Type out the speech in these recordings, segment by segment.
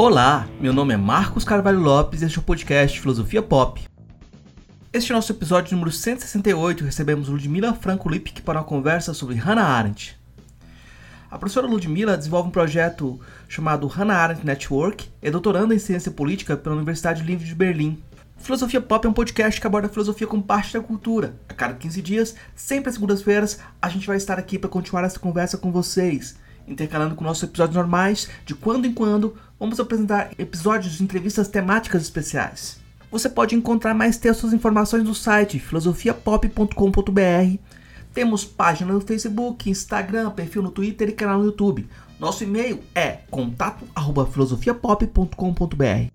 Olá, meu nome é Marcos Carvalho Lopes e este é o podcast Filosofia Pop. Este é o nosso episódio número 168 recebemos Ludmila Franco Lipik para uma conversa sobre Hannah Arendt. A professora Ludmila desenvolve um projeto chamado Hannah Arendt Network é doutoranda em ciência política pela Universidade Livre de Berlim. Filosofia Pop é um podcast que aborda a filosofia como parte da cultura. A cada 15 dias, sempre às segundas-feiras, a gente vai estar aqui para continuar essa conversa com vocês, intercalando com nossos episódios normais, de quando em quando vamos apresentar episódios de entrevistas temáticas especiais. Você pode encontrar mais textos e informações no site filosofiapop.com.br. Temos página no Facebook, Instagram, perfil no Twitter e canal no YouTube. Nosso e-mail é contato@filosofiapop.com.br.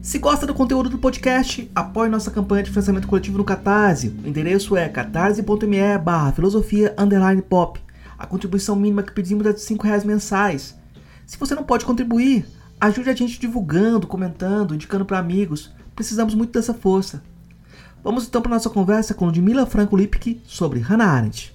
Se gosta do conteúdo do podcast, apoie nossa campanha de financiamento coletivo no Catarse. O endereço é catarse.me barra filosofia pop. A contribuição mínima que pedimos é de R$ reais mensais. Se você não pode contribuir, ajude a gente divulgando, comentando, indicando para amigos. Precisamos muito dessa força. Vamos então para nossa conversa com Ludmila Franco Lipke sobre Hannah Arendt.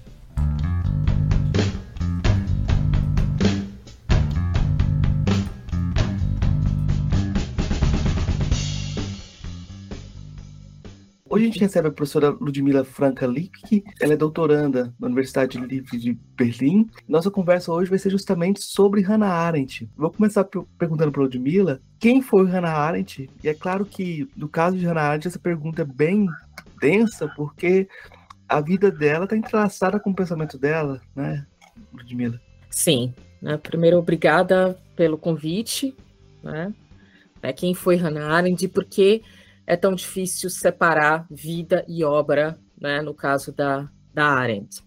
Hoje a gente recebe a professora Ludmila Franca Lick, ela é doutoranda na Universidade Livre de Berlim. Nossa conversa hoje vai ser justamente sobre Hannah Arendt. Vou começar perguntando para Ludmila quem foi Hannah Arendt. E é claro que no caso de Hannah Arendt essa pergunta é bem densa, porque a vida dela está entrelaçada com o pensamento dela, né, Ludmila? Sim. Né? Primeiro, obrigada pelo convite. Né? É, quem foi Hannah Arendt e por que é tão difícil separar vida e obra, né, no caso da, da Arendt.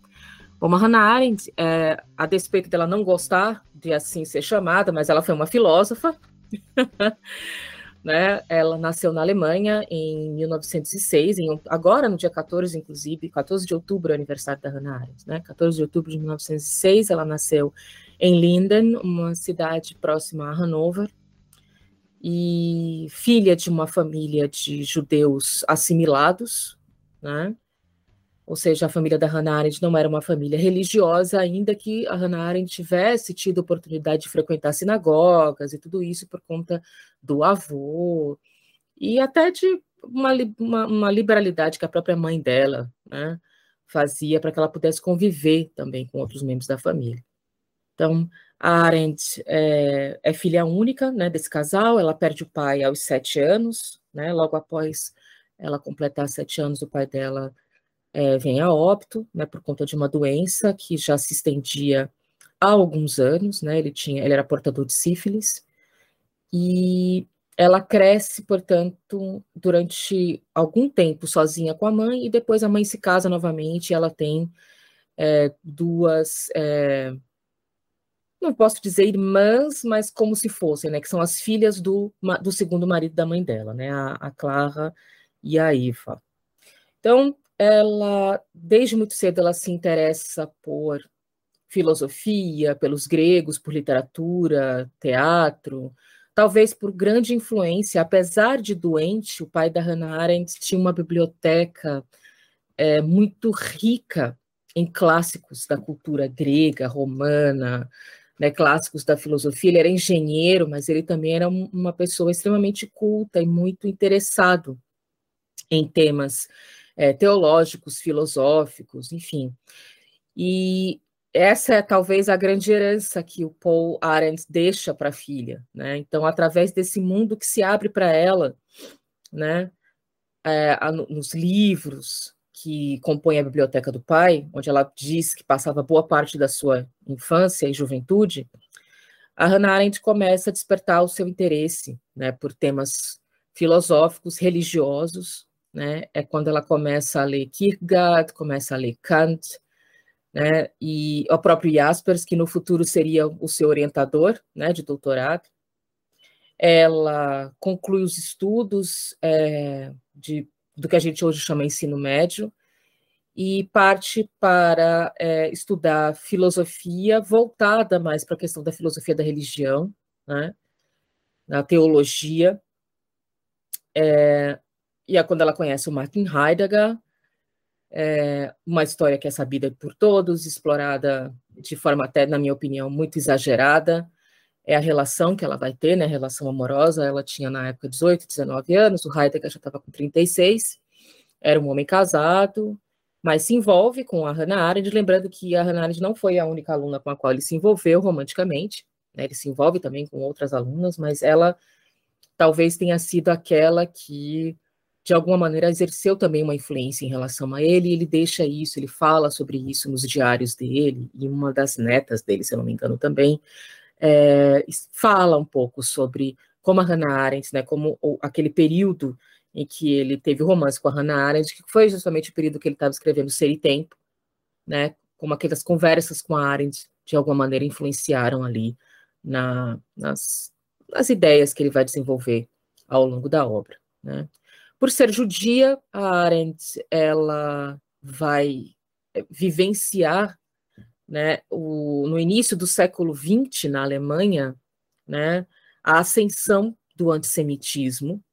Bom, a Hannah Arendt, é, a despeito dela não gostar de assim ser chamada, mas ela foi uma filósofa, né? Ela nasceu na Alemanha em 1906, em, agora no dia 14, inclusive, 14 de outubro é o aniversário da Hannah Arendt, né? 14 de outubro de 1906, ela nasceu em Linden, uma cidade próxima a Hanover, e filha de uma família de judeus assimilados, né? Ou seja, a família da Hannah Arendt não era uma família religiosa, ainda que a Hannah Arendt tivesse tido oportunidade de frequentar sinagogas e tudo isso por conta do avô, e até de uma, uma, uma liberalidade que a própria mãe dela né, fazia para que ela pudesse conviver também com outros membros da família. Então, a Arendt é, é, filha única né, desse casal, ela perde o pai aos sete anos, né, logo após ela completar sete anos, o pai dela é, vem a óbito, né, por conta de uma doença que já se estendia há alguns anos, né, ele, tinha, ele era portador de sífilis, e ela cresce, portanto, durante algum tempo sozinha com a mãe, e depois a mãe se casa novamente, e ela tem é, duas é, não posso dizer irmãs, mas como se fossem, né? Que são as filhas do, do segundo marido da mãe dela, né? A, a Clara e a Iva. Então, ela, desde muito cedo, ela se interessa por filosofia, pelos gregos, por literatura, teatro, talvez por grande influência, apesar de doente, o pai da Hannah Arendt tinha uma biblioteca é, muito rica em clássicos da cultura grega, romana, né, clássicos da filosofia. Ele era engenheiro, mas ele também era uma pessoa extremamente culta e muito interessado em temas é, teológicos, filosóficos, enfim. E essa é talvez a grande herança que o Paul Arendt deixa para a filha, né? Então, através desse mundo que se abre para ela, né, é, nos livros, que compõe a biblioteca do pai, onde ela diz que passava boa parte da sua infância e juventude, a Hannah Arendt começa a despertar o seu interesse né, por temas filosóficos, religiosos, né, é quando ela começa a ler Kierkegaard, começa a ler Kant, né, e o próprio Jaspers, que no futuro seria o seu orientador né, de doutorado. Ela conclui os estudos é, de do que a gente hoje chama ensino médio, e parte para é, estudar filosofia voltada mais para a questão da filosofia da religião, né, na teologia. É, e é quando ela conhece o Martin Heidegger, é uma história que é sabida por todos, explorada de forma até, na minha opinião, muito exagerada, é a relação que ela vai ter, né, a relação amorosa, ela tinha na época 18, 19 anos, o Heidegger já estava com 36, era um homem casado, mas se envolve com a Hannah Arendt, lembrando que a Hannah Arendt não foi a única aluna com a qual ele se envolveu romanticamente, né, ele se envolve também com outras alunas, mas ela talvez tenha sido aquela que, de alguma maneira, exerceu também uma influência em relação a ele, ele deixa isso, ele fala sobre isso nos diários dele, e uma das netas dele, se eu não me engano, também, é, fala um pouco sobre como a Hannah Arendt, né, como ou, aquele período em que ele teve romance com a Hannah Arendt, que foi justamente o período que ele estava escrevendo Ser e Tempo, né, como aquelas conversas com a Arendt, de alguma maneira, influenciaram ali na, nas, nas ideias que ele vai desenvolver ao longo da obra. Né. Por ser judia, a Arendt, ela vai eh, vivenciar né, o, no início do século XX, na Alemanha, né, a ascensão do antissemitismo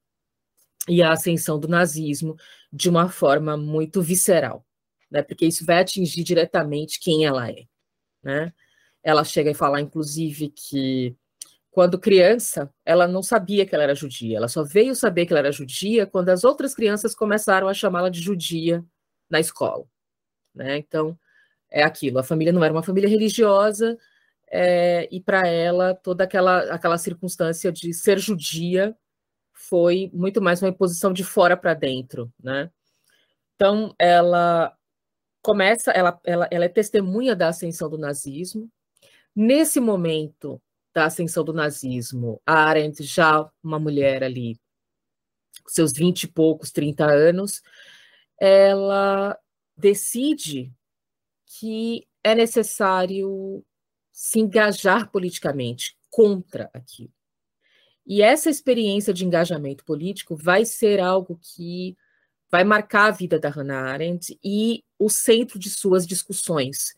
e a ascensão do nazismo de uma forma muito visceral, né, porque isso vai atingir diretamente quem ela é. Né? Ela chega a falar, inclusive, que quando criança, ela não sabia que ela era judia, ela só veio saber que ela era judia quando as outras crianças começaram a chamá-la de judia na escola. Né? Então, é aquilo. A família não era uma família religiosa, é, e para ela toda aquela, aquela circunstância de ser judia foi muito mais uma imposição de fora para dentro, né? Então ela começa, ela, ela, ela é testemunha da ascensão do nazismo. Nesse momento da ascensão do nazismo, a Arendt já uma mulher ali, seus vinte e poucos, 30 anos, ela decide que é necessário se engajar politicamente contra aquilo. E essa experiência de engajamento político vai ser algo que vai marcar a vida da Hannah Arendt e o centro de suas discussões,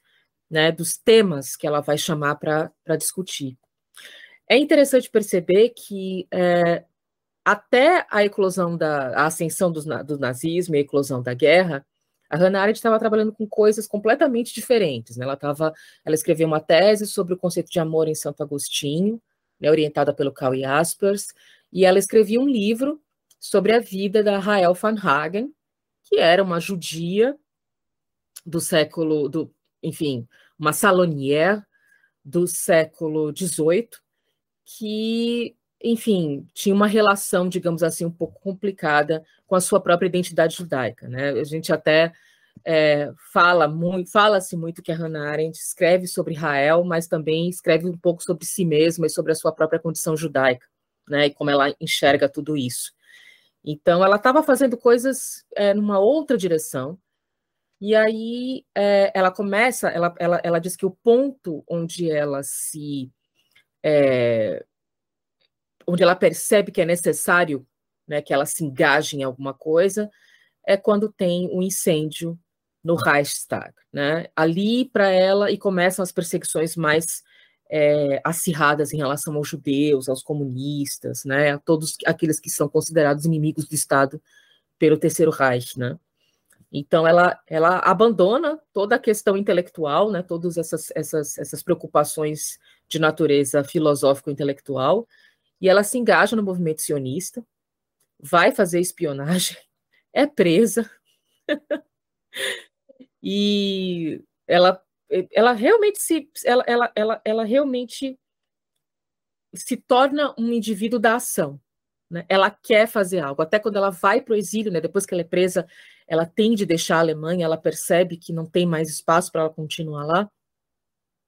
né, dos temas que ela vai chamar para discutir. É interessante perceber que é, até a eclosão da a ascensão do, do nazismo e a eclosão da guerra, a Hannah Arendt estava trabalhando com coisas completamente diferentes. Né? Ela, tava, ela escreveu uma tese sobre o conceito de amor em Santo Agostinho, né, orientada pelo Karl Jaspers, e ela escrevia um livro sobre a vida da Rael van Hagen, que era uma judia do século, do, enfim, uma salonier do século XVIII, que, enfim, tinha uma relação, digamos assim, um pouco complicada com a sua própria identidade judaica. Né? A gente até é, fala muito, fala-se muito que a Hannah Arendt escreve sobre Israel, mas também escreve um pouco sobre si mesma e sobre a sua própria condição judaica, né? E como ela enxerga tudo isso. Então, ela estava fazendo coisas é, numa outra direção. E aí é, ela começa, ela, ela, ela diz que o ponto onde ela se é, onde ela percebe que é necessário né, que ela se engaje em alguma coisa, é quando tem um incêndio no Reichstag. Né? Ali, para ela, e começam as perseguições mais é, acirradas em relação aos judeus, aos comunistas, né, a todos aqueles que são considerados inimigos do Estado pelo Terceiro Reich. Né? Então, ela, ela abandona toda a questão intelectual, né, todas essas, essas, essas preocupações de natureza filosófico-intelectual, e ela se engaja no movimento sionista, vai fazer espionagem, é presa. e ela, ela realmente se ela, ela, ela, ela realmente se torna um indivíduo da ação. Né? Ela quer fazer algo. Até quando ela vai para o exílio, né? depois que ela é presa, ela tem de deixar a Alemanha, ela percebe que não tem mais espaço para ela continuar lá.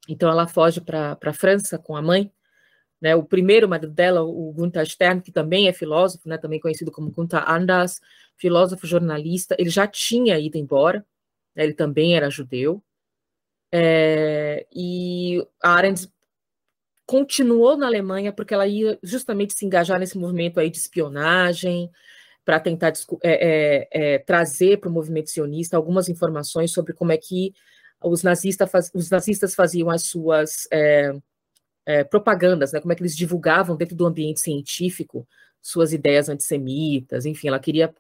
Então ela foge para a França com a mãe né, o primeiro marido dela, o Gunther Stern, que também é filósofo, né, também conhecido como Gunther Anders, filósofo jornalista, ele já tinha ido embora, né, ele também era judeu, é, e a Arendt continuou na Alemanha porque ela ia justamente se engajar nesse movimento aí de espionagem, para tentar é, é, trazer para o movimento sionista algumas informações sobre como é que os faz, os nazistas faziam as suas é, propagandas, né, como é que eles divulgavam dentro do ambiente científico suas ideias antissemitas, enfim, ela queria,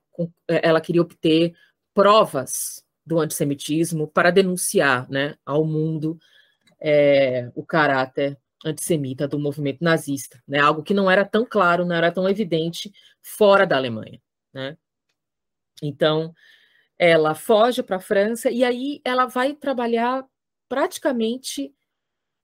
é, ela queria obter provas do antissemitismo para denunciar né, ao mundo é, o caráter antissemita do movimento nazista, né? Algo que não era tão claro, não era tão evidente fora da Alemanha, né? Então, ela foge para a França e aí ela vai trabalhar praticamente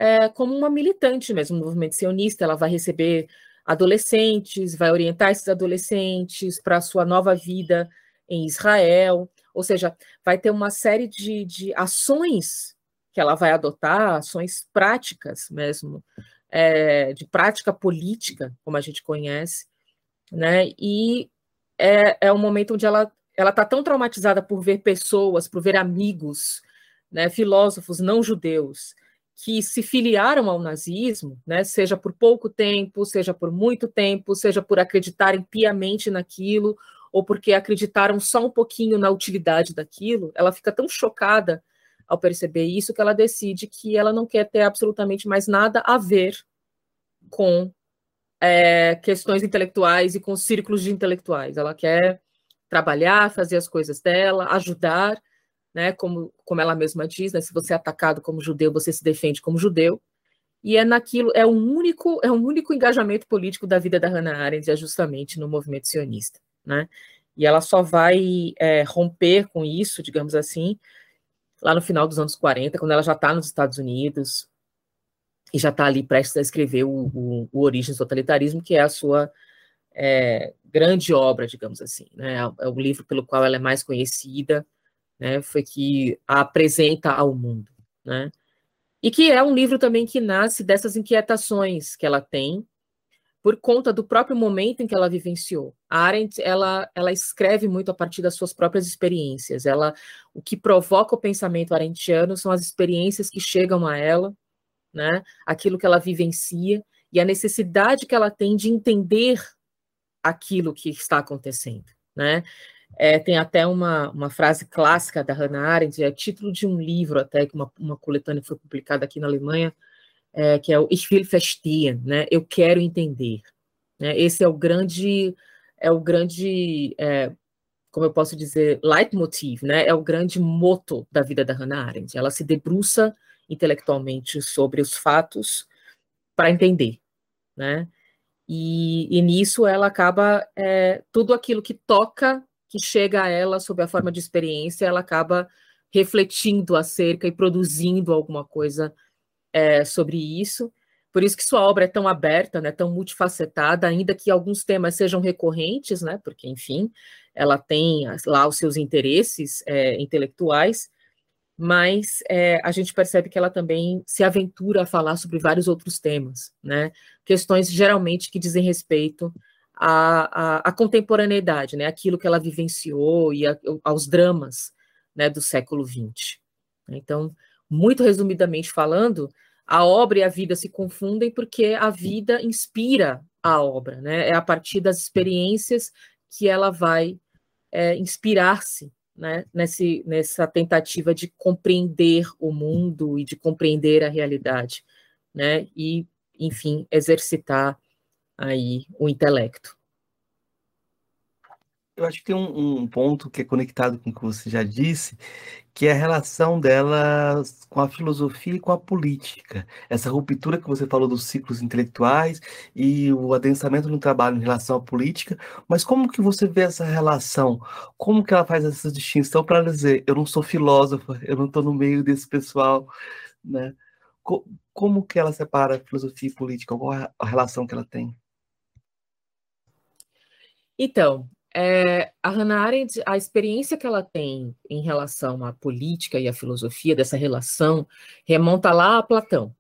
é, como uma militante mesmo no movimento sionista. Ela vai receber adolescentes, vai orientar esses adolescentes para a sua nova vida em Israel, ou seja, vai ter uma série de, de ações que ela vai adotar, ações práticas mesmo, é, de prática política, como a gente conhece, né? E é, é um momento onde ela ela está tão traumatizada por ver pessoas, por ver amigos, né, filósofos não judeus, que se filiaram ao nazismo, né, seja por pouco tempo, seja por muito tempo, seja por acreditarem piamente naquilo, ou porque acreditaram só um pouquinho na utilidade daquilo, ela fica tão chocada ao perceber isso que ela decide que ela não quer ter absolutamente mais nada a ver com é, questões intelectuais e com círculos de intelectuais. Ela quer trabalhar, fazer as coisas dela, ajudar, né? Como, como ela mesma diz, né? Se você é atacado como judeu, você se defende como judeu. E é naquilo, é um único, é um único engajamento político da vida da Hannah Arendt, é justamente no movimento sionista, né? E ela só vai é, romper com isso, digamos assim, lá no final dos anos 40, quando ela já está nos Estados Unidos e já está ali prestes a escrever o, o, o do Totalitarismo, que é a sua é, grande obra, digamos assim, né? É o livro pelo qual ela é mais conhecida, né? Foi que a apresenta ao mundo, né? E que é um livro também que nasce dessas inquietações que ela tem por conta do próprio momento em que ela vivenciou. A Arendt, ela, ela escreve muito a partir das suas próprias experiências. Ela, o que provoca o pensamento arendtiano são as experiências que chegam a ela, né? Aquilo que ela vivencia e a necessidade que ela tem de entender aquilo que está acontecendo, né? É, tem até uma, uma frase clássica da Hannah Arendt, é título de um livro até, que uma, uma coletânea foi publicada aqui na Alemanha, é, que é o Ich will verstehen, né? Eu quero entender. Né? Esse é o grande, é o grande, é, como eu posso dizer, leitmotiv, né? É o grande moto da vida da Hannah Arendt. Ela se debruça intelectualmente sobre os fatos para entender, né? E, e nisso ela acaba, é, tudo aquilo que toca, que chega a ela sob a forma de experiência, ela acaba refletindo acerca e produzindo alguma coisa é, sobre isso. Por isso que sua obra é tão aberta, né, tão multifacetada, ainda que alguns temas sejam recorrentes, né, porque, enfim, ela tem lá os seus interesses é, intelectuais, mas é, a gente percebe que ela também se aventura a falar sobre vários outros temas, né? Questões geralmente que dizem respeito à, à contemporaneidade, né? Aquilo que ela vivenciou e a, aos dramas né, do século XX. Então, muito resumidamente falando, a obra e a vida se confundem porque a vida inspira a obra, né? É a partir das experiências que ela vai é, inspirar-se né, nesse, nessa tentativa de compreender o mundo e de compreender a realidade, né, e, enfim, exercitar aí o intelecto. Eu acho que tem um, um, ponto que é conectado com o que você já disse, que é a relação dela com a filosofia e com a política. Essa ruptura que você falou dos ciclos intelectuais e o adensamento no trabalho em relação à política, mas como que você vê essa relação? Como que ela faz essa distinção para dizer, eu não sou filósofa, eu não estou no meio desse pessoal, né? Como que ela separa filosofia e política? Qual a relação que ela tem? Então, é, a Hannah Arendt, a experiência que ela tem em relação à política e à filosofia, dessa relação, remonta lá a Platão,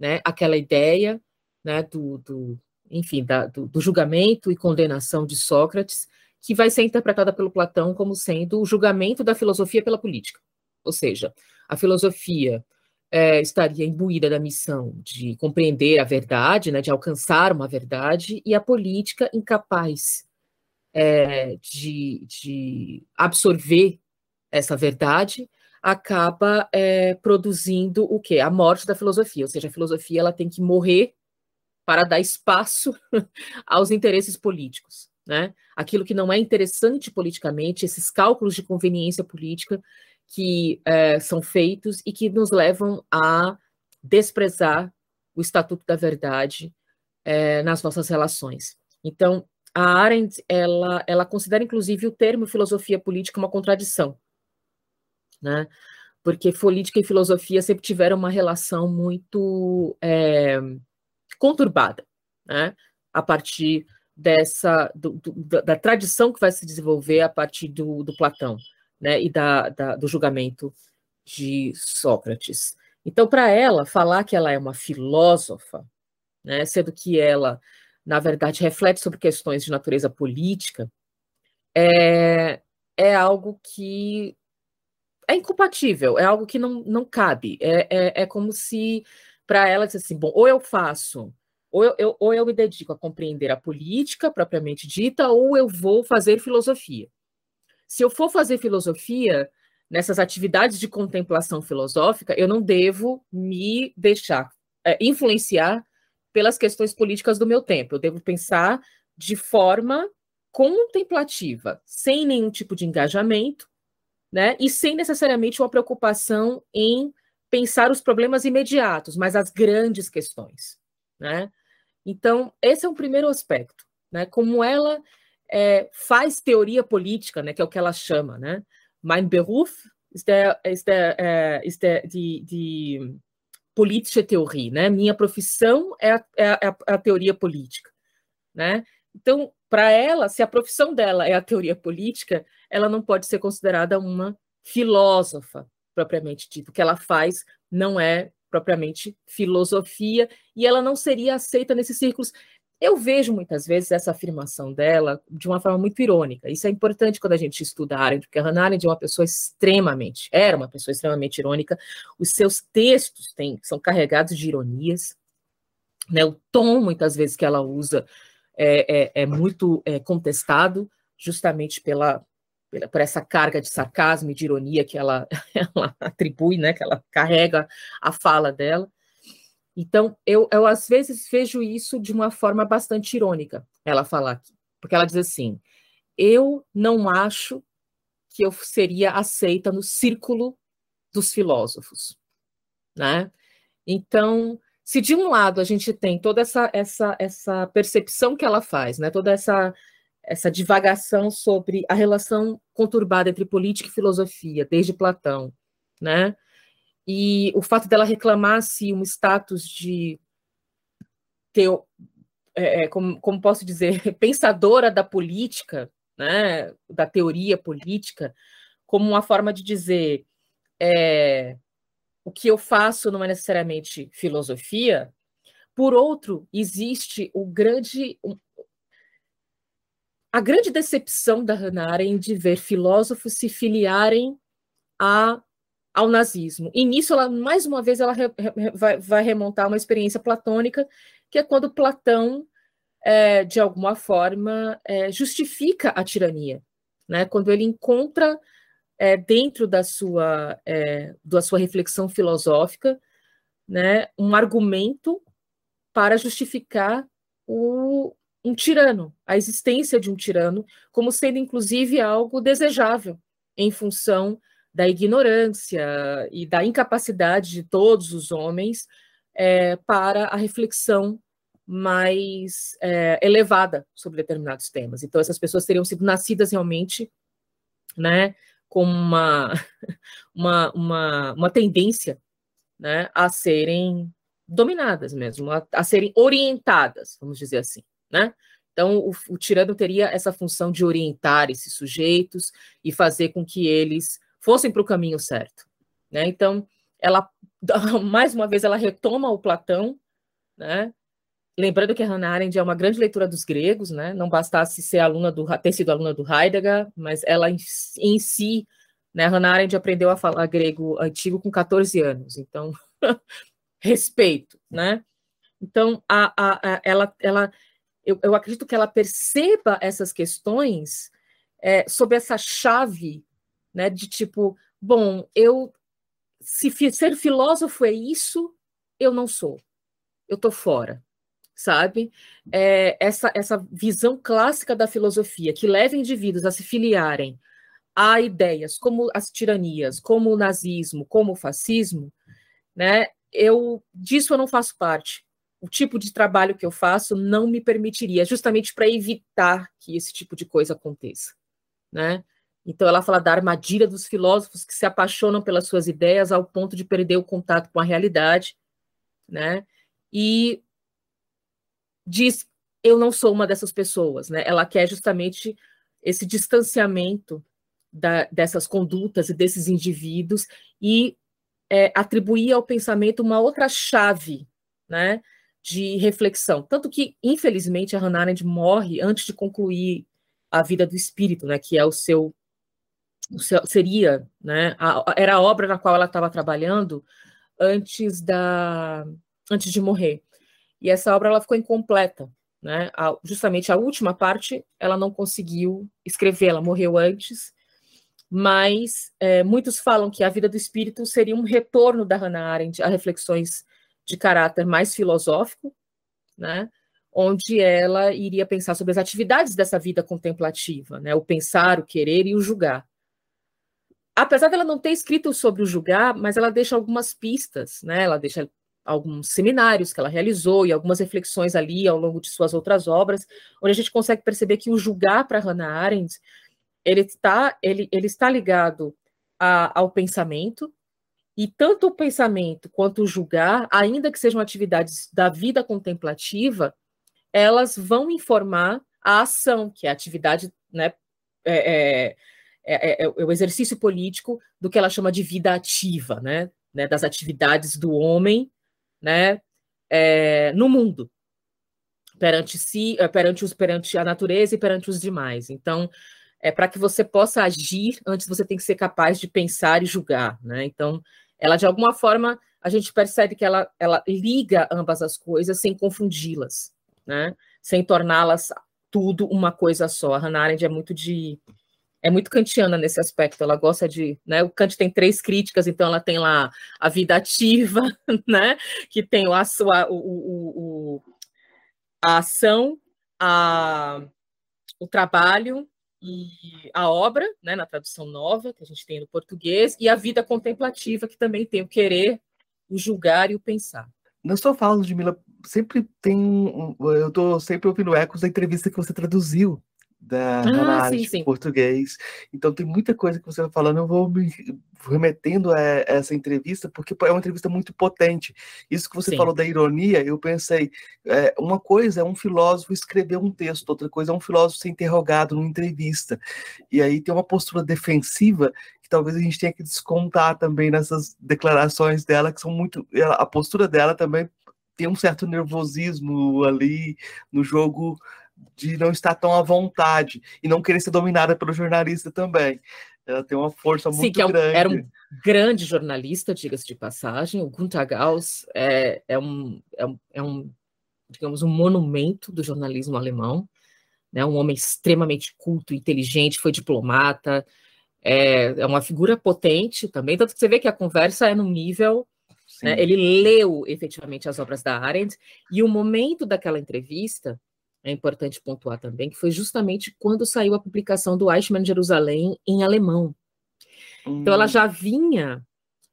né? Aquela ideia, né, do, do enfim, da, do, do, julgamento e condenação de Sócrates, que vai ser interpretada pelo Platão como sendo o julgamento da filosofia pela política. Ou seja, a filosofia é, estaria imbuída da missão de compreender a verdade, né, de alcançar uma verdade, e a política incapaz é, de, de, absorver essa verdade, acaba é, produzindo o quê? A morte da filosofia, ou seja, a filosofia ela tem que morrer para dar espaço aos interesses políticos. Né? Aquilo que não é interessante politicamente, esses cálculos de conveniência política que é, são feitos e que nos levam a desprezar o Estatuto da Verdade é, nas nossas relações. Então, a Arendt, ela, ela considera, inclusive, o termo filosofia política uma contradição, né? Porque política e filosofia sempre tiveram uma relação muito é, conturbada, né? A partir dessa do, do, da tradição que vai se desenvolver a partir do, do Platão, né? E da, da, do julgamento de Sócrates. Então, para ela, falar que ela é uma filósofa, né, sendo que ela na verdade, reflete sobre questões de natureza política, é, é algo que é incompatível, é algo que não, não cabe. É, é, é como se, para ela, disse assim: bom, ou eu faço, ou eu, eu, ou eu me dedico a compreender a política propriamente dita, ou eu vou fazer filosofia. Se eu for fazer filosofia, nessas atividades de contemplação filosófica, eu não devo me deixar é, influenciar pelas questões políticas do meu tempo. Eu devo pensar de forma contemplativa, sem nenhum tipo de engajamento, né? E sem necessariamente uma preocupação em pensar os problemas imediatos, mas as grandes questões, né? Então, esse é um primeiro aspecto, né? Como ela é, faz teoria política, né? Que é o que ela chama, né? Mein Beruf ist der, ist der, äh, ist der, die, die politische Theorie, né? Minha profissão é a, é a, é a teoria política, né? Então, para ela, se a profissão dela é a teoria política, ela não pode ser considerada uma filósofa propriamente dito. O que ela faz não é propriamente filosofia e ela não seria aceita nesses círculos. Eu vejo muitas vezes essa afirmação dela de uma forma muito irônica. Isso é importante quando a gente estuda a Arendt, porque a Hannah Arendt é uma pessoa extremamente, era uma pessoa extremamente irônica. Os seus textos têm, são carregados de ironias. Né? O tom, muitas vezes, que ela usa é, é, é muito é, contestado, justamente pela, pela, por essa carga de sarcasmo e de ironia que ela, ela atribui, né? que ela carrega a fala dela. Então, eu, eu às vezes vejo isso de uma forma bastante irônica, ela falar aqui, porque ela diz assim: eu não acho que eu seria aceita no círculo dos filósofos, né? Então, se de um lado a gente tem toda essa essa essa percepção que ela faz, né? Toda essa essa divagação sobre a relação conturbada entre política e filosofia, desde Platão, né? E o fato dela reclamar se um status de teo, é, é, como, como posso dizer, pensadora da política, né, da teoria política, como uma forma de dizer é, o que eu faço não é necessariamente filosofia. Por outro, existe o grande a grande decepção da Hannah Arendt de ver filósofos se filiarem a ao nazismo. E nisso, ela, mais uma vez, ela re, re, vai, vai, remontar uma experiência platônica, que é quando Platão, é, de alguma forma, é, justifica a tirania. Né? Quando ele encontra, é, dentro da sua, é, da sua reflexão filosófica, né, um argumento para justificar o, um tirano, a existência de um tirano, como sendo, inclusive, algo desejável em função da ignorância e da incapacidade de todos os homens é, para a reflexão mais é, elevada sobre determinados temas. Então, essas pessoas teriam sido nascidas realmente né, com uma, uma, uma, uma tendência né, a serem dominadas mesmo, a, a, serem orientadas, vamos dizer assim. Né? Então, o, o tirano teria essa função de orientar esses sujeitos e fazer com que eles fossem para o caminho certo. Né? Então, ela, mais uma vez, ela retoma o Platão, né? lembrando que a Hannah Arendt é uma grande leitura dos gregos, né? não bastasse ser aluna do, ter sido aluna do Heidegger, mas ela em, em si, né? Hannah Arendt aprendeu a falar grego antigo com 14 anos, então, respeito, né? Então, a, a, a, ela, ela, eu, eu acredito que ela perceba essas questões é, sob essa chave né? De tipo, bom, eu se ser filósofo é isso, eu não sou, eu tô fora, sabe? É, essa essa visão clássica da filosofia que leva indivíduos a se filiarem a ideias como as tiranias, como o nazismo, como o fascismo, né? Eu disso eu não faço parte. o tipo de trabalho que eu faço não me permitiria, justamente para evitar que esse tipo de coisa aconteça, né? Então ela fala da armadilha dos filósofos que se apaixonam pelas suas ideias ao ponto de perder o contato com a realidade, né? E diz eu não sou uma dessas pessoas, né? Ela quer justamente esse distanciamento da, dessas condutas e desses indivíduos e é, atribuir ao pensamento uma outra chave, né? De reflexão. Tanto que, infelizmente, a Hannah Arendt morre antes de concluir a vida do espírito, né? Que é o seu, o seu seria, né? A, era a obra na qual ela estava trabalhando antes da antes de morrer. E essa obra ela ficou incompleta, né? A, justamente a última parte ela não conseguiu escrever, ela morreu antes, mas é, muitos falam que a vida do espírito seria um retorno da Hannah Arendt a reflexões de caráter mais filosófico, né? onde ela iria pensar sobre as atividades dessa vida contemplativa, né? o pensar, o querer e o julgar. Apesar dela não ter escrito sobre o julgar, mas ela deixa algumas pistas, né? ela deixa alguns seminários que ela realizou e algumas reflexões ali ao longo de suas outras obras, onde a gente consegue perceber que o julgar para Hannah Arendt ele está, ele, ele está ligado a, ao pensamento, e tanto o pensamento quanto o julgar, ainda que sejam atividades da vida contemplativa, elas vão informar a ação, que é a atividade, né, é, é, é, é, o exercício político do que ela chama de vida ativa, né, né das atividades do homem né, é, no mundo, perante si, é, perante, os, perante a natureza e perante os demais. Então, é para que você possa agir, antes você tem que ser capaz de pensar e julgar, né? Então, ela de alguma forma a gente percebe que ela, ela liga ambas as coisas sem confundi-las, né? Sem torná-las tudo uma coisa só. A Hannah Arendt é muito de é muito kantiana nesse aspecto. Ela gosta de, né? O Kant tem três críticas, então ela tem lá a vida ativa, né? Que tem a sua o, o, o a ação, a, o trabalho e a obra, né? Na tradução nova que a gente tem no português e a vida contemplativa que também tem o querer, o julgar e o pensar. Na sua fala, Ludmila, sempre tem. Eu estou sempre ouvindo ecos da entrevista que você traduziu da ah, sim, sim. português. Então tem muita coisa que você vai falando, eu vou me remetendo a essa entrevista, porque é uma entrevista muito potente. Isso que você sim. falou da ironia, eu pensei, é, uma coisa é um filósofo escrever um texto, outra coisa é um filósofo ser interrogado numa entrevista. E aí tem uma postura defensiva que talvez a gente tenha que descontar também nessas declarações dela, que são muito. A postura dela também tem um certo nervosismo ali no jogo de não estar tão à vontade e não querer ser dominada pelo jornalista também. Ela tem uma força muito Sim, que é um, grande. Era um grande jornalista, diga-se de passagem. O Gunther Gauss é, é, um, é, um, é um, digamos, um monumento do jornalismo alemão. Né? Um homem extremamente culto, inteligente, foi diplomata. É, é uma figura potente também, tanto que você vê que a conversa é num nível né? Ele leu efetivamente as obras da Arendt, e o momento daquela entrevista é importante pontuar também, que foi justamente quando saiu a publicação do Eichmann Jerusalém em alemão. Hum. Então, ela hum. já vinha,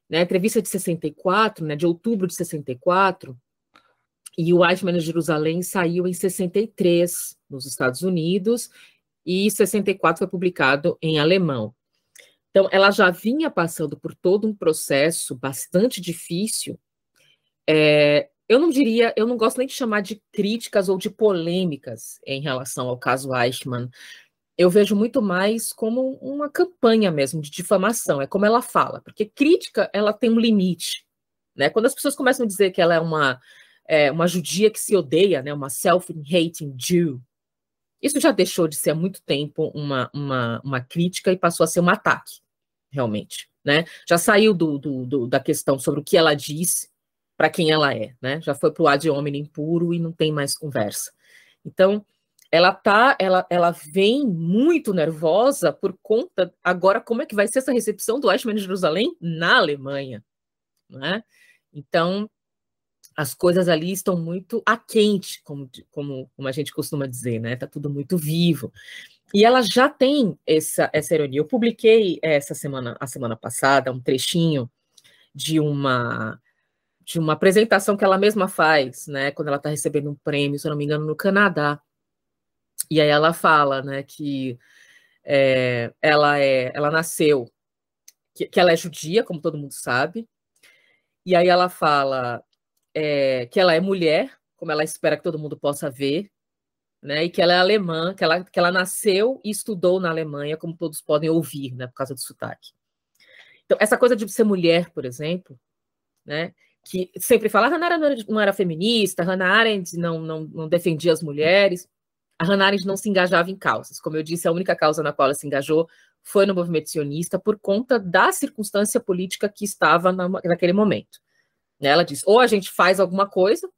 né, entrevista de 64, né, de outubro de 64, e o Eichmann em Jerusalém saiu em 63 nos Estados Unidos, e 64 foi publicado em alemão. Então, ela já vinha passando por todo um processo bastante difícil, é, eu não diria, eu não gosto nem de chamar de críticas ou de polêmicas em relação ao caso Eichmann. Eu vejo muito mais como uma campanha mesmo de difamação, é como ela fala, porque crítica ela tem um limite. Né? Quando as pessoas começam a dizer que ela é uma, é, uma judia que se odeia, né? uma self-hating Jew, isso já deixou de ser há muito tempo uma, uma, uma crítica e passou a ser um ataque, realmente. Né? Já saiu do, do, do, da questão sobre o que ela disse para quem ela é, né? Já foi para o ad hominem puro e não tem mais conversa. Então, ela tá, ela, ela vem muito nervosa por conta agora como é que vai ser essa recepção do Eichmann de Jerusalém na Alemanha, né? Então, as coisas ali estão muito a quente, como, como, como a gente costuma dizer, né? Tá tudo muito vivo. E ela já tem essa, essa ironia. Eu publiquei essa semana, a semana passada, um trechinho de uma de uma apresentação que ela mesma faz, né, quando ela está recebendo um prêmio, se eu não me engano, no Canadá. E aí ela fala, né, que é, ela é, ela nasceu, que, que, ela é judia, como todo mundo sabe. E aí ela fala é, que ela é mulher, como ela espera que todo mundo possa ver, né? E que ela é alemã, que ela, que ela nasceu e estudou na Alemanha, como todos podem ouvir, né? Por causa do sotaque. Então, essa coisa de ser mulher, por exemplo, né? Que sempre fala, a ah, Hannah Arendt não era feminista, Hannah Arendt não, não, não defendia as mulheres. A Hannah Arendt não se engajava em causas. Como eu disse, a única causa na qual ela se engajou foi no movimento sionista por conta da circunstância política que estava na, naquele momento. Né, ela diz: ou a gente faz alguma coisa,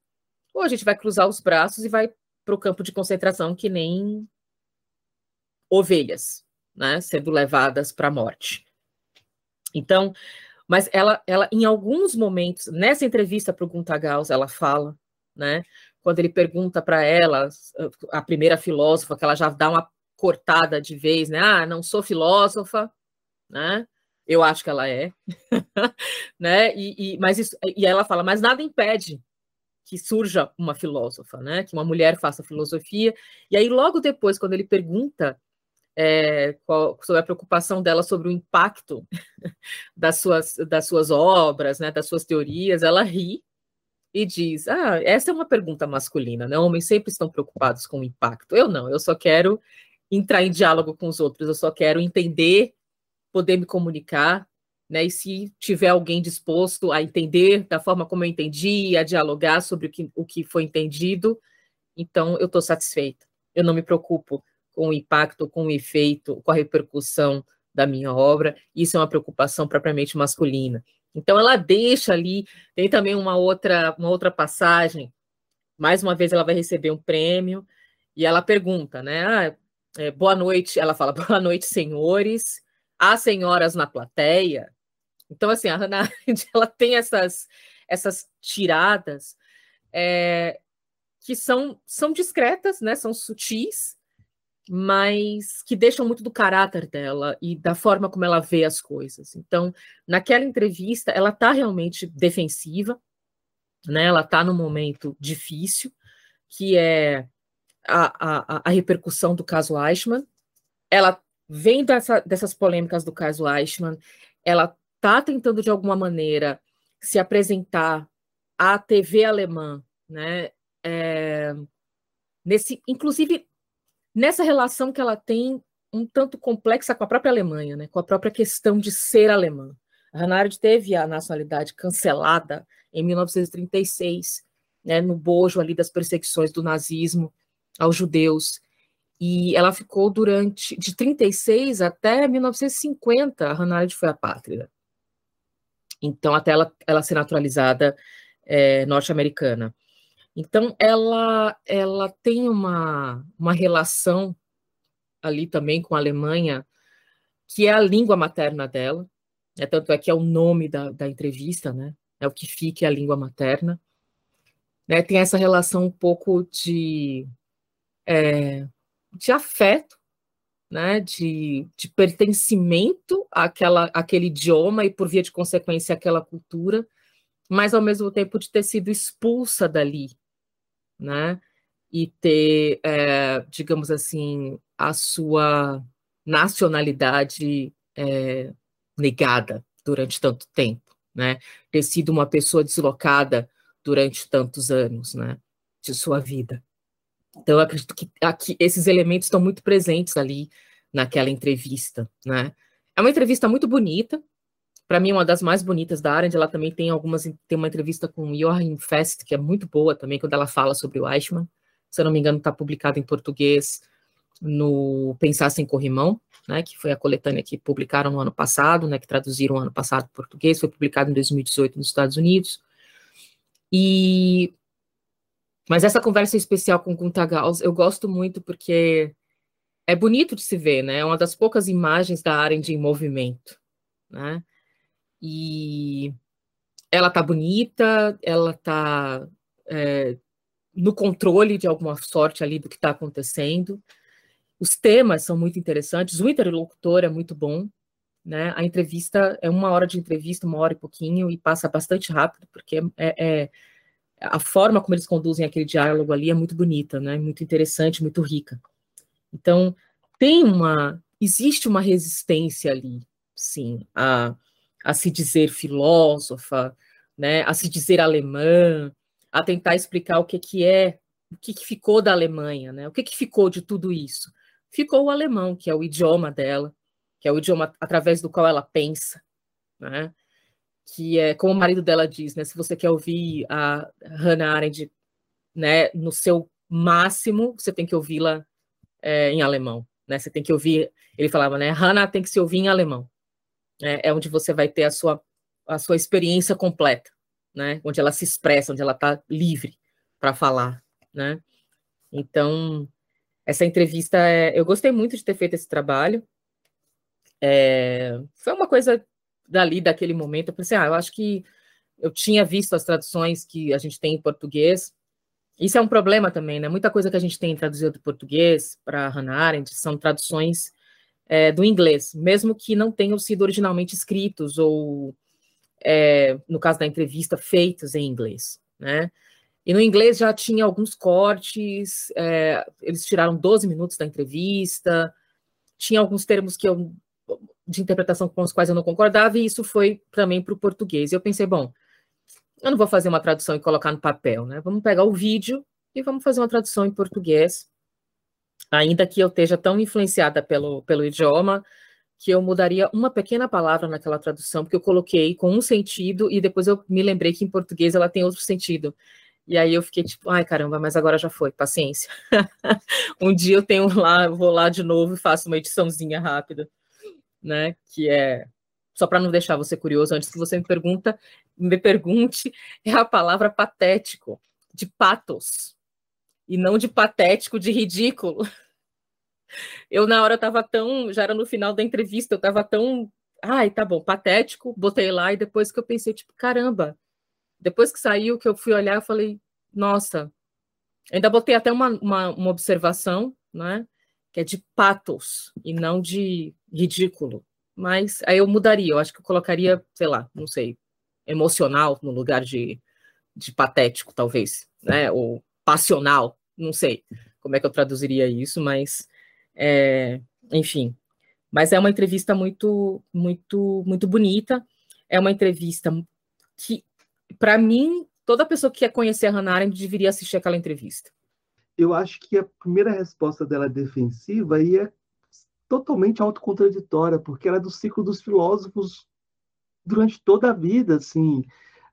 ou a gente vai cruzar os braços e vai para o campo de concentração que nem ovelhas, né, sendo levadas para a morte. Então, mas ela, ela, em alguns momentos, nessa entrevista para o Gunta Gauss, ela fala, né, quando ele pergunta para ela, a primeira filósofa, que ela já dá uma cortada de vez, né? Ah, não sou filósofa, né? Eu acho que ela é, né? E, e, mas isso, e ela fala, mas nada impede que surja uma filósofa, né? Que uma mulher faça filosofia. E aí logo depois, quando ele pergunta é, qual, sobre a preocupação dela sobre o impacto das suas das suas obras, né? Das suas teorias, ela ri e diz: Ah, essa é uma pergunta masculina, né? Homens sempre estão preocupados com o impacto. Eu não, eu só quero entrar em diálogo com os outros, eu só quero entender, poder me comunicar, né? E se tiver alguém disposto a entender da forma como eu entendi, a dialogar sobre o que, o que foi entendido, então eu estou satisfeita. Eu não me preocupo com o impacto, com o efeito, com a repercussão da minha obra. Isso é uma preocupação propriamente masculina. Então ela deixa ali, tem também uma outra, uma outra passagem. Mais uma vez ela vai receber um prêmio e ela pergunta, né? Ah, é, boa noite, ela fala, boa noite, senhores. Há senhoras na plateia. Então, assim, a Hannah ela tem essas, essas tiradas é, que são, são discretas, né? São sutis, mas que deixam muito do caráter dela e da forma como ela vê as coisas. Então, naquela entrevista, ela está realmente defensiva, né? Ela está num momento difícil, que é a, a, a repercussão do caso Eichmann. Ela vem dessa, dessas polêmicas do caso Eichmann, ela está tentando de alguma maneira se apresentar à TV alemã, né? É, nesse, inclusive nessa relação que ela tem um tanto complexa com a própria Alemanha, né, com a própria questão de ser alemã. A Hannah Arendt teve a nacionalidade cancelada em 1936, né, no bojo ali das perseguições do nazismo aos judeus. E ela ficou durante de 36 até 1950, a Hannah Arendt foi a pátria. Então, até ela, ela ser naturalizada é, norte-americana. Então, ela, ela tem uma, uma relação ali também com a Alemanha, que é a língua materna dela, é tanto é que é o nome da, da entrevista, né? É o que fica é a língua materna. Né? Tem essa relação um pouco de, é, de afeto, né? De, de pertencimento àquela, àquele idioma e, por via de consequência, àquela cultura, mas ao mesmo tempo de ter sido expulsa dali, né? E ter, é, digamos assim, a sua nacionalidade é, negada durante tanto tempo, né? Ter sido uma pessoa deslocada durante tantos anos, né? De sua vida. Então, eu acredito que aqui, esses elementos estão muito presentes ali naquela entrevista, né? É uma entrevista muito bonita, para mim, uma das mais bonitas da Arendt, ela também tem algumas, tem uma entrevista com Joachim Fest, que é muito boa também, quando ela fala sobre o Eichmann, se eu não me engano, está publicado em português no Pensar Sem Corrimão, né, que foi a coletânea que publicaram no ano passado, né, que traduziram no ano passado para português, foi publicado em 2018 nos Estados Unidos. E mas essa conversa especial com Gunther Gauss eu gosto muito porque é bonito de se ver, né? É uma das poucas imagens da Arendt em movimento, né? E ela tá bonita, ela tá é, no controle de alguma sorte ali do que está acontecendo. Os temas são muito interessantes, o interlocutor é muito bom, né? A entrevista é uma hora de entrevista, uma hora e pouquinho, e passa bastante rápido, porque é, é a forma como eles conduzem aquele diálogo ali é muito bonita, né? Muito interessante, muito rica. Então, tem uma, existe uma resistência ali, sim, a, a se dizer filósofa, né? A se dizer alemã, a tentar explicar o que que é, o que, que ficou da Alemanha, né? O que que ficou de tudo isso? Ficou o alemão, que é o idioma dela, que é o idioma através do qual ela pensa, né? Que é como o marido dela diz, né? Se você quer ouvir a Hannah Arendt, né, no seu máximo, você tem que ouvi-la é, em alemão, né? Você tem que ouvir. Ele falava, né? Hannah tem que se ouvir em alemão. Né? É onde você vai ter a sua a sua experiência completa, né? Onde ela se expressa, onde ela está livre para falar, né? Então, essa entrevista, é, eu gostei muito de ter feito esse trabalho. É, foi uma coisa dali, daquele momento, eu pensei, ah, eu acho que eu tinha visto as traduções que a gente tem em português, isso é um problema também, né? Muita coisa que a gente tem traduzido do português para Hannah Arendt são traduções é, do inglês, mesmo que não tenham sido originalmente escritos ou, é, no caso da entrevista, feitos em inglês, né? E no inglês já tinha alguns cortes, é, eles tiraram 12 minutos da entrevista, tinha alguns termos que eu de interpretação com os quais eu não concordava, e isso foi também para o português. E eu pensei, bom, eu não vou fazer uma tradução e colocar no papel, né? Vamos pegar o vídeo e vamos fazer uma tradução em português, ainda que eu esteja tão influenciada pelo, pelo idioma que eu mudaria uma pequena palavra naquela tradução, porque eu coloquei com um sentido e depois eu me lembrei que em português ela tem outro sentido. E aí eu fiquei tipo, ai caramba, mas agora já foi, paciência. um dia eu tenho lá, vou lá de novo e faço uma ediçãozinha rápida né? Que é só para não deixar você curioso, antes que você me pergunta, me pergunte, é a palavra patético, de patos, e não de patético, de ridículo. Eu, na hora, estava tão. Já era no final da entrevista, eu estava tão. Ai, tá bom, patético, botei lá, e depois que eu pensei, tipo, caramba. Depois que saiu, que eu fui olhar, eu falei, nossa. Ainda botei até uma, uma, uma observação, né? que é de patos e não de ridículo. Mas aí eu mudaria, eu acho que eu colocaria, sei lá, não sei, emocional no lugar de, de patético, talvez, né? Ou passional, não sei como é que eu traduziria isso, mas é, enfim. Mas é uma entrevista muito, muito, muito bonita. É uma entrevista que, para mim, toda pessoa que quer conhecer a Hannah Arendt deveria assistir aquela entrevista eu acho que a primeira resposta dela defensiva ia totalmente autocontradditória, porque ela é do ciclo dos filósofos durante toda a vida, assim.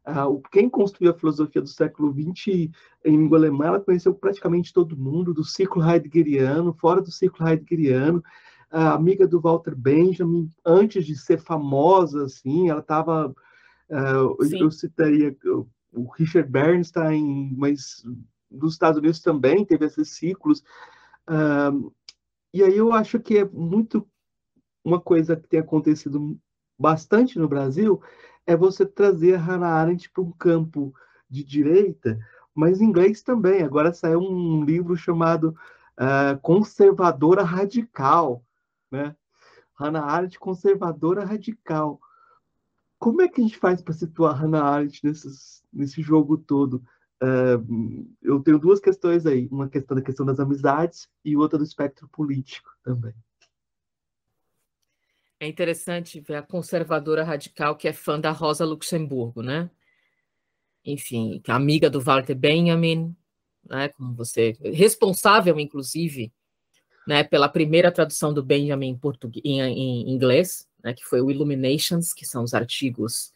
Uh, quem construiu a filosofia do século XX em língua alemã, ela conheceu praticamente todo mundo, do ciclo heideggeriano, fora do ciclo heideggeriano, amiga do Walter Benjamin, antes de ser famosa, assim, ela estava... Uh, eu, eu citaria o Richard Bernstein, mas dos Estados Unidos também teve esses ciclos. Uh, e aí eu acho que é muito uma coisa que tem acontecido bastante no Brasil é você trazer a Hannah Arendt para um campo de direita, mas em inglês também. Agora saiu um livro chamado uh, Conservadora Radical, né? Hannah Arendt, Conservadora Radical. Como é que a gente faz para situar Hannah Arendt nesses, nesse jogo todo? Uh, eu tenho duas questões aí, uma questão da questão das amizades e outra do espectro político também. É interessante ver a conservadora radical que é fã da Rosa Luxemburgo, né? Enfim, é amiga do Walter Benjamin, né? Como você, responsável inclusive, né? Pela primeira tradução do Benjamin em, em inglês, né? Que foi o Illuminations, que são os artigos,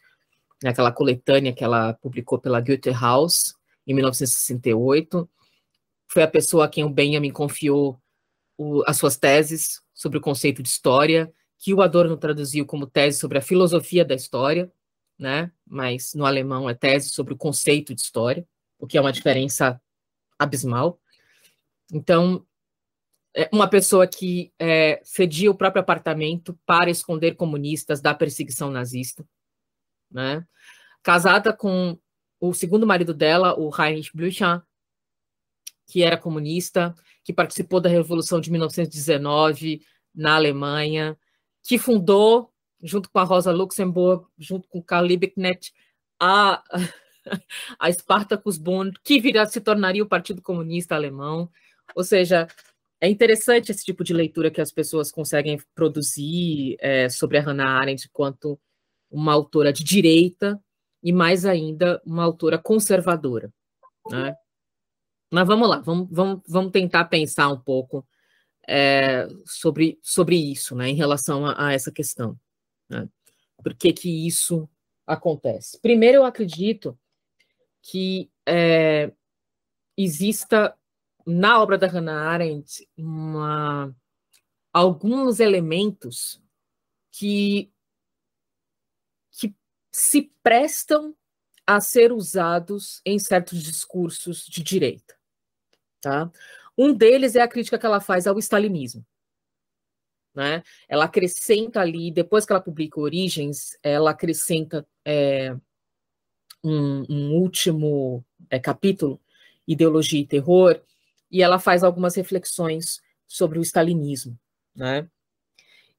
naquela né, coletânea que ela publicou pela Goethe House em 1968. Foi a pessoa a quem o Benjamin confiou o, as suas teses sobre o conceito de história, que o Adorno traduziu como tese sobre a filosofia da história, né? Mas no alemão é tese sobre o conceito de história, o que é uma diferença abismal. Então, é uma pessoa que é, cedia o próprio apartamento para esconder comunistas da perseguição nazista, né? Casada com o segundo marido dela, o Heinrich Blücher, que era comunista, que participou da Revolução de 1919 na Alemanha, que fundou junto com a Rosa Luxemburg, junto com Karl Liebknecht, a, a Spartacus Bund, que virá, se tornaria o Partido Comunista Alemão. Ou seja, é interessante esse tipo de leitura que as pessoas conseguem produzir é, sobre a Hannah Arendt enquanto uma autora de direita e, mais ainda, uma autora conservadora. Né? Mas vamos lá, vamos, vamos, vamos tentar pensar um pouco é, sobre, sobre isso, né, em relação a, a essa questão. Né? Por que, que isso acontece? Primeiro, eu acredito que é, exista na obra da Hannah Arendt uma, alguns elementos que, que se prestam a ser usados em certos discursos de direita. Tá? Um deles é a crítica que ela faz ao stalinismo. Né? Ela acrescenta ali, depois que ela publica Origens, ela acrescenta é, um, um, último é, capítulo, Ideologia e Terror, e ela faz algumas reflexões sobre o stalinismo. Né?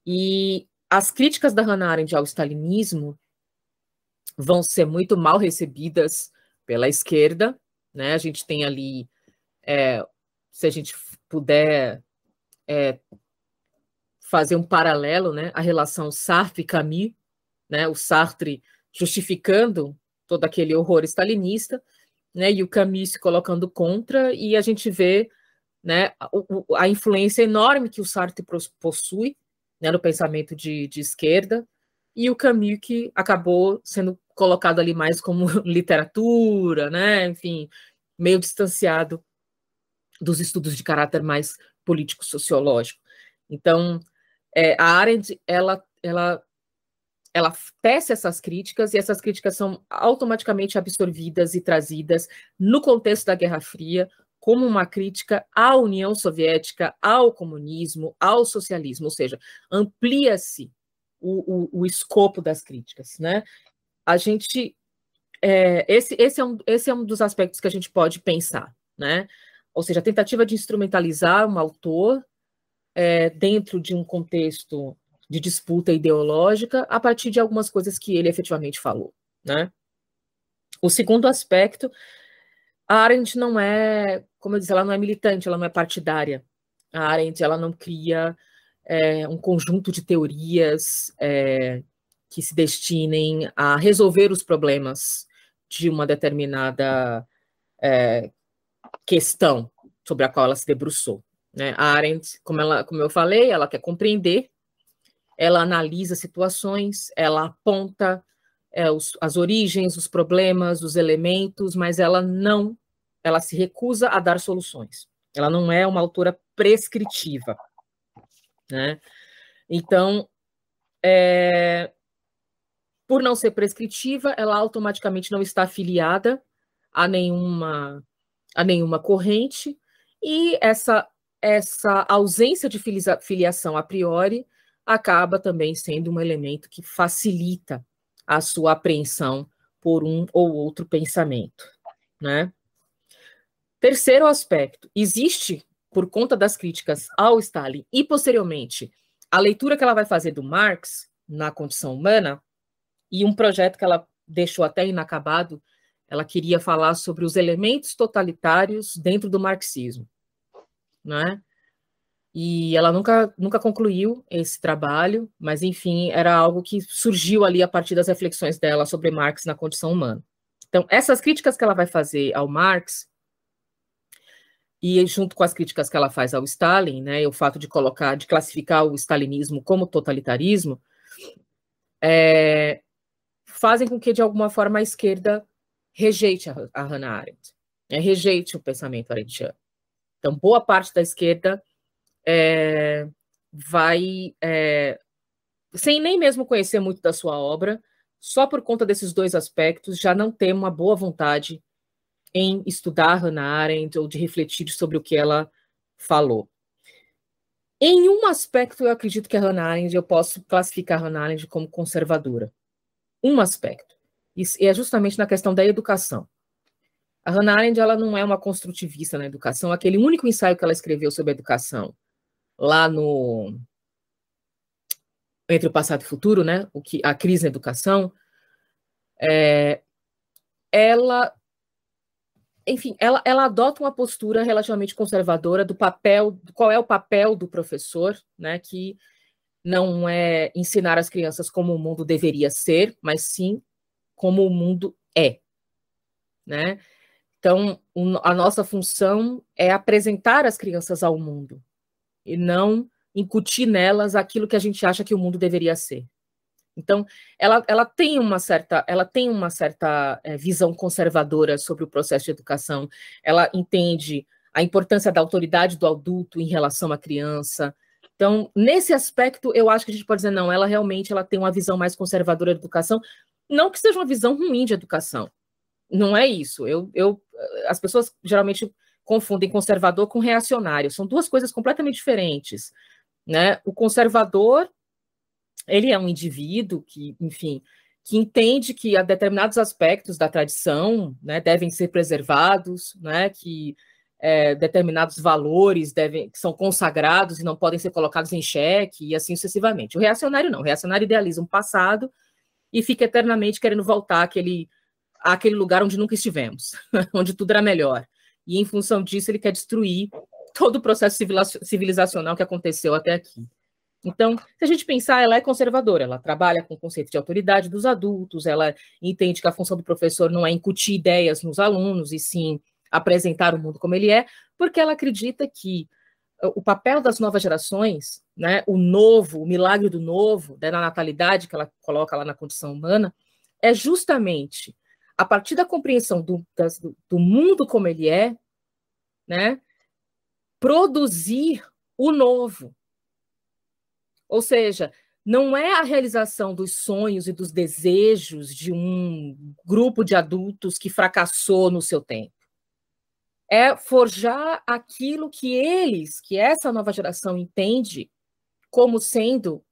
E as críticas da Hannah Arendt ao stalinismo vão ser muito mal recebidas pela esquerda. Né? A gente tem ali, é, se a gente puder é, fazer um paralelo, né, a relação Sartre e Camus, né, o Sartre justificando todo aquele horror stalinista, né, e o Camus se colocando contra, e a gente vê né, a, a influência enorme que o Sartre possui né, no pensamento de, de esquerda, e o Camus que acabou sendo colocado ali mais como literatura, né, enfim, meio distanciado dos estudos de caráter mais político-sociológico. Então, é, a Arendt, ela, ela, ela tece essas críticas e essas críticas são automaticamente absorvidas e trazidas no contexto da Guerra Fria como uma crítica à União Soviética, ao comunismo, ao socialismo, ou seja, amplia-se o, o, o, escopo das críticas, né? A gente é, esse, esse, é um, esse é um dos aspectos que a gente pode pensar, né? Ou seja, a tentativa de instrumentalizar um autor é, dentro de um contexto de disputa ideológica a partir de algumas coisas que ele efetivamente falou, né? O segundo aspecto, a Arendt não é, como eu disse, ela não é militante, ela não é partidária. A Arendt, ela não cria é, um conjunto de teorias é, que se destinem a resolver os problemas de uma determinada é, questão sobre a qual ela se debruçou. Né? A Arendt, como, ela, como eu falei, ela quer compreender, ela analisa situações, ela aponta é, os, as origens, os problemas, os elementos, mas ela não, ela se recusa a dar soluções. Ela não é uma autora prescritiva. Né? Então, é, por não ser prescritiva, ela automaticamente não está afiliada a nenhuma, a nenhuma corrente, e essa essa ausência de filiação a priori acaba também sendo um elemento que facilita a sua apreensão por um ou outro pensamento, né? Terceiro aspecto, existe por conta das críticas ao Stalin e posteriormente a leitura que ela vai fazer do Marx na condição humana e um projeto que ela deixou até inacabado, ela queria falar sobre os elementos totalitários dentro do marxismo né? E ela nunca, nunca concluiu esse trabalho, mas enfim, era algo que surgiu ali a partir das reflexões dela sobre Marx na condição humana. Então, essas críticas que ela vai fazer ao Marx, e junto com as críticas que ela faz ao Stalin, né, o fato de colocar, de classificar o stalinismo como totalitarismo, é, fazem com que, de alguma forma, a esquerda rejeite a, a Hannah Arendt, né, rejeite o pensamento arendtiano. Então, boa parte da esquerda é, vai, é, sem nem mesmo conhecer muito da sua obra, só por conta desses dois aspectos, já não tem uma boa vontade em estudar Hannah Arendt ou de refletir sobre o que ela falou. Em um aspecto, eu acredito que a Hannah Arendt, eu posso classificar a Hannah Arendt como conservadora. Um aspecto. E é justamente na questão da educação. A Hannah Arendt ela não é uma construtivista na educação. Aquele único ensaio que ela escreveu sobre educação, lá no entre o passado e o futuro, né? O que a crise na educação, é, ela, enfim, ela, ela adota uma postura relativamente conservadora do papel, qual é o papel do professor, né? Que não é ensinar as crianças como o mundo deveria ser, mas sim como o mundo é, né? Então, a nossa função é apresentar as crianças ao mundo e não incutir nelas aquilo que a gente acha que o mundo deveria ser. Então, ela, ela tem uma certa, ela tem uma certa é, visão conservadora sobre o processo de educação. Ela entende a importância da autoridade do adulto em relação à criança. Então, nesse aspecto, eu acho que a gente pode dizer não, ela realmente ela tem uma visão mais conservadora da educação, não que seja uma visão ruim de educação. Não é isso. Eu, eu, as pessoas geralmente confundem conservador com reacionário. São duas coisas completamente diferentes. Né? O conservador, ele é um indivíduo que, enfim, que entende que determinados aspectos da tradição né, devem ser preservados, né, que é, determinados valores devem, são consagrados e não podem ser colocados em xeque, e assim sucessivamente. O reacionário não, o reacionário idealiza um passado e fica eternamente querendo voltar àquele, àquele lugar onde nunca estivemos, onde tudo era melhor. E em função disso, ele quer destruir todo o processo civilizacional que aconteceu até aqui. Então, se a gente pensar, ela é conservadora, ela trabalha com o conceito de autoridade dos adultos, ela entende que a função do professor não é incutir ideias nos alunos, e sim apresentar o mundo como ele é, porque ela acredita que o papel das novas gerações, né, o novo, o milagre do novo, né, da natalidade que ela coloca lá na condição humana, é justamente a partir da compreensão do, das, do mundo como ele é, né, produzir o novo. Ou seja, não é a realização dos sonhos e dos desejos de um grupo de adultos que fracassou no seu tempo. É forjar aquilo que eles, que essa nova geração entende como sendo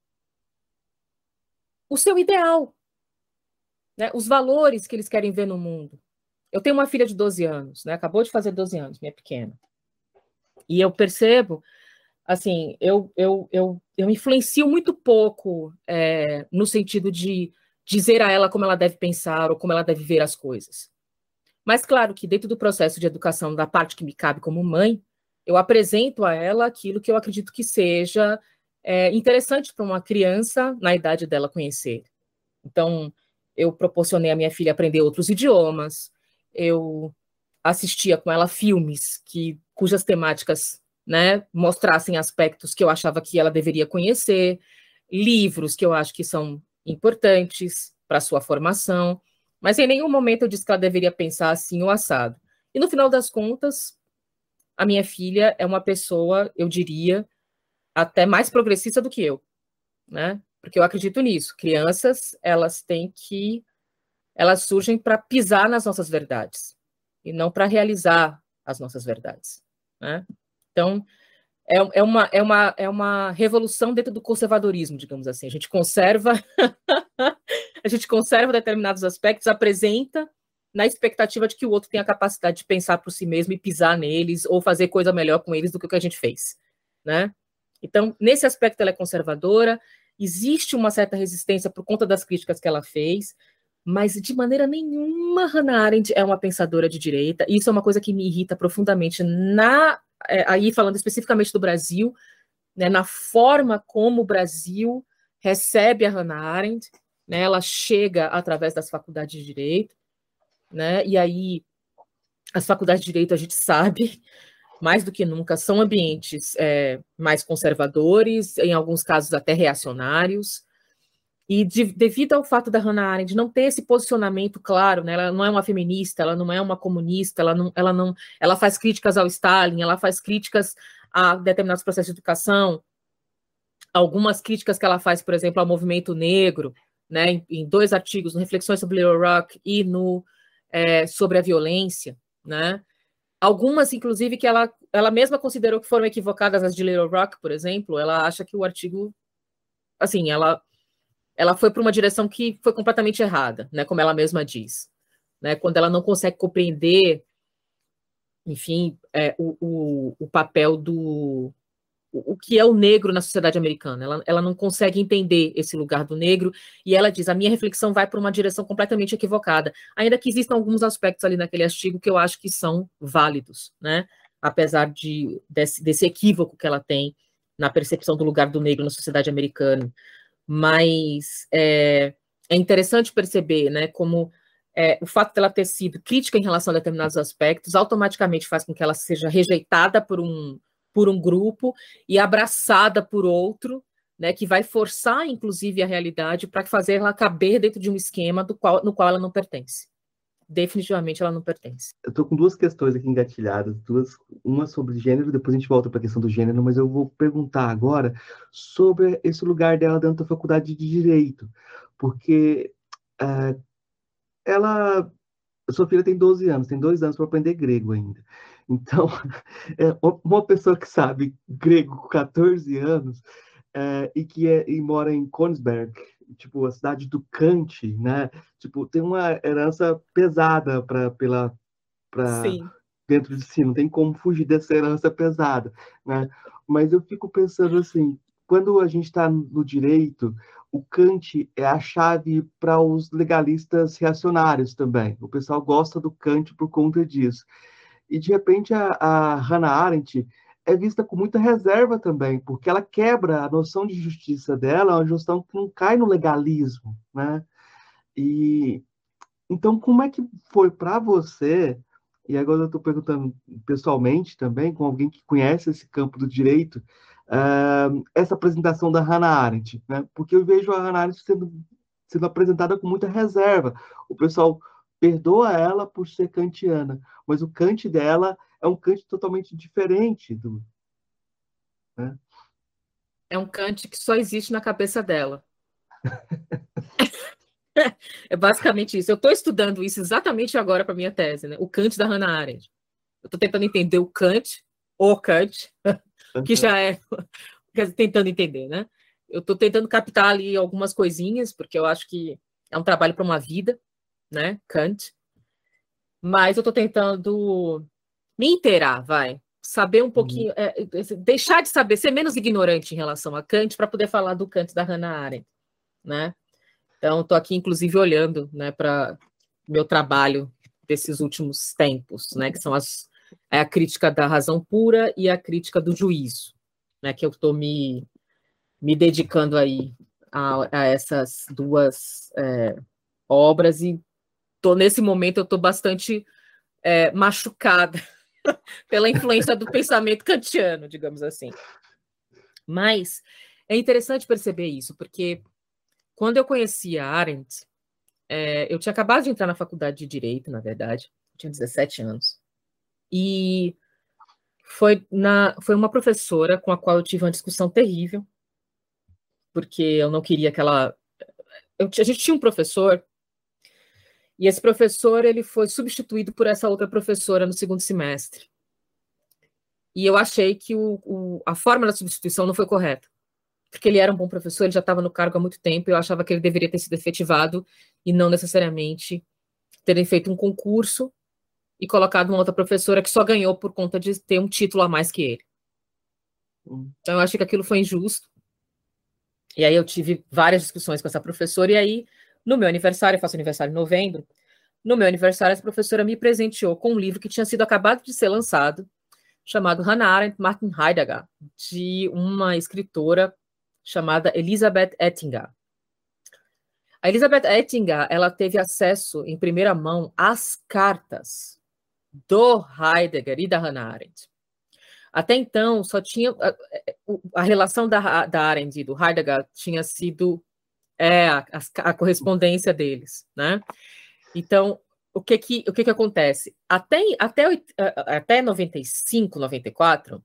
o seu ideal, né? os valores que eles querem ver no mundo. Eu tenho uma filha de 12 anos, né? acabou de fazer 12 anos, minha pequena. E eu percebo, assim, eu, eu, eu, eu influencio muito pouco é, no sentido de dizer a ela como ela deve pensar ou como ela deve ver as coisas. Mas, claro que dentro do processo de educação, da parte que me cabe como mãe, eu apresento a ela aquilo que eu acredito que seja é, interessante para uma criança na idade dela conhecer. Então, eu proporcionei à minha filha aprender outros idiomas, eu assistia com ela filmes que cujas temáticas né, mostrassem aspectos que eu achava que ela deveria conhecer, livros que eu acho que são importantes para sua formação, mas em nenhum momento eu disse que ela deveria pensar assim ou assado. E no final das contas, a minha filha é uma pessoa, eu diria, até mais progressista do que eu, né? Porque eu acredito nisso. Crianças, elas têm que elas surgem para pisar nas nossas verdades e não para realizar as nossas verdades. Né? Então, é, é, uma, é, uma, é uma revolução dentro do conservadorismo, digamos assim. A gente conserva, a gente conserva determinados aspectos, apresenta na expectativa de que o outro tenha a capacidade de pensar por si mesmo e pisar neles ou fazer coisa melhor com eles do que o que a gente fez, né? Então, nesse aspecto ela é conservadora, existe uma certa resistência por conta das críticas que ela fez, mas de maneira nenhuma Hannah Arendt é uma pensadora de direita. Isso é uma coisa que me irrita profundamente na é, aí falando especificamente do Brasil, né, na forma como o Brasil recebe a Hannah Arendt, né, ela chega através das faculdades de direito, né, e aí as faculdades de direito a gente sabe mais do que nunca são ambientes é, mais conservadores, em alguns casos até reacionários, e de, devido ao fato da Hannah Arendt não ter esse posicionamento claro, né, ela não é uma feminista, ela não é uma comunista, ela não, ela não, ela faz críticas ao Stalin, ela faz críticas a determinados processos de educação, algumas críticas que ela faz, por exemplo, ao movimento negro, né, em, em dois artigos, no Reflexões sobre Little Rock e no é, sobre a violência, né, algumas, inclusive, que ela, ela mesma considerou que foram equivocadas as de Little Rock, por exemplo, ela acha que o artigo, assim, ela ela foi para uma direção que foi completamente errada, né, como ela mesma diz, né, quando ela não consegue compreender, enfim, é, o, o, o, papel do o, que é o negro na sociedade americana. Ela, ela não consegue entender esse lugar do negro e ela diz: a minha reflexão vai para uma direção completamente equivocada. Ainda que existam alguns aspectos ali naquele artigo que eu acho que são válidos, né? Apesar de, desse, desse equívoco que ela tem na percepção do lugar do negro na sociedade americana. Mas é, é interessante perceber, né, como é, o fato dela ter sido crítica em relação a determinados aspectos automaticamente faz com que ela seja rejeitada por um por um grupo e abraçada por outro, né, que vai forçar, inclusive, a realidade para fazer ela caber dentro de um esquema do qual, no qual ela não pertence. Definitivamente ela não pertence. Eu estou com duas questões aqui engatilhadas, duas, uma sobre gênero, depois a gente volta para a questão do gênero, mas eu vou perguntar agora sobre esse lugar dela dentro da faculdade de direito, porque uh, ela, sua filha tem 12 anos, tem dois anos para aprender grego ainda. Então, é, uma pessoa que sabe grego com 14 anos é, e que é, e mora em Königsberg, tipo a cidade do Kant, né? Tipo, tem uma herança pesada para pela para dentro de si, não tem como fugir dessa herança pesada, né? Mas eu fico pensando assim, quando a gente está no direito, o Kant é a chave para os legalistas reacionários também. O pessoal gosta do Kant por conta disso. E, de repente, a, a Hannah Arendt é vista com muita reserva também, porque ela quebra a noção de justiça dela, é uma noção que não cai no legalismo, né? E então como é que foi para você? E agora eu estou perguntando pessoalmente também, com alguém que conhece esse campo do direito, uh, essa apresentação da Hannah Arendt, né? Porque eu vejo a Hannah Arendt sendo, sendo apresentada com muita reserva. O pessoal perdoa ela por ser kantiana, mas o Kant dela é um Kant totalmente diferente do. Né? É um Kant que só existe na cabeça dela. é basicamente isso. Eu estou estudando isso exatamente agora para minha tese, né? O Kant da Hannah Arendt. Eu estou tentando entender o Kant, o Kant, que já é tentando entender, né? Eu estou tentando captar ali algumas coisinhas, porque eu acho que é um trabalho para uma vida, né? Kant. Mas eu estou tentando me inteirar, vai. Saber um pouquinho, uhum. é, deixar de saber, ser menos ignorante em relação a Kant para poder falar do Kant da Hannah Arendt, né? Então, estou aqui, inclusive, olhando né, para meu trabalho desses últimos tempos, né? Que são as, é a crítica da razão pura e a crítica do juízo, né? Que eu estou me, me dedicando aí a, a essas duas é, obras e tô nesse momento eu tô bastante é, machucada pela influência do pensamento kantiano, digamos assim. Mas é interessante perceber isso, porque quando eu conheci a Arendt, é, eu tinha acabado de entrar na faculdade de Direito, na verdade, tinha 17 anos, e foi, na, foi uma professora com a qual eu tive uma discussão terrível, porque eu não queria que ela. Eu, a gente tinha um professor e esse professor ele foi substituído por essa outra professora no segundo semestre. E eu achei que o, o, a forma da substituição não foi correta. Porque ele era um bom professor, ele já estava no cargo há muito tempo, eu achava que ele deveria ter sido efetivado e não necessariamente terem feito um concurso e colocado uma outra professora que só ganhou por conta de ter um título a mais que ele. Então eu achei que aquilo foi injusto. E aí eu tive várias discussões com essa professora, e aí no meu aniversário, eu faço aniversário em novembro, no meu aniversário, essa professora me presenteou com um livro que tinha sido acabado de ser lançado, chamado Hannah Arendt Martin Heidegger, de uma escritora chamada Elizabeth Ettinger. A Elizabeth Ettinger, ela teve acesso em primeira mão às cartas do Heidegger e da Hannah Arendt. Até então, só tinha a, a relação da, da Arendt e do Heidegger tinha sido é, a, a, correspondência deles, né? Então, o que que, o que, que acontece? Até, até, até 95, 94,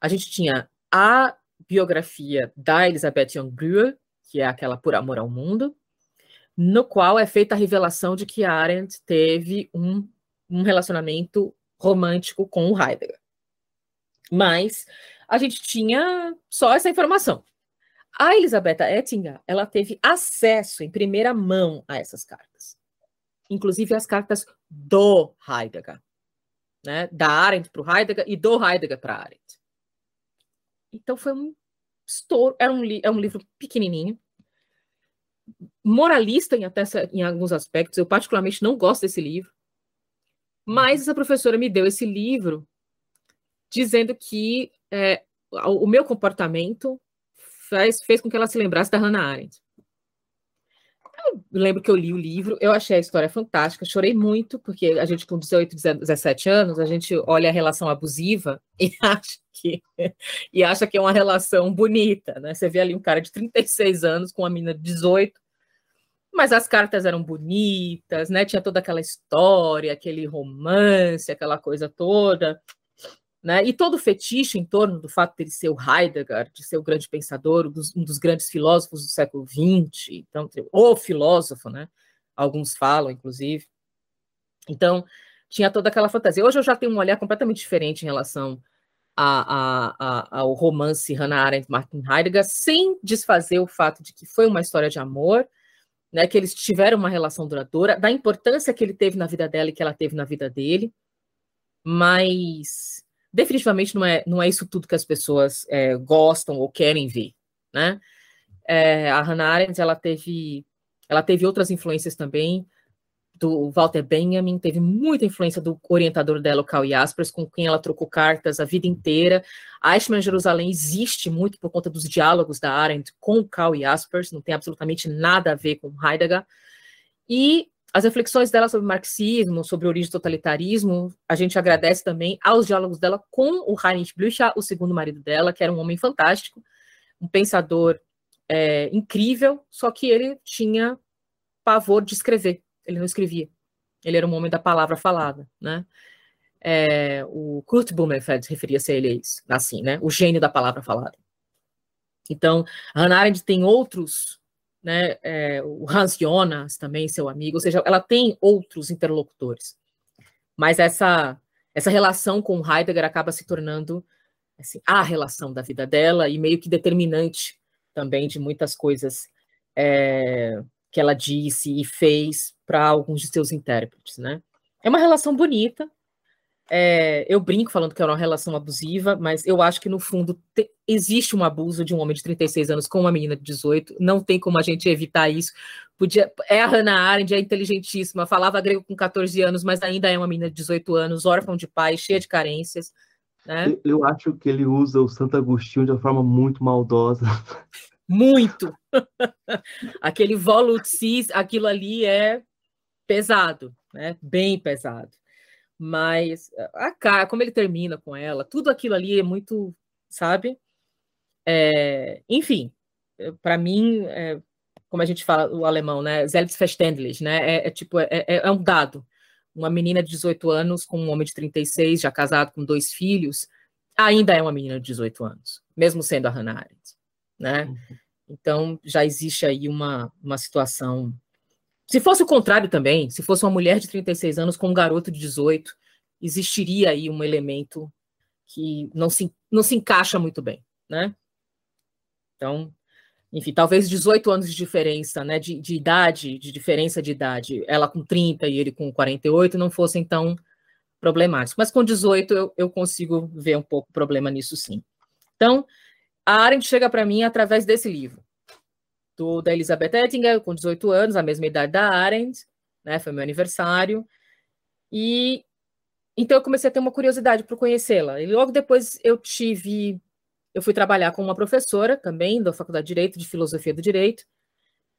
a gente tinha a biografia da Elizabeth Young que é aquela Por Amor ao Mundo, no qual é feita a revelação de que Arendt teve um, um relacionamento romântico com Heidegger. Mas a gente tinha só essa informação. A Elisabetta Ettinger, ela teve acesso em primeira mão a essas cartas, inclusive as cartas do Heidegger, né? da Arendt para o Heidegger e do Heidegger para Arendt. Então foi um estouro. Era um, é um livro pequenininho, moralista em, até, em alguns aspectos. Eu, particularmente, não gosto desse livro. Mas essa professora me deu esse livro dizendo que é, o meu comportamento fez, fez com que ela se lembrasse da Hannah Arendt. Eu lembro que eu li o livro, eu achei a história fantástica, chorei muito, porque a gente com 18, 17 anos, a gente olha a relação abusiva e acha que, e acha que é uma relação bonita, né? Você vê ali um cara de 36 anos com uma menina de 18, mas as cartas eram bonitas, né? Tinha toda aquela história, aquele romance, aquela coisa toda. Né? E todo o fetiche em torno do fato de ele ser o Heidegger, de ser o grande pensador, um dos grandes filósofos do século XX, então, o filósofo, né? alguns falam, inclusive. Então, tinha toda aquela fantasia. Hoje eu já tenho um olhar completamente diferente em relação a, a, a, ao romance Hannah Arendt Martin Heidegger, sem desfazer o fato de que foi uma história de amor, né, que eles tiveram uma relação duradoura, da importância que ele teve na vida dela e que ela teve na vida dele, mas definitivamente não é, não é isso tudo que as pessoas é, gostam ou querem ver, né? É, a Hannah Arendt, ela teve, ela teve outras influências também, do Walter Benjamin, teve muita influência do orientador dela, o Karl Jaspers, com quem ela trocou cartas a vida inteira. Eichmann Jerusalém existe muito por conta dos diálogos da Arendt com o Karl Jaspers, não tem absolutamente nada a ver com Heidegger. E as reflexões dela sobre marxismo, sobre origem do totalitarismo, a gente agradece também aos diálogos dela com o Heinrich Blücher, o segundo marido dela, que era um homem fantástico, um pensador é, incrível, só que ele tinha pavor de escrever, ele não escrevia. Ele era um homem da palavra falada, né? É, o Kurt Blumenfeld referia-se a ele assim, né? O gênio da palavra falada. Então, Hannah Arendt tem outros né, é, o Hans Jonas também, seu amigo, ou seja, ela tem outros interlocutores. Mas essa, essa relação com Heidegger acaba se tornando assim, a relação da vida dela e meio que determinante também de muitas coisas é, que ela disse e fez para alguns de seus intérpretes. Né? É uma relação bonita, é, eu brinco falando que é uma relação abusiva, mas eu acho que no fundo te, existe um abuso de um homem de 36 anos com uma menina de 18. Não tem como a gente evitar isso. Podia, é a Hannah Arendt, é inteligentíssima, falava grego com 14 anos, mas ainda é uma menina de 18 anos, órfã de pai, cheia de carências. Né? Eu acho que ele usa o Santo Agostinho de uma forma muito maldosa. Muito! Aquele volutsis, aquilo ali é pesado, né? bem pesado. Mas a cara, como ele termina com ela, tudo aquilo ali é muito, sabe? É, enfim, eh, para mim, é, como a gente fala o alemão, né? Selbstverständlich, né? É, é tipo, é, é, é, um dado. Uma menina de 18 anos com um homem de 36, já casado com dois filhos, ainda é uma menina de 18 anos, mesmo sendo a Hannah Arendt, né? Uhum. Então, já existe aí uma, uma situação se fosse o contrário também, se fosse uma mulher de 36 anos com um garoto de 18, existiria aí um elemento que não se, não se encaixa muito bem, né? Então, enfim, talvez 18 anos de diferença, né, de, de idade, de diferença de idade, ela com 30 e ele com 48, não fossem tão problemáticos. Mas com 18 eu, eu consigo ver um pouco problema nisso sim. Então, a Arendt chega para mim através desse livro do, da Elizabeth Ettinger, com 18 anos, a mesma idade da Arendt, né, foi meu aniversário, e então eu comecei a ter uma curiosidade por conhecê-la. E logo depois eu tive, eu fui trabalhar com uma professora também da Faculdade de Direito, de Filosofia do Direito,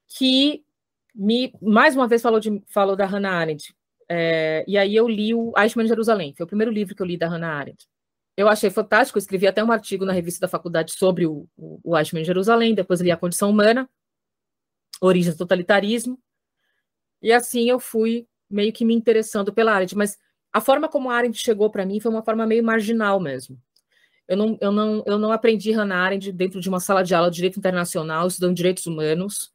que me mais uma vez falou, de, falou da Hannah Arendt. É, e aí eu li o Eichmann Jerusalém, foi o primeiro livro que eu li da Hannah Arendt. Eu achei fantástico, escrevi até um artigo na revista da faculdade sobre o, o, o Eichmann Jerusalém, depois li A Condição Humana, Origem do Totalitarismo, e assim eu fui meio que me interessando pela Arendt, mas a forma como a Arendt chegou para mim foi uma forma meio marginal mesmo. Eu não, eu, não, eu não aprendi Hannah Arendt dentro de uma sala de aula de direito internacional, estudando direitos humanos,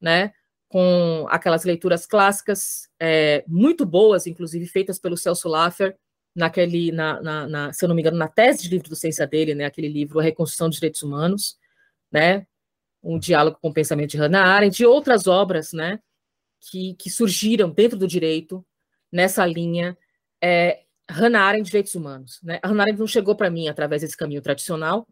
né, com aquelas leituras clássicas, é, muito boas, inclusive feitas pelo Celso Laffer, naquele, na, na, na, se eu não me engano, na tese de livro docência dele, né, aquele livro A Reconstrução dos Direitos Humanos, né, um diálogo com o pensamento de Hannah Arendt, e outras obras, né, que, que surgiram dentro do direito nessa linha é, Hannah Arendt, direitos humanos. Né? A Hannah Arendt não chegou para mim através desse caminho tradicional,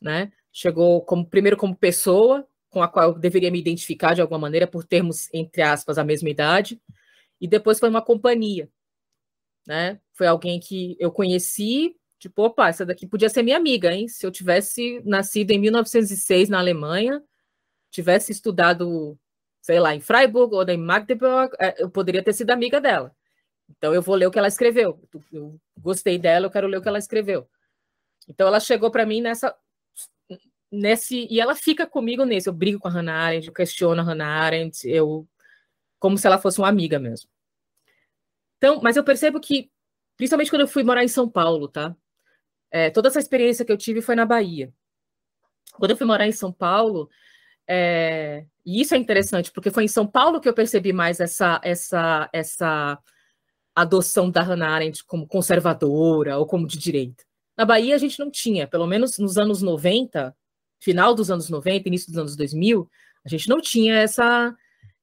né? Chegou como primeiro como pessoa, com a qual eu deveria me identificar de alguma maneira por termos entre aspas a mesma idade, e depois foi uma companhia, né? Foi alguém que eu conheci, tipo, opa, essa daqui podia ser minha amiga, hein? Se eu tivesse nascido em 1906 na Alemanha, tivesse estudado, sei lá, em Freiburg ou em Magdeburg, é, eu poderia ter sido amiga dela. Então eu vou ler o que ela escreveu. Eu gostei dela, eu quero ler o que ela escreveu. Então ela chegou para mim nessa nesse e ela fica comigo nesse. Eu brigo com a Hannah Arendt, eu questiono a Hannah Arendt, eu como se ela fosse uma amiga mesmo. Então, mas eu percebo que principalmente quando eu fui morar em São Paulo, tá? É, toda essa experiência que eu tive foi na Bahia. Quando eu fui morar em São Paulo, é, e isso é interessante porque foi em São Paulo que eu percebi mais essa essa essa adoção da Hannah Arendt como conservadora ou como de direita. Na Bahia a gente não tinha, pelo menos nos anos 90, final dos anos 90, início dos anos 2000, a gente não tinha essa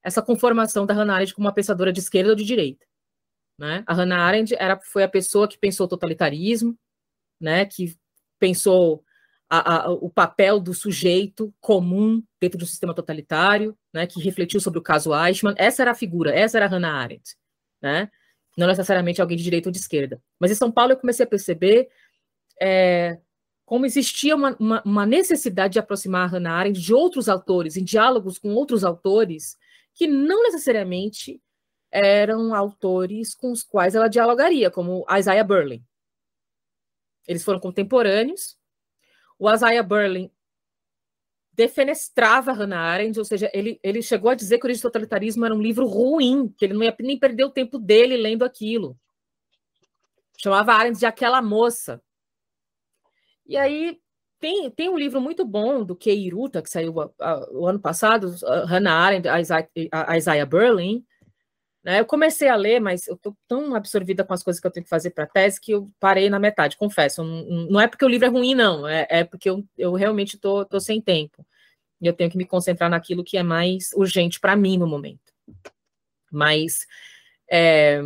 essa conformação da Hannah Arendt como uma pensadora de esquerda ou de direita. Né? A Hannah Arendt era, foi a pessoa que pensou o totalitarismo, né? que pensou a, a, o papel do sujeito comum dentro do sistema totalitário, né? que refletiu sobre o caso Eichmann. Essa era a figura, essa era a Hannah Arendt. Né? não necessariamente alguém de direita ou de esquerda. Mas em São Paulo eu comecei a perceber é, como existia uma, uma, uma, necessidade de aproximar a Hannah Arendt de outros autores, em diálogos com outros autores, que não necessariamente eram autores com os quais ela dialogaria, como Isaiah Berlin. Eles foram contemporâneos. O Isaiah Berlin defenestrava Hannah Arendt, ou seja, ele, ele chegou a dizer que o Origem do Totalitarismo era um livro ruim, que ele não ia nem perder o tempo dele lendo aquilo. Chamava Arendt de aquela moça. E aí tem, tem um livro muito bom do Kei Iruta, que saiu a, a, o ano passado, Hannah Arendt, a Isaiah, a Isaiah Berlin? Eu comecei a ler, mas eu estou tão absorvida com as coisas que eu tenho que fazer para a tese que eu parei na metade, confesso. Não, não, é porque o livro é ruim, não. É, é porque eu, eu realmente estou tô, tô sem tempo. E eu tenho que me concentrar naquilo que é mais urgente para mim no momento. Mas é,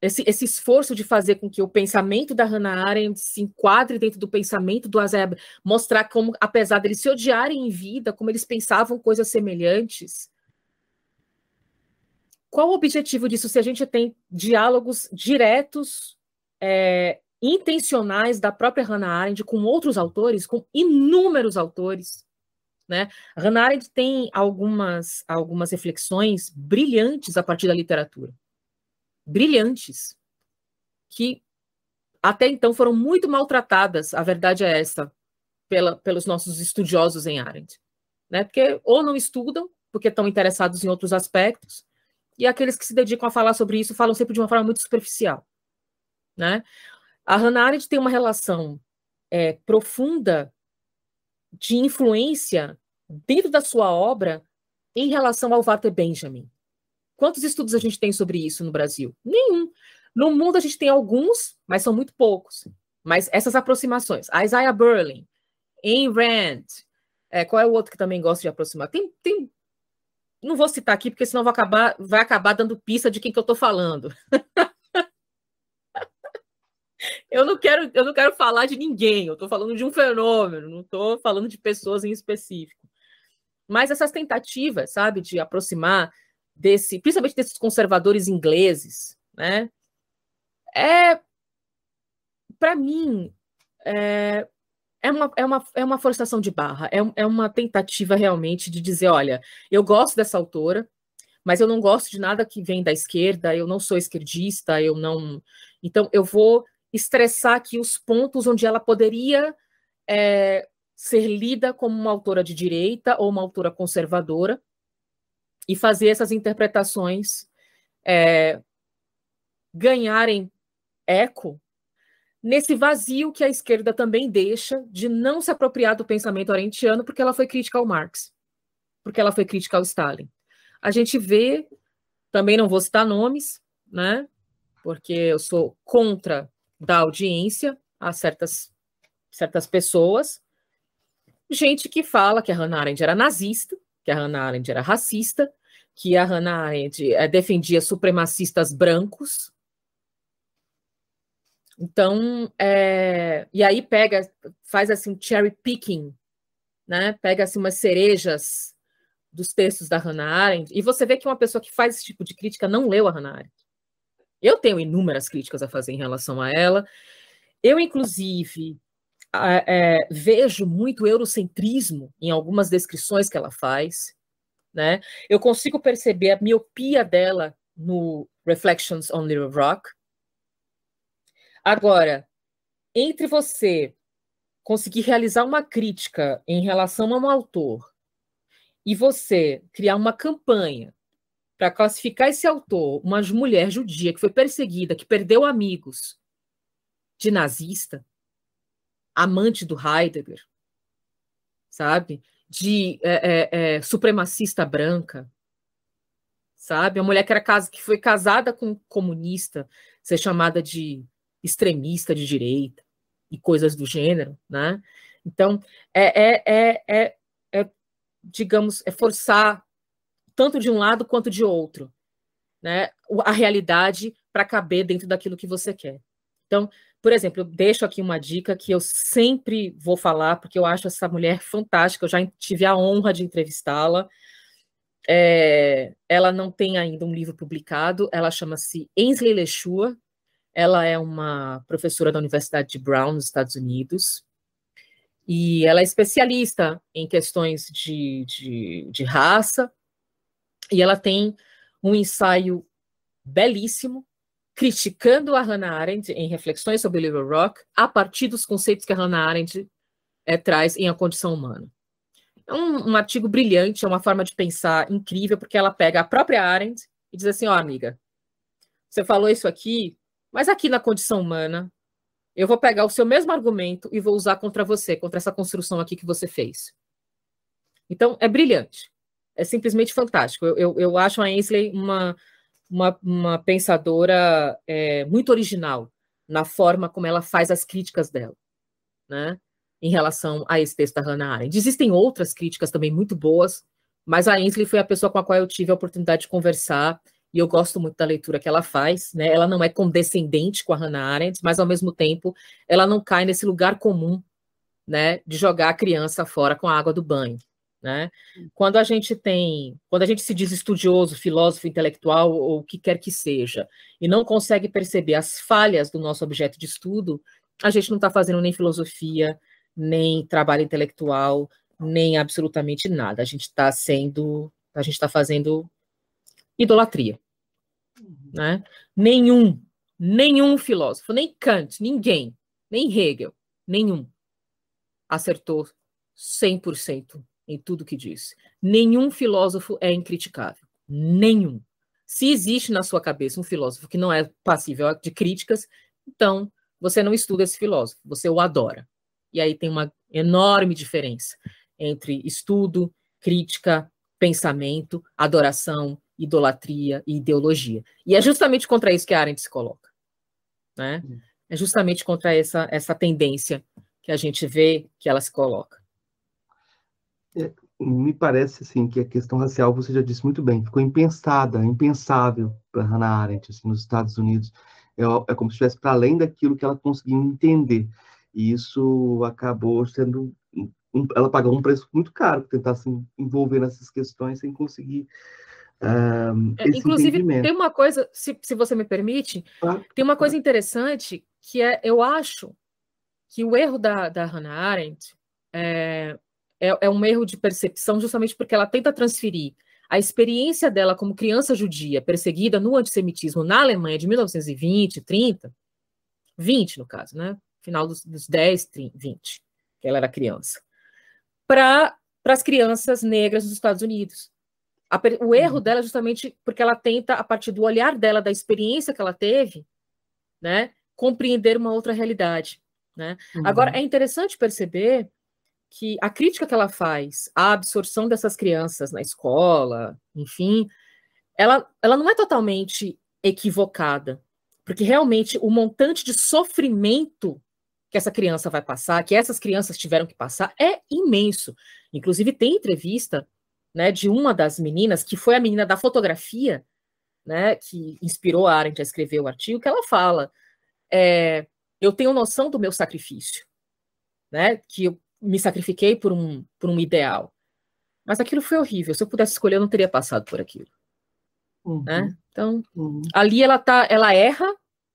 esse, esse esforço de fazer com que o pensamento da Hannah Arendt se enquadre dentro do pensamento do Azeb, mostrar como, apesar deles se odiarem em vida, como eles pensavam coisas semelhantes, qual o objetivo disso se a gente tem diálogos diretos, é, intencionais da própria Hannah Arendt com outros autores, com inúmeros autores? Né? Hannah Arendt tem algumas, algumas reflexões brilhantes a partir da literatura. Brilhantes. Que até então foram muito maltratadas, a verdade é essa, pela, pelos nossos estudiosos em Arendt. Né? Porque ou não estudam, porque estão interessados em outros aspectos, e aqueles que se dedicam a falar sobre isso falam sempre de uma forma muito superficial. Né? A Hannah Arendt tem uma relação é, profunda de influência dentro da sua obra em relação ao Walter Benjamin. Quantos estudos a gente tem sobre isso no Brasil? Nenhum. No mundo a gente tem alguns, mas são muito poucos. Mas essas aproximações, a Isaiah Berlin, Ayn Rand, é, qual é o outro que também gosta de aproximar? Tem, tem não vou citar aqui, porque senão vai acabar, vai acabar dando pista de quem que eu estou falando. eu não quero, eu não quero falar de ninguém, eu estou falando de um fenômeno, não estou falando de pessoas em específico. Mas essas tentativas, sabe, de aproximar desse, principalmente desses conservadores ingleses, né? É, para mim, é, é uma, é uma, é uma forçação de barra, é, é uma tentativa realmente de dizer: olha, eu gosto dessa autora, mas eu não gosto de nada que vem da esquerda, eu não sou esquerdista, eu não. Então, eu vou estressar aqui os pontos onde ela poderia é, ser lida como uma autora de direita ou uma autora conservadora e fazer essas interpretações é, ganharem eco nesse vazio que a esquerda também deixa de não se apropriar do pensamento arentiano, porque ela foi crítica ao Marx, porque ela foi crítica ao Stalin. A gente vê, também não vou citar nomes, né? Porque eu sou contra da audiência a certas, certas pessoas, gente que fala que a Hannah Arendt era nazista, que a Hannah Arendt era racista, que a Hannah Arendt eh, defendia supremacistas brancos, Então, é, e aí pega, faz assim cherry picking, né? Pega assim umas cerejas dos textos da Hannah Arendt, e você vê que uma pessoa que faz esse tipo de crítica não leu a Hannah Arendt. Eu tenho inúmeras críticas a fazer em relação a ela. Eu, inclusive, é, vejo muito eurocentrismo em algumas descrições que ela faz. Né? Eu consigo perceber a miopia dela no Reflections on Little Rock. Agora, entre você conseguir realizar uma crítica em relação a um autor e você criar uma campanha para classificar esse autor, uma mulher judia que foi perseguida, que perdeu amigos, de nazista, amante do Heidegger, sabe? De é, é, é, supremacista branca, sabe? A mulher que, era que foi casada com um comunista, ser chamada de extremista de direita e coisas do gênero, né? Então, é, é, é, é, digamos, é forçar tanto de um lado quanto de outro, né? A realidade para caber dentro daquilo que você quer. Então, por exemplo, eu deixo aqui uma dica que eu sempre vou falar, porque eu acho essa mulher fantástica, eu já tive a honra de entrevistá-la. É, ela não tem ainda um livro publicado, ela chama-se Ainsley Lechua, ela é uma professora da Universidade de Brown, nos Estados Unidos, e ela é especialista em questões de, de, de raça, e ela tem um ensaio belíssimo criticando a Hannah Arendt em Reflexões sobre Little Rock, a partir dos conceitos que a Hannah Arendt é, traz em A Condição Humana. É um, um, artigo brilhante, é uma forma de pensar incrível, porque ela pega a própria Arendt e diz assim: ó, oh, amiga, você falou isso aqui, mas aqui na condição humana, eu vou pegar o seu mesmo argumento e vou usar contra você, contra essa construção aqui que você fez. Então, é brilhante. É simplesmente fantástico. Eu, eu, eu acho a Ainsley uma, uma, uma pensadora é, muito original na forma como ela faz as críticas dela, né? Em relação a esse texto da Hannah Arendt. Existem outras críticas também muito boas, mas a Ainsley foi a pessoa com a qual eu tive a oportunidade de conversar e eu gosto muito da leitura que ela faz, né? Ela não é condescendente com a Hannah Arendt, mas ao mesmo tempo ela não cai nesse lugar comum, né, de jogar a criança fora com a água do banho. Né? Quando a gente tem, quando a gente se diz estudioso, filósofo, intelectual ou o que quer que seja, e não consegue perceber as falhas do nosso objeto de estudo, a gente não está fazendo nem filosofia, nem trabalho intelectual, nem absolutamente nada. A gente está sendo, a gente está fazendo idolatria, né? Nenhum, nenhum filósofo, nem Kant, ninguém, nem Hegel, nenhum acertou 100% em tudo que diz. Nenhum filósofo é incriticável. Nenhum. Se existe na sua cabeça um filósofo que não é passível de críticas, então você não estuda esse filósofo, você o adora. E aí tem uma enorme diferença entre estudo, crítica, pensamento, adoração, idolatria e ideologia. E é justamente contra isso que a Arendt se coloca. Né? É justamente contra essa, essa tendência que a gente vê que ela se coloca. É, me parece assim que a questão racial você já disse muito bem, ficou impensada, impensável para Hannah Arendt assim, nos Estados Unidos. É, é como se estivesse para além daquilo que ela conseguiu entender. E isso acabou sendo ela pagou um preço muito caro por tentar se envolver nessas questões sem conseguir um, é, Inclusive, tem uma coisa, se, se você me permite, ah, tem uma coisa interessante que é, eu acho que o erro da, da Hannah Arendt é, é, é um erro de percepção, justamente porque ela tenta transferir a experiência dela como criança judia perseguida no antissemitismo na Alemanha de 1920, 30, 20 no caso, né? Final dos, dos 10, 30, 20, que ela era criança, para as crianças negras dos Estados Unidos. A, o erro uhum. dela é justamente porque ela tenta, a partir do olhar dela, da experiência que ela teve, né, compreender uma outra realidade. Né? Uhum. Agora, é interessante perceber que a crítica que ela faz à absorção dessas crianças na escola, enfim, ela, ela não é totalmente equivocada, porque realmente o montante de sofrimento que essa criança vai passar, que essas crianças tiveram que passar, é imenso. Inclusive, tem entrevista né, de uma das meninas, que foi a menina da fotografia, né, que inspirou a Arendt a escrever o artigo, que ela fala: é, eu tenho noção do meu sacrifício, né? Que eu me sacrifiquei por um, por um ideal. Mas aquilo foi horrível. Se eu pudesse escolher, eu não teria passado por aquilo. Uhum. Né? Então, uhum. ali ela tá, ela erra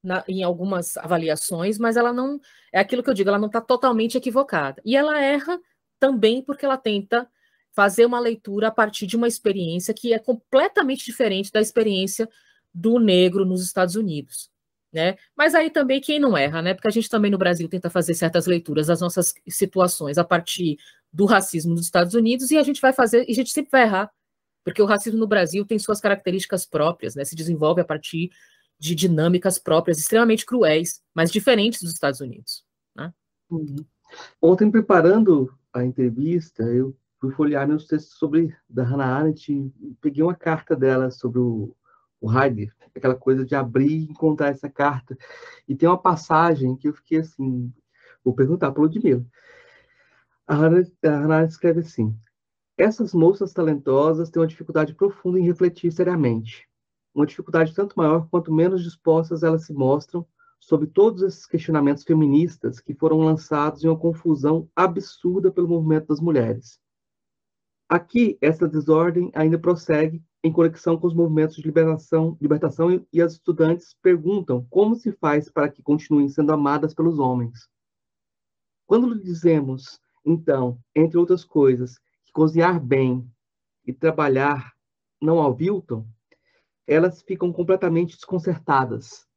na, em algumas avaliações, mas ela não é aquilo que eu digo, ela não está totalmente equivocada. E ela erra também porque ela tenta fazer uma leitura a partir de uma experiência que é completamente diferente da experiência do negro nos Estados Unidos. Né? Mas aí também quem não erra, né? Porque a gente também no Brasil tenta fazer certas leituras das nossas situações a partir do racismo nos Estados Unidos e a gente vai fazer, e a gente sempre vai errar, porque o racismo no Brasil tem suas características próprias, né? Se desenvolve a partir de dinâmicas próprias extremamente cruéis, mas diferentes dos Estados Unidos. Né? Uhum. Ontem, preparando a entrevista, eu fui folhear meus textos sobre da Hannah Arendt e peguei uma carta dela sobre o, o Heidegger, aquela coisa de abrir e encontrar essa carta. E tem uma passagem que eu fiquei assim, vou perguntar para o Ludmilla. A Hannah, a Hannah Arendt escreve assim, essas moças talentosas têm uma dificuldade profunda em refletir seriamente. Uma dificuldade tanto maior quanto menos dispostas elas se mostram sobre todos esses questionamentos feministas que foram lançados em uma confusão absurda pelo movimento das mulheres. Aqui, essa desordem ainda prossegue em conexão com os movimentos de liberação, libertação e as estudantes perguntam como se faz para que continuem sendo amadas pelos homens. Quando dizemos, então, entre outras coisas, que cozinhar bem e trabalhar não aviltam, elas ficam completamente desconcertadas.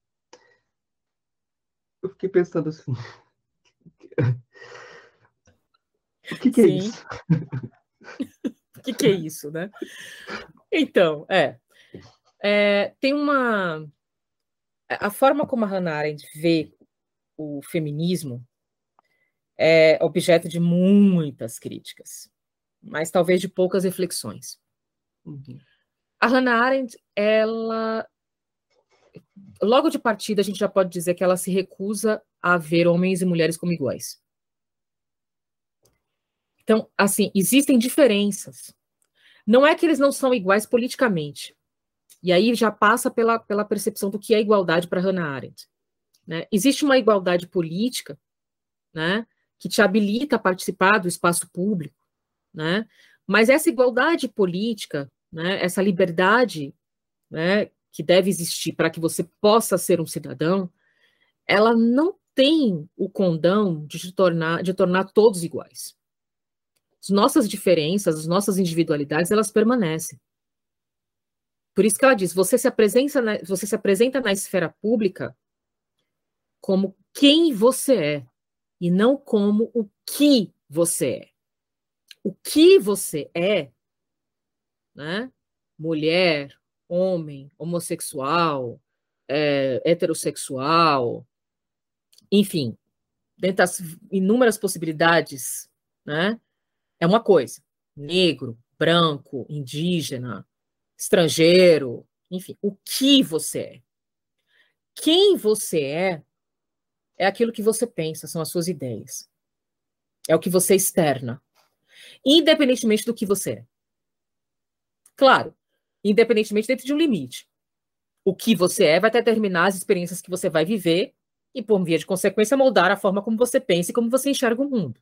Eu fiquei pensando assim. o que, que é isso? O que, que é isso, né? Então, é, é, tem uma. A forma como a Hannah Arendt vê o feminismo é objeto de muitas críticas, mas talvez de poucas reflexões. Uhum. A Hannah Arendt, ela logo de partida a gente já pode dizer que ela se recusa a ver homens e mulheres como iguais. Então, assim, existem diferenças. Não é que eles não são iguais politicamente. E aí já passa pela, pela percepção do que é igualdade para Hannah Arendt. Né? Existe uma igualdade política, né, que te habilita a participar do espaço público, né? Mas essa igualdade política né, essa liberdade né, que deve existir para que você possa ser um cidadão, ela não tem o condão de tornar, de tornar todos iguais. As nossas diferenças, as nossas individualidades, elas permanecem. Por isso que ela diz: você se apresenta na, você se apresenta na esfera pública como quem você é e não como o que você é. O que você é né? Mulher, homem, homossexual, é, heterossexual, enfim, dentre as inúmeras possibilidades, né? É uma coisa. Negro, branco, indígena, estrangeiro, enfim, o que você é. Quem você é é aquilo que você pensa, são as suas ideias. É o que você externa, independentemente do que você é. Claro, independentemente dentro de um limite. O que você é vai determinar as experiências que você vai viver e, por via de consequência, moldar a forma como você pensa e como você enxerga o mundo.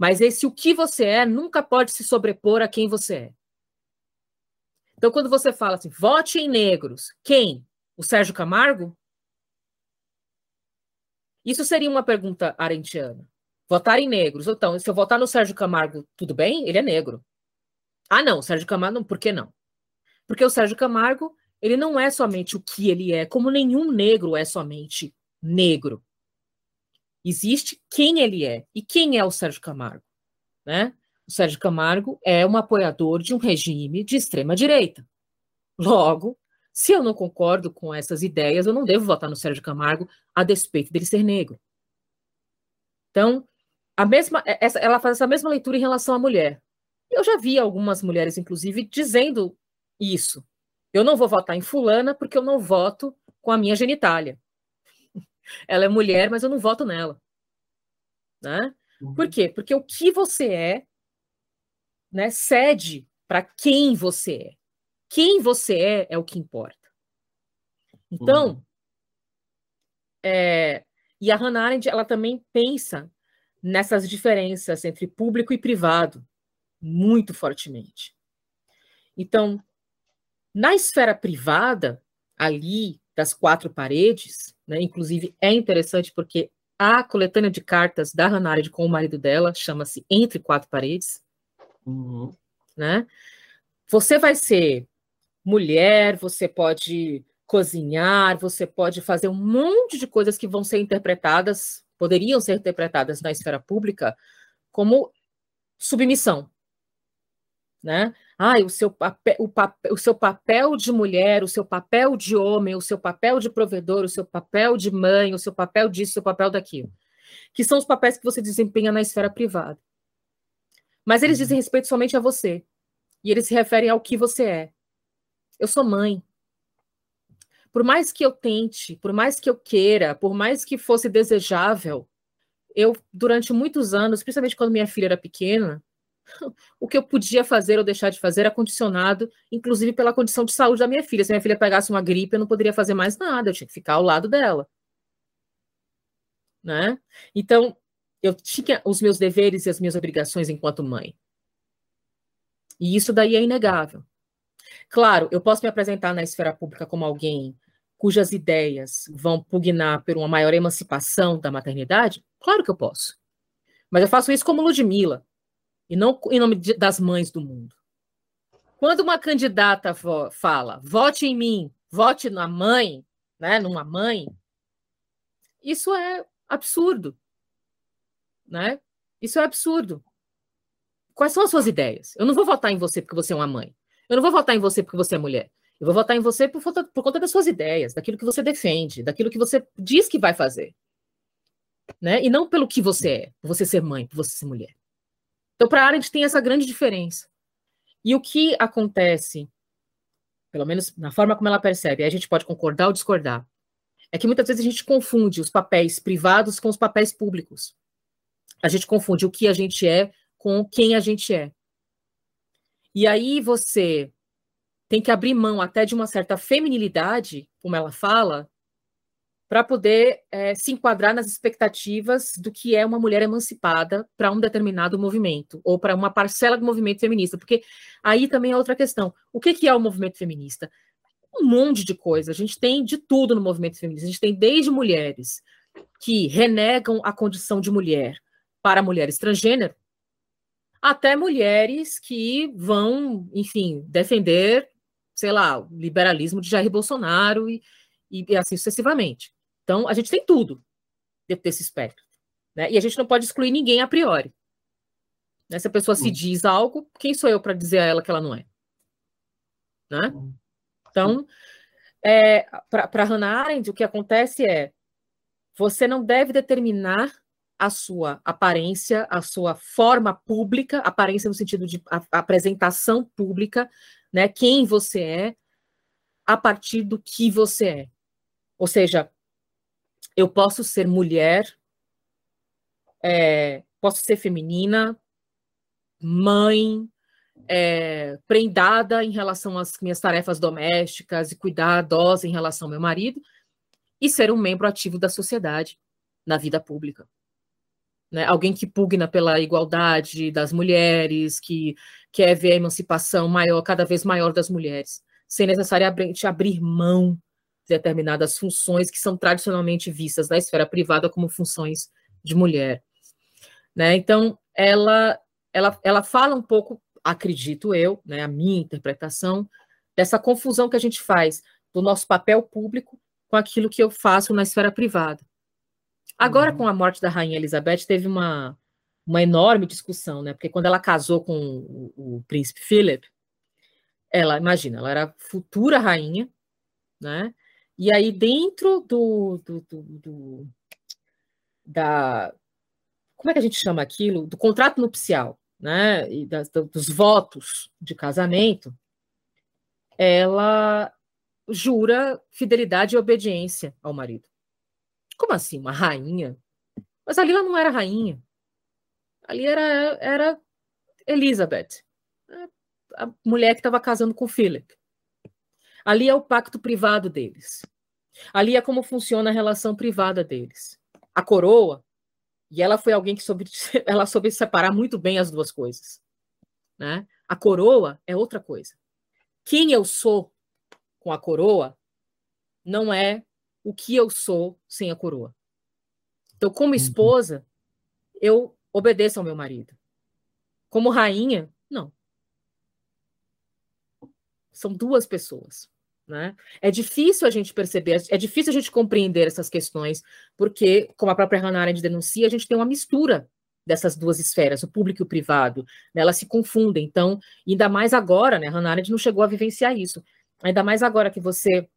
Mas esse o que você é nunca pode se sobrepor a quem você é. Então, quando você fala assim, vote em negros, quem? O Sérgio Camargo? Isso seria uma pergunta arentiana. Votar em negros. Então, se eu votar no Sérgio Camargo, tudo bem? Ele é negro. Ah, não, Sérgio Camargo, por que não? Porque o Sérgio Camargo, ele não é somente o que ele é, como nenhum negro é somente negro. Existe quem ele é. E quem é o Sérgio Camargo? Né? O Sérgio Camargo é um apoiador de um regime de extrema direita. Logo, se eu não concordo com essas ideias, eu não devo votar no Sérgio Camargo a despeito dele ser negro. Então, a mesma, essa, ela faz essa mesma leitura em relação à mulher. Eu já vi algumas mulheres, inclusive, dizendo isso. Eu não vou votar em fulana porque eu não voto com a minha genitália. Ela é mulher, mas eu não voto nela. Né? Uhum. Por quê? Porque o que você é né, cede para quem você é. Quem você é é o que importa. Então, uhum. é, E a Hannah Arendt, ela também pensa nessas diferenças entre público e privado muito fortemente. Então, na esfera privada, ali das quatro paredes, né, inclusive é interessante porque a coletânea de cartas da Hannah Arendt com o marido dela chama-se Entre Quatro Paredes, uhum. né? Você vai ser mulher, você pode cozinhar, você pode fazer um monte de coisas que vão ser interpretadas, poderiam ser interpretadas na esfera pública como submissão, né? Ah, o seu, papel, o, papel, o seu papel de mulher, o seu papel de homem, o seu papel de provedor, o seu papel de mãe, o seu papel disso, o seu papel daquilo, que são os papéis que você desempenha na esfera privada. Mas eles dizem uhum. respeito somente a você, e eles se referem ao que você é. Eu sou mãe, por mais que eu tente, por mais que eu queira, por mais que fosse desejável, eu, durante muitos anos, principalmente quando minha filha era pequena, o que eu podia fazer ou deixar de fazer era condicionado, inclusive pela condição de saúde da minha filha. Se minha filha pegasse uma gripe, eu não poderia fazer mais nada, eu tinha que ficar ao lado dela. Né? Então, eu tinha os meus deveres e as minhas obrigações enquanto mãe. E isso daí é inegável. Claro, eu posso me apresentar na esfera pública como alguém cujas ideias vão pugnar por uma maior emancipação da maternidade? Claro que eu posso. Mas eu faço isso como Ludmilla, e não em nome de, das mães do mundo. Quando uma candidata fala, vote em mim, vote na mãe, né, numa mãe, isso é absurdo. Né? Isso é absurdo. Quais são as suas ideias? Eu não vou votar em você porque você é uma mãe. Eu não vou votar em você porque você é mulher. Eu vou votar em você por, por conta das suas ideias, daquilo que você defende, daquilo que você diz que vai fazer. Né? E não pelo que você é, por você ser mãe, por você ser mulher. Então, para a Arendt tem essa grande diferença. E o que acontece, pelo menos na forma como ela percebe, a gente pode concordar ou discordar, é que muitas vezes a gente confunde os papéis privados com os papéis públicos. A gente confunde o que a gente é com quem a gente é. E aí você tem que abrir mão até de uma certa feminilidade, como ela fala, para poder é, se enquadrar nas expectativas do que é uma mulher emancipada para um determinado movimento, ou para uma parcela do movimento feminista, porque aí também é outra questão. O que, que é o movimento feminista? Um monte de coisa. A gente tem de tudo no movimento feminista. A gente tem desde mulheres que renegam a condição de mulher para mulheres transgênero, até mulheres que vão, enfim, defender, sei lá, o liberalismo de Jair Bolsonaro e, e, assim sucessivamente. Então, a gente tem tudo dentro desse espectro. Né? E a gente não pode excluir ninguém a priori. Né? Se a pessoa se diz algo, quem sou eu para dizer a ela que ela não é? Né? Então, é, para Hannah Arendt, o que acontece é você não deve determinar a sua aparência, a sua forma pública, aparência no sentido de apresentação pública, né? Quem você é a partir do que você é. Ou seja, eu posso ser mulher, é, posso ser feminina, mãe, é, prendada em relação às minhas tarefas domésticas e cuidadosa em relação ao meu marido, e ser um membro ativo da sociedade na vida pública né? alguém que pugna pela igualdade das mulheres, que quer ver a emancipação maior, cada vez maior das mulheres, sem necessariamente abrir mão determinadas funções que são tradicionalmente vistas na esfera privada como funções de mulher. Né? Então, ela, ela, ela fala um pouco, acredito eu, né, a minha interpretação, dessa confusão que a gente faz do nosso papel público com aquilo que eu faço na esfera privada. Agora, uhum. com a morte da rainha Elizabeth, teve uma, uma enorme discussão, né? Porque quando ela casou com o, o príncipe Philip, ela, imagina, ela era futura rainha, né? E aí, dentro do, do, do, do, da. Como é que a gente chama aquilo? Do contrato nupcial, né? E das, dos votos de casamento, ela jura fidelidade e obediência ao marido. Como assim, uma rainha? Mas ali ela não era rainha. Ali era, era Elizabeth, a mulher que estava casando com Philip. Ali é o pacto privado deles. Ali é como funciona a relação privada deles. a coroa, e ela foi alguém que soube, ela soube separar muito bem as duas coisas. Né? A coroa é outra coisa. Quem eu sou com a coroa não é o que eu sou sem a coroa. Então, como uhum. esposa, eu obedeço ao meu marido. Como rainha, não. São duas pessoas. Né? É difícil a gente perceber, é difícil a gente compreender essas questões, porque, como a própria Hannah Arendt denuncia, a gente tem uma mistura dessas duas esferas, o público e o privado, né? elas se confundem. Então, ainda mais agora, né? Hannah Arendt não chegou a vivenciar isso. Ainda mais agora que você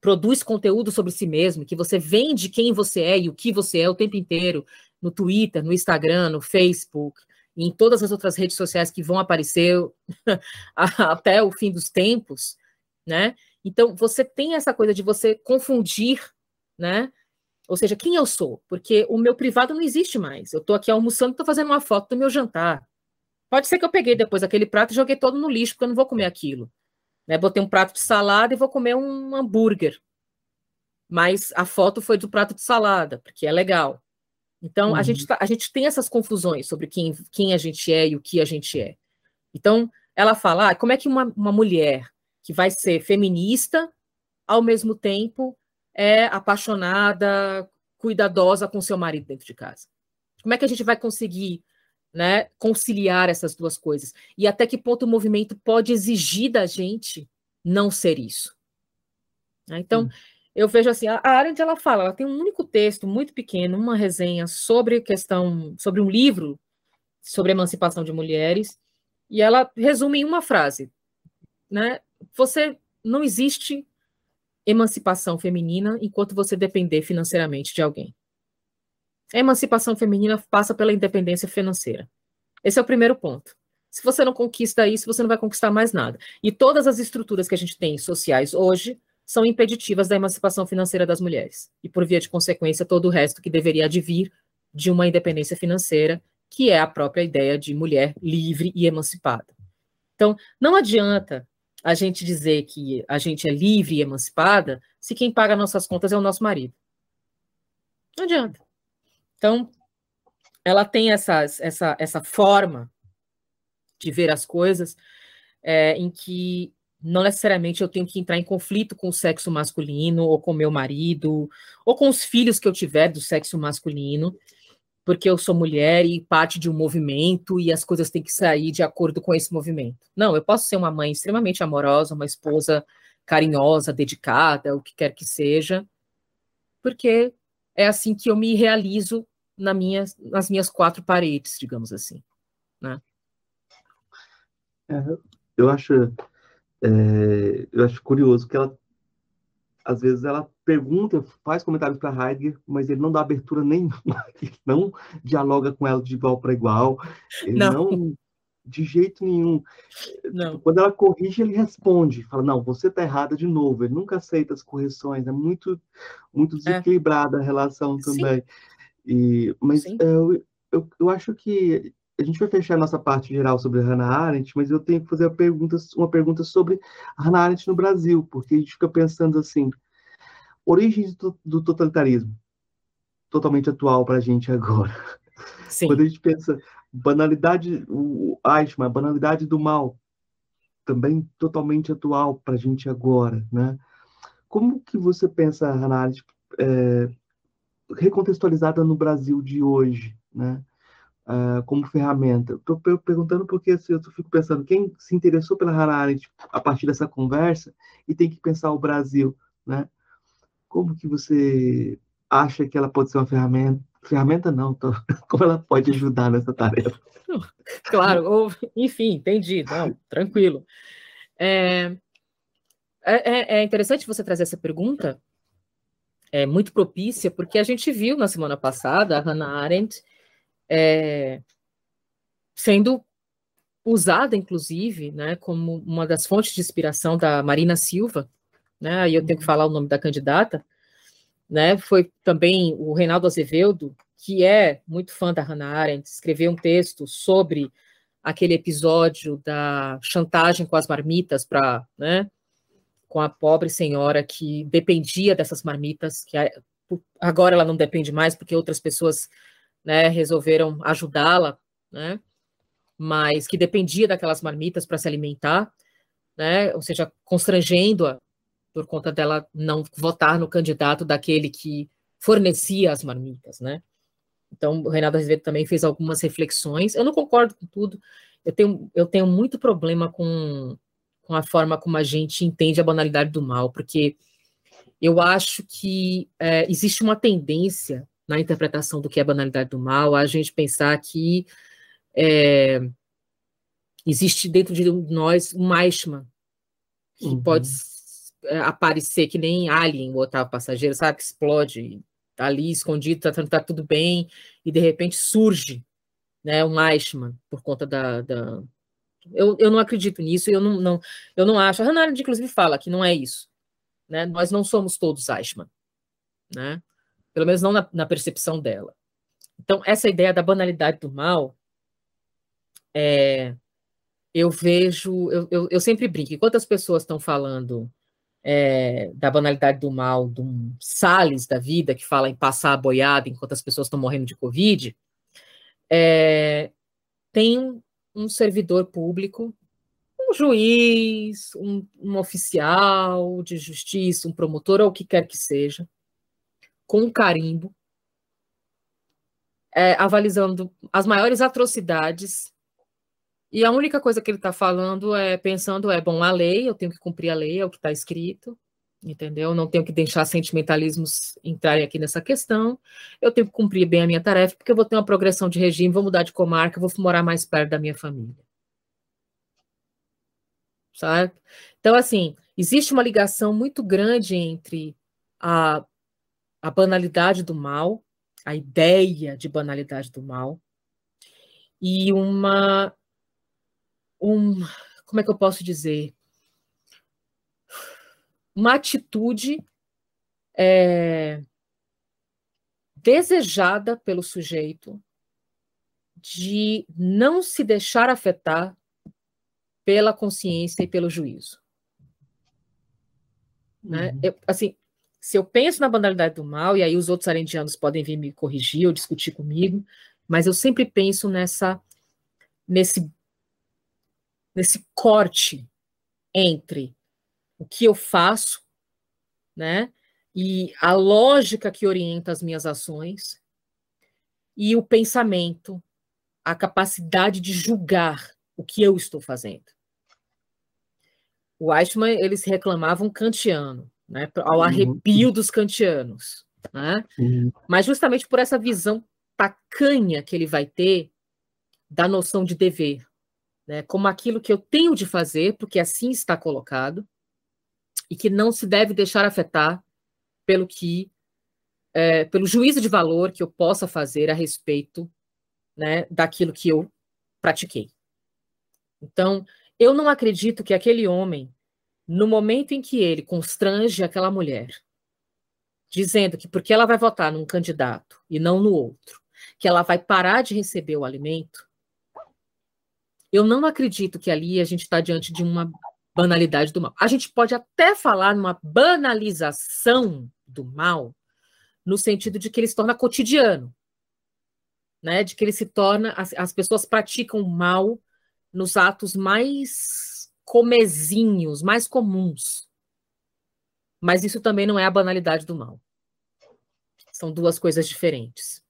produz conteúdo sobre si mesmo, que você vende quem você é e o que você é o tempo inteiro, no Twitter, no Instagram, no Facebook, em todas as outras redes sociais que vão aparecer até o fim dos tempos, né? Então, você tem essa coisa de você confundir, né? Ou seja, quem eu sou? Porque o meu privado não existe mais. Eu estou aqui almoçando, estou fazendo uma foto do meu jantar. Pode ser que eu peguei depois aquele prato e joguei todo no lixo, porque eu não vou comer aquilo. Né? Botei um prato de salada e vou comer um hambúrguer. Mas a foto foi do prato de salada, porque é legal. Então, uhum. a, gente tá, a gente tem essas confusões sobre quem, quem a gente é e o que a gente é. Então, ela fala, ah, como é que uma, uma mulher que vai ser feminista, ao mesmo tempo é apaixonada, cuidadosa com seu marido dentro de casa? Como é que a gente vai conseguir né, conciliar essas duas coisas? E até que ponto o movimento pode exigir da gente não ser isso? Né, então, hum eu vejo assim, a Arendt ela fala, ela tem um único texto muito pequeno, uma resenha sobre questão, sobre um livro sobre emancipação de mulheres, e ela resume em uma frase, né? Você não existe emancipação feminina enquanto você depender financeiramente de alguém. A emancipação feminina passa pela independência financeira. Esse é o primeiro ponto. Se você não conquista isso, você não vai conquistar mais nada. E todas as estruturas que a gente tem sociais hoje são impeditivas da emancipação financeira das mulheres, e por via de consequência, todo o resto que deveria advir de uma independência financeira, que é a própria ideia de mulher livre e emancipada. Então, não adianta a gente dizer que a gente é livre e emancipada se quem paga nossas contas é o nosso marido. Não adianta. Então, ela tem essas, essa, essa forma de ver as coisas é, em que não necessariamente eu tenho que entrar em conflito com o sexo masculino, ou com meu marido, ou com os filhos que eu tiver do sexo masculino, porque eu sou mulher e parte de um movimento e as coisas têm que sair de acordo com esse movimento. Não, eu posso ser uma mãe extremamente amorosa, uma esposa carinhosa, dedicada, o que quer que seja, porque é assim que eu me realizo na minha, nas minhas quatro paredes, digamos assim. Né? É, eu acho é, eu acho curioso que ela, às vezes, ela pergunta, faz comentários para Heidegger, mas ele não dá abertura nenhuma, ele não dialoga com ela de igual para igual, ele não. não. de jeito nenhum. Não. Quando ela corrige, ele responde, fala: Não, você está errada de novo. Ele nunca aceita as correções, é muito, muito é. desequilibrada é. a relação também. E, mas eu, eu, eu acho que a gente vai fechar a nossa parte geral sobre a Hannah Arendt, mas eu tenho que fazer uma pergunta, uma pergunta sobre a Hannah Arendt no Brasil, porque a gente fica pensando assim, origens do, do totalitarismo, totalmente atual para a gente agora. Sim. Quando a gente pensa banalidade, o Eichmann, a banalidade do mal, também totalmente atual para a gente agora, né? Como que você pensa a Hannah Arendt é, recontextualizada no Brasil de hoje, né? Uh, como ferramenta? Estou perguntando porque assim, eu fico pensando, quem se interessou pela Hannah Arendt a partir dessa conversa e tem que pensar o Brasil, né? Como que você acha que ela pode ser uma ferramenta? Ferramenta não, tô... como ela pode ajudar nessa tarefa? Claro, ou, enfim, entendi, não, tranquilo. É, é, é interessante você trazer essa pergunta, é muito propícia, porque a gente viu na semana passada a Hannah Arendt é, sendo usada, inclusive, né, como uma das fontes de inspiração da Marina Silva, né, aí eu tenho que falar o nome da candidata, né, foi também o Reinaldo Azevedo, que é muito fã da Hannah Arendt, escreveu um texto sobre aquele episódio da chantagem com as marmitas para, né, com a pobre senhora que dependia dessas marmitas, que agora ela não depende mais porque outras pessoas né, resolveram ajudá-la, né? Mas que dependia daquelas marmitas para se alimentar, né? Ou seja, constrangendo-a por conta dela não votar no candidato daquele que fornecia as marmitas, né? Então, o Reinaldo Azevedo também fez algumas reflexões. Eu não concordo com tudo. Eu tenho, eu tenho muito problema com, com a forma como a gente entende a banalidade do mal, porque eu acho que é, existe uma tendência na interpretação do que é banalidade do mal a gente pensar que é, existe dentro de nós um Maishman, que uhum. pode é, aparecer que nem Alien, o oitavo passageiro, sabe? Que explode, tá ali escondido, tá, tá tudo bem, e de repente surge né, um Eichmann por conta da. da... Eu, eu não acredito nisso, eu não, não, eu não acho. A Hannah Arendt, inclusive, fala que não é isso. Né? Nós não somos todos Eichmann. Né? Pelo menos não na, na percepção dela. Então, essa ideia da banalidade do mal, é, eu vejo, eu, eu, eu sempre brinco, enquanto as pessoas estão falando é, da banalidade do mal, de um Salles da vida, que fala em passar a boiada enquanto as pessoas estão morrendo de Covid, é, tem um servidor público, um juiz, um, um, oficial de justiça, um promotor, ou o que quer que seja, com carimbo, é, avalizando as maiores atrocidades e a única coisa que ele está falando é pensando é bom a lei, eu tenho que cumprir a lei, é o que está escrito, entendeu? Não tenho que deixar sentimentalismos entrarem aqui nessa questão. Eu tenho que cumprir bem a minha tarefa, porque eu vou ter uma progressão de regime, vou mudar de comarca, vou morar mais perto da minha família. Sabe? Então, assim, existe uma ligação muito grande entre a, a banalidade do mal, a ideia de banalidade do mal, e uma um, como é que eu posso dizer? Uma atitude é, desejada pelo sujeito de não se deixar afetar pela consciência e pelo juízo. Né? Uhum. Eu, assim, se eu penso na banalidade do mal, e aí os outros arendianos podem vir me corrigir ou discutir comigo, mas eu sempre penso nessa nesse nesse corte entre o que eu faço, né, e a lógica que orienta as minhas ações e o pensamento, a capacidade de julgar o que eu estou fazendo. O Eichmann, eles reclamavam kantiano, né, ao uhum. arrepio dos kantianos, né? Uhum. Mas justamente por essa visão tacanha que ele vai ter da noção de dever, né, como aquilo que eu tenho de fazer, porque assim está colocado, e que não se deve deixar afetar pelo que, é, pelo juízo de valor que eu possa fazer a respeito né, daquilo que eu pratiquei. Então, eu não acredito que aquele homem, no momento em que ele constrange aquela mulher, dizendo que porque ela vai votar num candidato e não no outro, que ela vai parar de receber o alimento, eu não acredito que ali a gente está diante de uma banalidade do mal. A gente pode até falar numa banalização do mal, no sentido de que ele se torna cotidiano, né? De que ele se torna, as, as pessoas praticam mal nos atos mais comezinhos, mais comuns. Mas isso também não é a banalidade do mal. São duas coisas diferentes,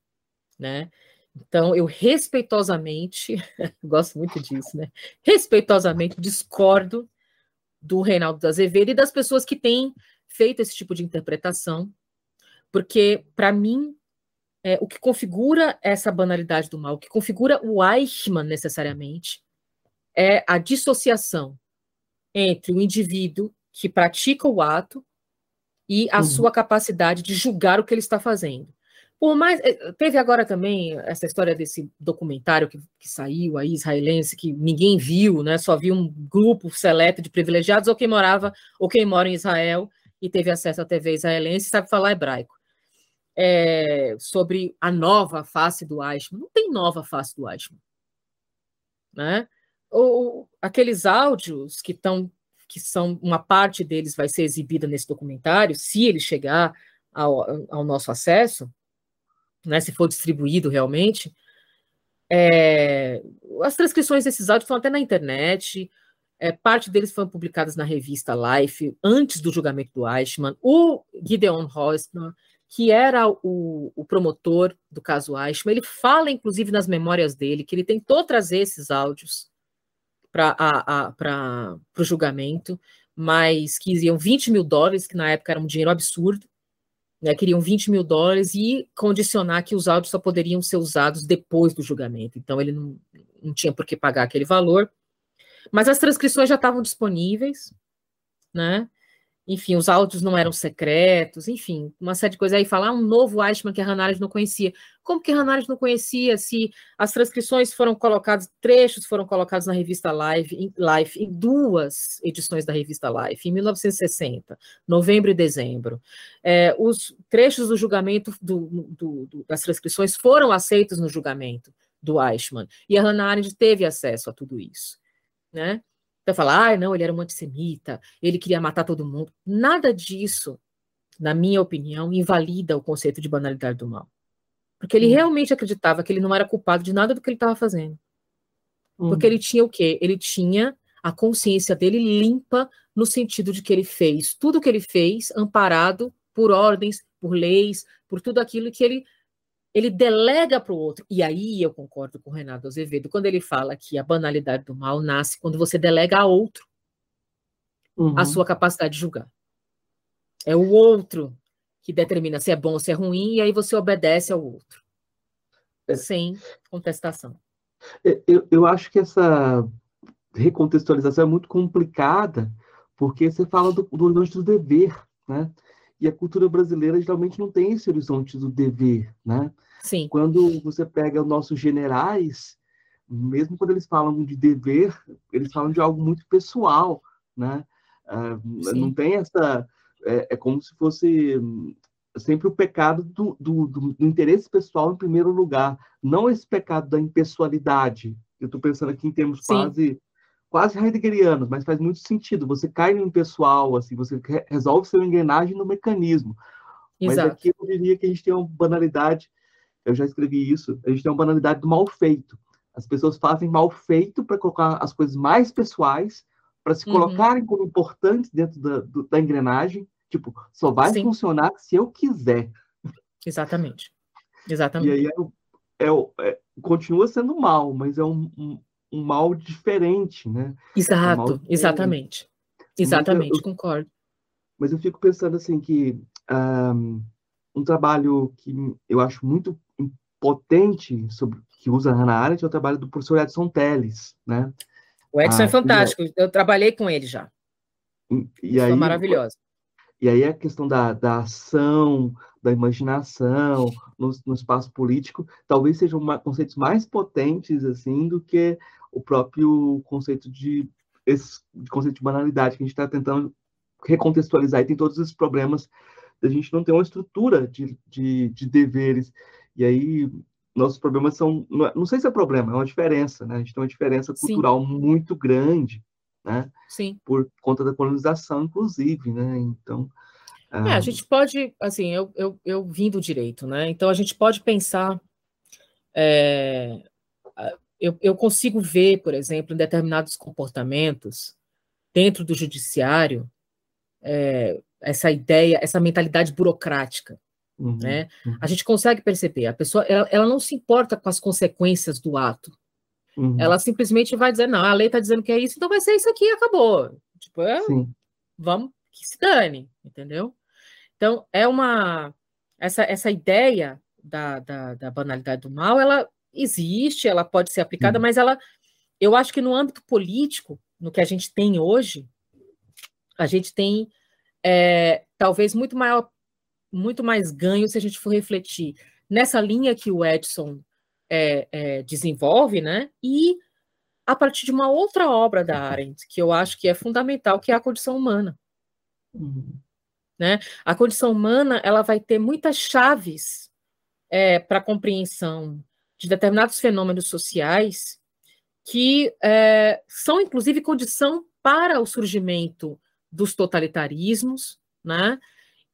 né? Então, eu respeitosamente, gosto muito disso, né? Respeitosamente discordo do Reinaldo Azevedo e das pessoas que têm feito esse tipo de interpretação, porque, para mim, é, o que configura essa banalidade do mal, o que configura o Eichmann necessariamente, é a dissociação entre o indivíduo que pratica o ato e a uhum. sua capacidade de julgar o que ele está fazendo. Por mais. Eh, teve agora também essa história desse documentário que, que, saiu aí, israelense, que ninguém viu, né? Só viu um grupo seleto de privilegiados, ou quem morava, ou quem mora em Israel e teve acesso à TV israelense sabe falar hebraico. É, sobre a nova face do Eichmann. Não tem nova face do Eichmann. Né? Ou, aqueles áudios que estão que são uma parte deles vai ser exibida nesse documentário, se ele chegar ao, ao nosso acesso, né, se for distribuído realmente, é, as transcrições desses áudios estão até na internet, é, parte deles foram publicadas na revista Life, antes do julgamento do Eichmann. O Gideon Hosner, que era o, o, promotor do caso Eichmann, ele fala, inclusive, nas memórias dele, que ele tentou trazer esses áudios para o julgamento, mas que iam 20 mil dólares, que na época era um dinheiro absurdo, né, queriam 20 mil dólares e condicionar que os áudios só poderiam ser usados depois do julgamento. Então ele não, não tinha por que pagar aquele valor. Mas as transcrições já estavam disponíveis, né? Enfim, os áudios não eram secretos, enfim, uma série de coisas. Aí falar ah, um novo Eichmann que a Hannah Arendt não conhecia. Como que a Hannah Arendt não conhecia se as transcrições foram colocadas, trechos foram colocados na revista Live, em, Life, em duas edições da revista Life, em 1960, novembro e dezembro. É, os trechos do julgamento do, do, do, das transcrições foram aceitos no julgamento do Eichmann, e a Hannah Arendt teve acesso a tudo isso, né? Então fala, ah, não, ele era um antissemita, ele queria matar todo mundo. Nada disso, na minha opinião, invalida o conceito de banalidade do mal. Porque ele hum. realmente acreditava que ele não era culpado de nada do que ele estava fazendo. Hum. Porque ele tinha o quê? Ele tinha a consciência dele limpa no sentido de que ele fez tudo o que ele fez amparado por ordens, por leis, por tudo aquilo que ele ele delega para o outro. E aí eu concordo com o Renato Azevedo quando ele fala que a banalidade do mal nasce quando você delega a outro uhum. a sua capacidade de julgar. É o outro que determina se é bom ou se é ruim, e aí você obedece ao outro. É. Sem contestação. É, eu, eu acho que essa recontextualização é muito complicada, porque você fala do, do do dever, né? E a cultura brasileira geralmente não tem esse horizonte do dever, né? Sim. Quando você pega os nossos generais, mesmo quando eles falam de dever, eles falam de algo muito pessoal, né? Uh, não tem essa... É, é, como se fosse sempre o pecado do, do, do, do, interesse pessoal em primeiro lugar, não esse pecado da impessoalidade. Eu estou pensando aqui em termos Sim. quase quase heideggerianos, mas faz muito sentido. Você cai no pessoal, assim, você resolve seu engrenagem no mecanismo. Mas Exato. aqui eu diria que a gente tem uma banalidade, eu já escrevi isso, a gente tem uma banalidade do mal feito. As pessoas fazem mal feito para colocar as coisas mais pessoais, para se uhum. colocarem como importantes dentro da, do, da engrenagem. Tipo, só vai Sim. funcionar se eu quiser. Exatamente. Exatamente. E aí é, é, é, continua sendo mal, mas é um, um um mal diferente, né? Exato, um exatamente. Exatamente, eu, concordo. Mas eu fico pensando assim que um, um, trabalho que eu acho muito potente sobre que usa a Hannah Arendt é o trabalho do professor Edson Teles, né? O Edson é ah, é fantástico, eu trabalhei com ele já. E aí, Foi maravilhoso. E aí a questão da, da ação, da imaginação no, no espaço político, talvez sejam uma, conceitos mais potentes assim do que o próprio conceito de esse conceito de banalidade que a gente está tentando recontextualizar. E tem todos esses problemas da gente não ter uma estrutura de, de, de deveres. E aí nossos problemas são não, é, sei se é problema é uma diferença né? A gente tem uma diferença cultural Sim. muito grande né? Sim. por conta da colonização inclusive né? Então é, a ah, gente pode assim eu, eu, eu vim do direito né? Então a gente pode pensar é, eu, eu consigo ver, por exemplo, em determinados comportamentos dentro do judiciário é, essa ideia, essa mentalidade burocrática. Uhum, né? Uhum. A gente consegue perceber, a pessoa ela, ela, não se importa com as consequências do ato. Uhum. Ela simplesmente vai dizer, não, a lei está dizendo que é isso, então vai ser isso aqui e acabou. Tipo, é, vamos que se dane, entendeu? Então, é uma. Essa, essa ideia da, da, da banalidade do mal, ela existe, ela pode ser aplicada, mas ela, eu acho que no âmbito político, no que a gente tem hoje, a gente tem é, talvez muito maior, muito mais ganho se a gente for refletir nessa linha que o Edson é, é, desenvolve, né? E a partir de uma outra obra da Arendt, que eu acho que é fundamental, que é a condição humana. Uhum. Né? A condição humana ela vai ter muitas chaves é, para a compreensão de determinados fenômenos sociais que é, são, inclusive, condição para o surgimento dos totalitarismos, né?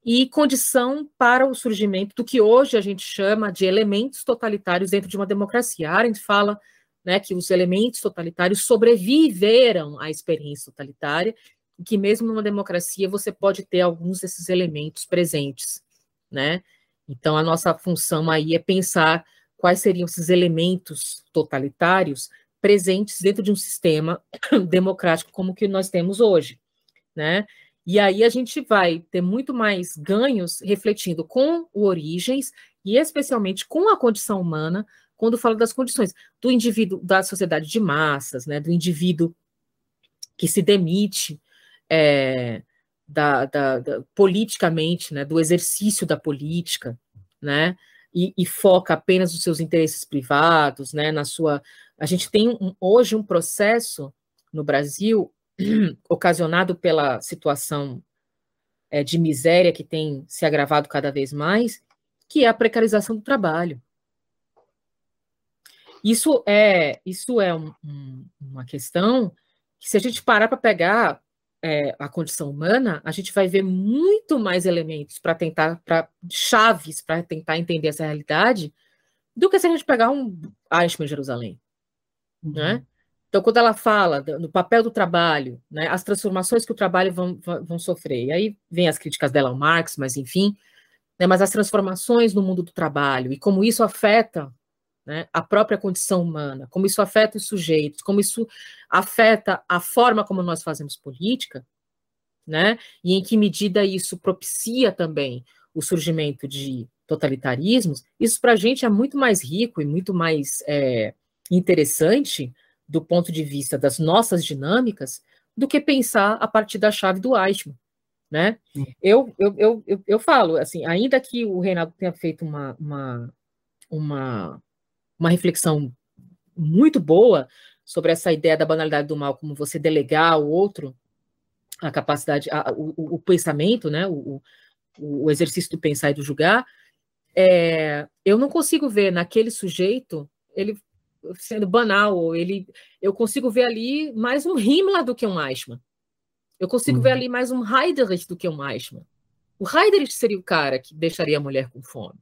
e condição para o surgimento do que hoje a gente chama de elementos totalitários dentro de uma democracia. A Arendt fala né, que os elementos totalitários sobreviveram à experiência totalitária e que mesmo numa democracia você pode ter alguns desses elementos presentes, né? Então a nossa função aí é pensar quais seriam esses elementos totalitários presentes dentro de um sistema democrático como o que nós temos hoje, né? E aí a gente vai ter muito mais ganhos refletindo com o origens e especialmente com a condição humana, quando falo das condições do indivíduo da sociedade de massas, né, do indivíduo que se demite é, da, da, da, politicamente, né, do exercício da política, né, e, e, foca apenas nos seus interesses privados, né, na sua. A gente tem um, hoje um processo no Brasil ocasionado pela situação é, de miséria que tem se agravado cada vez mais, que é a precarização do trabalho. Isso é, isso é um, um, uma questão que, se a gente parar para pegar é, a condição humana, a gente vai ver muito mais elementos para tentar, para chaves para tentar entender essa realidade, do que se a gente pegar um Eichmann em Jerusalém, uhum. né? Então, quando ela fala no papel do trabalho, né, as transformações que o trabalho vão, vão sofrer, e aí vem as críticas dela ao Marx, mas enfim, né, mas as transformações no mundo do trabalho e como isso afeta né, a própria condição humana, como isso afeta os sujeitos, como isso afeta a forma como nós fazemos política, né, e em que medida isso propicia também o surgimento de totalitarismos, isso para a gente é muito mais rico e muito mais é, interessante do ponto de vista das nossas dinâmicas, do que pensar a partir da chave do Eichmann. Né? Eu, eu, eu, eu, eu falo, assim, ainda que o Reinaldo tenha feito uma, uma, uma, uma reflexão muito boa sobre essa ideia da banalidade do mal, como você delegar ao outro a capacidade, a, o, o, pensamento, né, o, o, exercício do pensar e do julgar, é, eu não consigo ver naquele sujeito ele sendo banal, ele, eu consigo ver ali mais um Himmler do que um Eichmann. Eu consigo uhum. ver ali mais um Heidrich do que um Eichmann. O Heidrich seria o cara que deixaria a mulher com fome,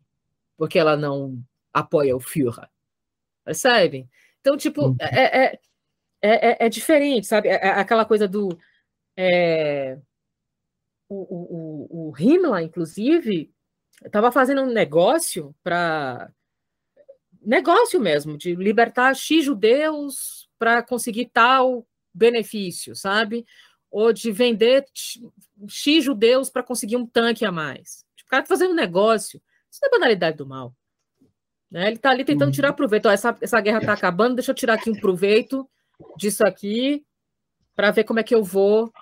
porque ela não apoia o Führer. Percebem? Então, tipo, uhum. é, é, é, é, diferente, sabe? É, aquela coisa do. É, o, o, o Himmler, inclusive, estava fazendo um negócio para negócio mesmo, de libertar X judeus para conseguir tal benefício, sabe? Ou de vender X judeus para conseguir um tanque a mais. O cara está fazendo negócio. Isso não é banalidade do mal. Né? Ele está ali tentando tirar uhum. proveito. Ó, essa, essa guerra está acabando, deixa eu tirar aqui um proveito disso aqui para ver como é que eu vou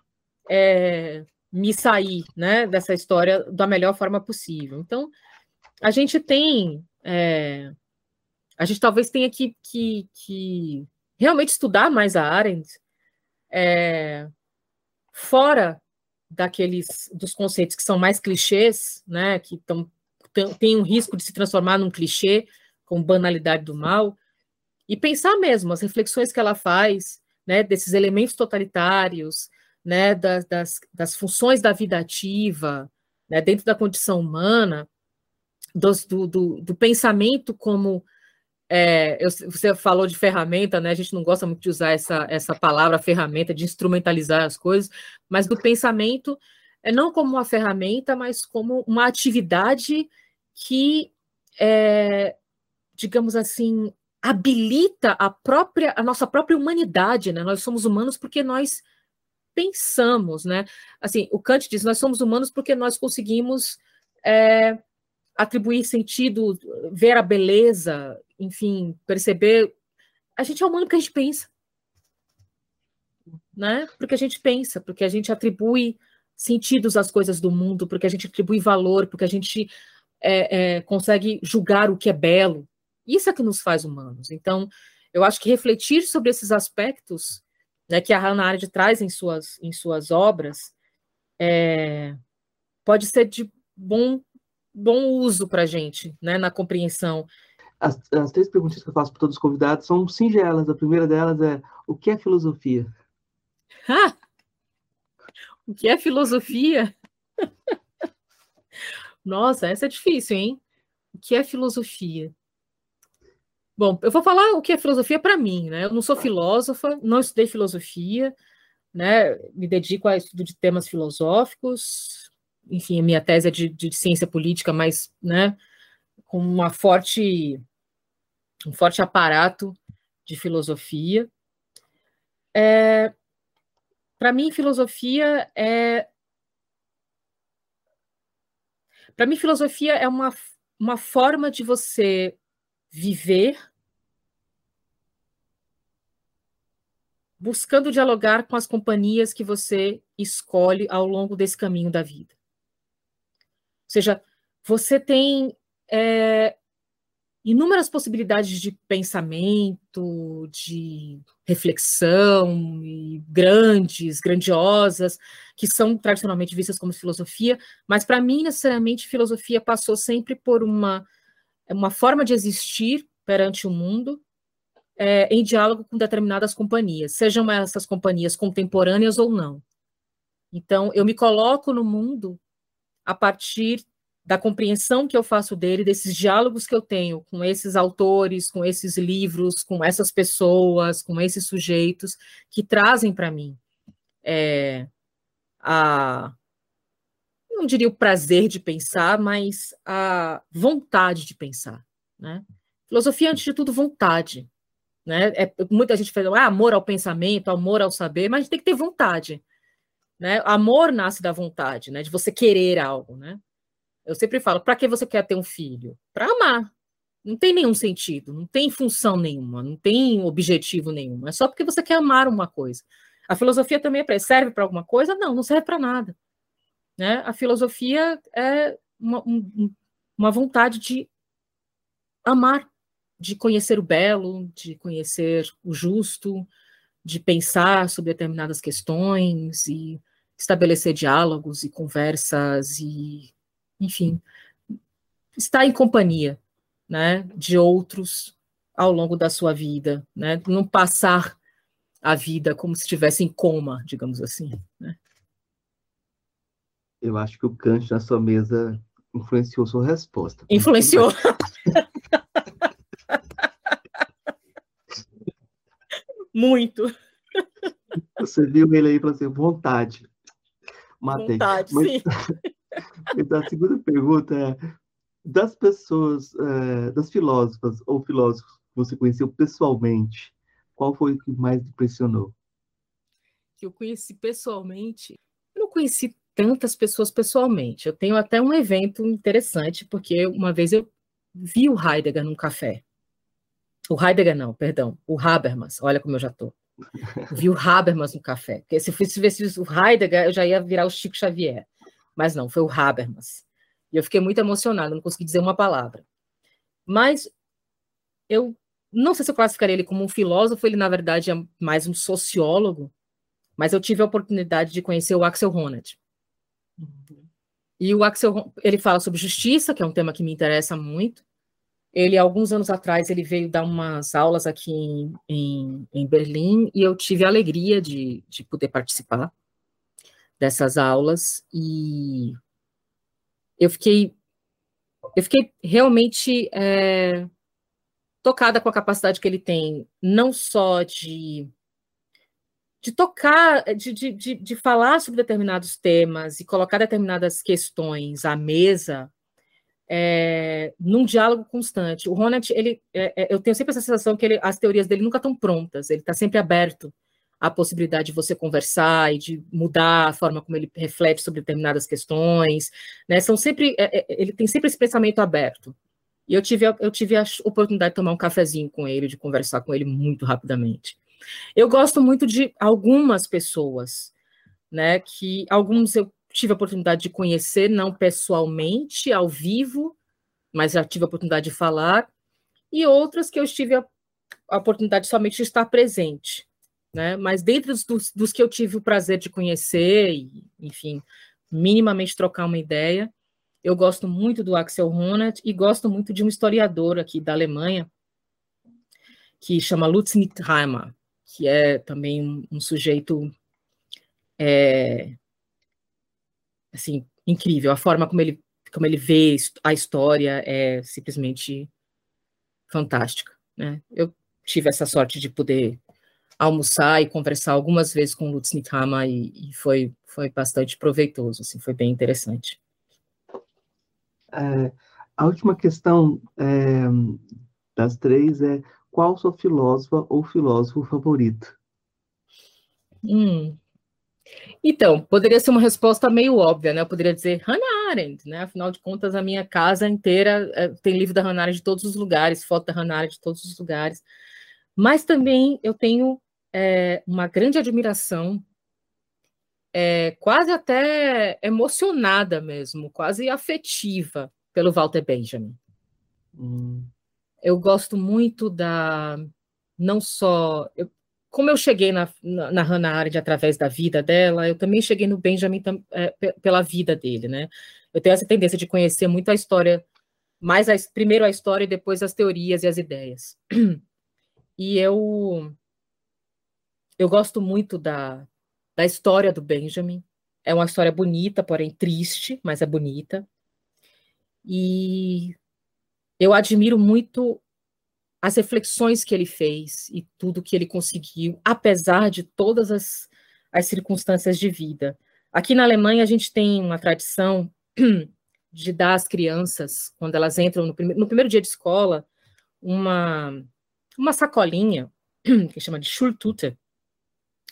é, me sair né, dessa história da melhor forma possível. Então, a gente tem é, a gente talvez tenha que, que, que realmente estudar mais a Arendt é, fora daqueles dos conceitos que são mais clichês, né, que tão, tem um risco de se transformar num clichê com banalidade do mal, e pensar mesmo as reflexões que ela faz, né, desses elementos totalitários, né, das, das, das funções da vida ativa, né, dentro da condição humana, dos, do, do, do pensamento como é, eu, você falou de ferramenta, né? A gente não gosta muito de usar essa, essa palavra ferramenta, de instrumentalizar as coisas, mas do pensamento, é não como uma ferramenta, mas como uma atividade que, é, digamos assim, habilita a própria, a nossa própria humanidade, né? Nós somos humanos porque nós pensamos, né? Assim, o Kant diz, nós somos humanos porque nós conseguimos é, atribuir sentido, ver a beleza, enfim, perceber. A gente é humano porque a gente pensa. Né? Porque a gente pensa, porque a gente atribui sentidos às coisas do mundo, porque a gente atribui valor, porque a gente é, é, consegue julgar o que é belo. Isso é que nos faz humanos. Então, eu acho que refletir sobre esses aspectos né, que a Hannah Arendt traz em suas, em suas obras é, pode ser de bom, bom uso para a gente, né, na compreensão as, as três perguntas que eu faço para todos os convidados são singelas. A primeira delas é: o que é filosofia? o que é filosofia? Nossa, essa é difícil, hein? O que é filosofia? Bom, eu vou falar o que é filosofia para mim, né? Eu não sou filósofa, não estudei filosofia, né? Me dedico a estudo de temas filosóficos. Enfim, a minha tese é de, de ciência política, mas, né, com uma forte um forte aparato de filosofia. É, para mim, filosofia é para mim, filosofia é uma, uma forma de você viver buscando dialogar com as companhias que você escolhe ao longo desse caminho da vida. Ou seja, você tem é, inúmeras possibilidades de pensamento, de reflexão, grandes, grandiosas, que são tradicionalmente vistas como filosofia, mas para mim, necessariamente, filosofia passou sempre por uma, uma forma de existir perante o mundo é, em diálogo com determinadas companhias, sejam essas companhias contemporâneas ou não. Então, eu me coloco no mundo a partir da compreensão que eu faço dele, desses diálogos que eu tenho com esses autores, com esses livros, com essas pessoas, com esses sujeitos que trazem para mim é, a não diria o prazer de pensar, mas a vontade de pensar, né? Filosofia antes de tudo vontade, né? É, muita gente fala, ah, amor ao pensamento, amor ao saber, mas a gente tem que ter vontade, né? Amor nasce da vontade, né? De você querer algo, né? Eu sempre falo, para que você quer ter um filho? Para amar. Não tem nenhum sentido, não tem função nenhuma, não tem objetivo nenhum. É só porque você quer amar uma coisa. A filosofia também é serve para alguma coisa? Não, não serve para nada. Né? A filosofia é uma, um, uma vontade de amar, de conhecer o belo, de conhecer o justo, de pensar sobre determinadas questões e estabelecer diálogos e conversas e enfim, estar em companhia, né, de outros ao longo da sua vida, né, não passar a vida como se estivesse em coma, digamos assim, né? Eu acho que o Kant na sua mesa influenciou sua resposta. Influenciou. Muito. Você viu ele aí para ser assim, vontade. Matei. Vontade, Mas... sim. Então, a segunda pergunta é: das pessoas, é, das filósofas ou filósofos que você conheceu pessoalmente, qual foi o que mais impressionou? Que eu conheci pessoalmente? Eu não conheci tantas pessoas pessoalmente. Eu tenho até um evento interessante, porque uma vez eu vi o Heidegger num café. O Heidegger não, perdão, o Habermas. Olha como eu já tô. Vi o Habermas no café. Porque se eu fosse ver o Heidegger, eu já ia virar o Chico Xavier. Mas não, foi o Habermas. E eu fiquei muito emocionada, não consegui dizer uma palavra. Mas eu não sei se eu classificaria ele como um filósofo, ele na verdade é mais um sociólogo, mas eu tive a oportunidade de conhecer o Axel Honneth. E o Axel, ele fala sobre justiça, que é um tema que me interessa muito. Ele, alguns anos atrás, ele veio dar umas aulas aqui em, em, em Berlim e eu tive a alegria de, de poder participar dessas aulas e eu fiquei eu fiquei realmente é, tocada com a capacidade que ele tem, não só de de tocar, de, de, de, de falar sobre determinados temas e colocar determinadas questões à mesa é, num diálogo constante. O Ronald, ele, é, é, eu tenho sempre essa sensação que ele, as teorias dele nunca estão prontas, ele está sempre aberto a possibilidade de você conversar e de mudar a forma como ele reflete sobre determinadas questões, né? São sempre, é, é, ele tem sempre esse pensamento aberto. E eu tive, eu tive a oportunidade de tomar um cafezinho com ele, de conversar com ele muito rapidamente. Eu gosto muito de algumas pessoas, né? Que alguns eu tive a oportunidade de conhecer, não pessoalmente, ao vivo, mas já tive a oportunidade de falar, e outras que eu tive a, a oportunidade somente de estar presente né? Mas dentro dos, dos que eu tive o prazer de conhecer e, enfim, minimamente trocar uma ideia, eu gosto muito do Axel Honneth e gosto muito de um historiador aqui da Alemanha que chama Lutz Nitheimer, que é também um, um sujeito é, assim incrível a forma como ele como ele vê a história é simplesmente fantástica. Né? Eu tive essa sorte de poder almoçar e conversar algumas vezes com o Lutz Nikama e, e, foi, foi bastante proveitoso, assim, foi bem interessante. É, a última questão é, das três é qual sua filósofa ou filósofo favorito? Hum. Então, poderia ser uma resposta meio óbvia, né? Eu poderia dizer Hannah Arendt, né? Afinal de contas, a minha casa inteira é, tem livro da Hannah Arendt de todos os lugares, foto da Hannah Arendt de todos os lugares. Mas também eu tenho é, uma grande admiração, é, quase até emocionada mesmo, quase afetiva pelo Walter Benjamin. Hum. Eu gosto muito da não só eu, como eu cheguei na, na, na Hannah Arendt através da vida dela, eu também cheguei no Benjamin é, pela vida dele, né? Eu tenho essa tendência de conhecer muito a história, mais a, primeiro a história e depois as teorias e as ideias. E eu eu gosto muito da, da história do Benjamin. É uma história bonita, porém triste, mas é bonita. E eu admiro muito as reflexões que ele fez e tudo que ele conseguiu, apesar de todas as, as circunstâncias de vida. Aqui na Alemanha, a gente tem uma tradição de dar às crianças, quando elas entram no, prime no primeiro dia de escola, uma, uma sacolinha que chama de Schultüte,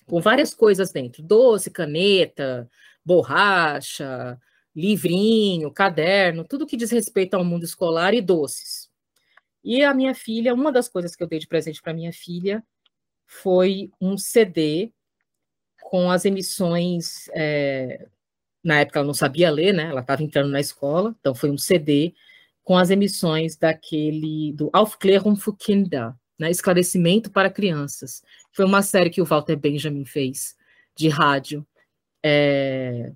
com várias coisas dentro: doce, caneta, borracha, livrinho, caderno, tudo que diz respeito ao mundo escolar e doces. E a minha filha, uma das coisas que eu dei de presente para minha filha foi um CD com as emissões. É, na época ela não sabia ler, né? Ela estava entrando na escola, então foi um CD com as emissões daquele do Aufklärung für Kinder, né, Esclarecimento para Crianças. Foi uma série que o Walter Benjamin fez de rádio é,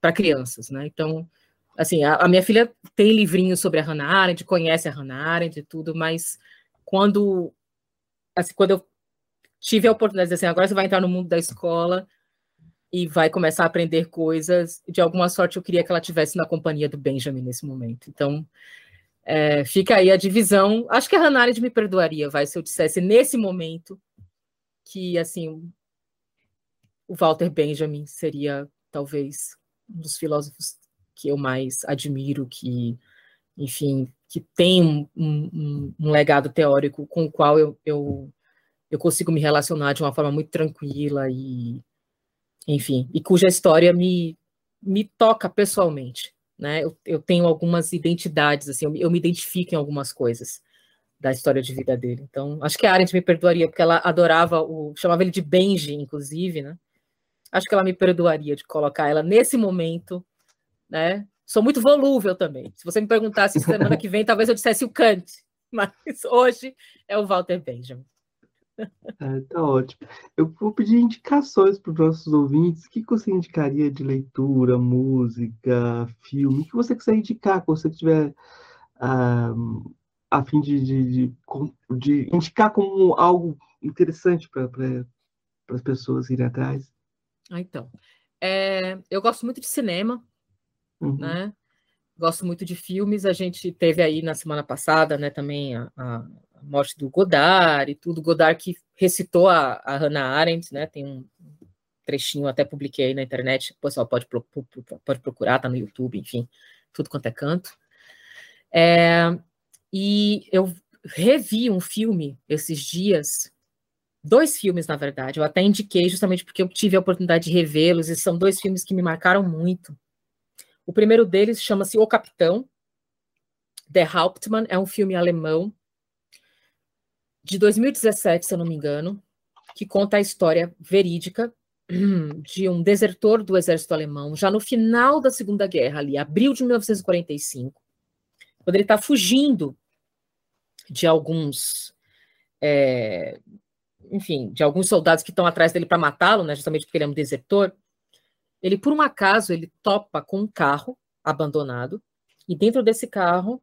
para crianças, né? Então, assim, a, a, minha filha tem livrinhos sobre a Hannah Arendt, conhece a Hannah Arendt e tudo, mas quando, assim, quando eu tive a oportunidade de dizer assim, agora você vai entrar no mundo da escola e vai começar a aprender coisas, de alguma sorte eu queria que ela tivesse na companhia do Benjamin nesse momento. Então, é, fica aí a divisão. Acho que a Hannah Arendt me perdoaria, vai, se eu dissesse nesse momento que, assim, o Walter Benjamin seria, talvez, um dos filósofos que eu mais admiro, que, enfim, que tem um, um, um legado teórico com o qual eu, eu, eu consigo me relacionar de uma forma muito tranquila e, enfim, e cuja história me, me toca pessoalmente né? Eu, eu tenho algumas identidades, assim, eu, eu, me identifico em algumas coisas da história de vida dele. Então, acho que a Arendt me perdoaria, porque ela adorava o. chamava ele de Benji, inclusive, né? Acho que ela me perdoaria de colocar ela nesse momento, né? Sou muito volúvel também. Se você me perguntasse semana que vem, talvez eu dissesse o Kant, mas hoje é o Walter Benjamin. É, tá ótimo. Eu vou pedir indicações para os nossos ouvintes. O que você indicaria de leitura, música, filme? O que você quiser indicar, que você tiver ah, a fim de, de, de, de, indicar como algo interessante para as pessoas irem atrás? Ah, então. É, eu gosto muito de cinema, uhum. né? Gosto muito de filmes. A gente teve aí na semana passada, né, também a, a morte do Godard e tudo. Godard que recitou a, a Hannah Arendt, né? Tem um trechinho, até publiquei na internet, o pessoal pode, pode procurar, tá no YouTube, enfim, tudo quanto é canto. É, e eu revi um filme esses dias, dois filmes, na verdade, eu até indiquei justamente porque eu tive a oportunidade de revê-los, e são dois filmes que me marcaram muito. O primeiro deles chama-se O Capitão, Der Hauptmann, é um filme alemão, de 2017, se eu não me engano, que conta a história verídica de um desertor do exército alemão, já no final da Segunda Guerra, ali, abril de 1945, quando ele está fugindo de alguns, é, enfim, de alguns soldados que estão atrás dele para matá-lo, né, justamente porque ele é um desertor, ele, por um acaso, ele topa com um carro abandonado, e dentro desse carro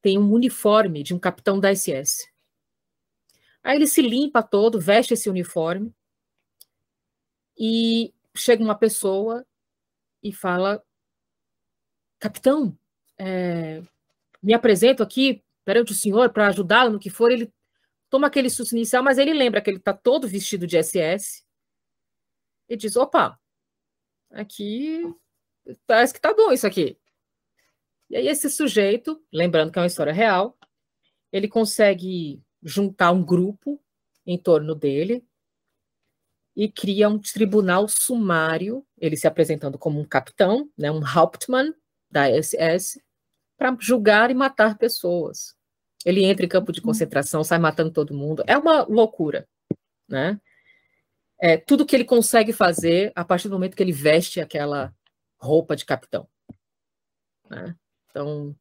tem um uniforme de um capitão da SS. Aí ele se limpa todo, veste esse uniforme e chega uma pessoa e fala: Capitão, é, me apresento aqui perante o senhor para ajudá-lo no que for, ele toma aquele susto inicial, mas ele lembra que ele está todo vestido de SS e diz: opa, aqui parece que tá bom isso aqui. E aí esse sujeito, lembrando que é uma história real, ele consegue juntar um grupo em torno dele e cria um tribunal sumário, ele se apresentando como um capitão, né, um Hauptmann da SS, para julgar e matar pessoas. Ele entra em campo de concentração, sai matando todo mundo. É uma loucura, né? É, tudo que ele consegue fazer a partir do momento que ele veste aquela roupa de capitão. Né? Então,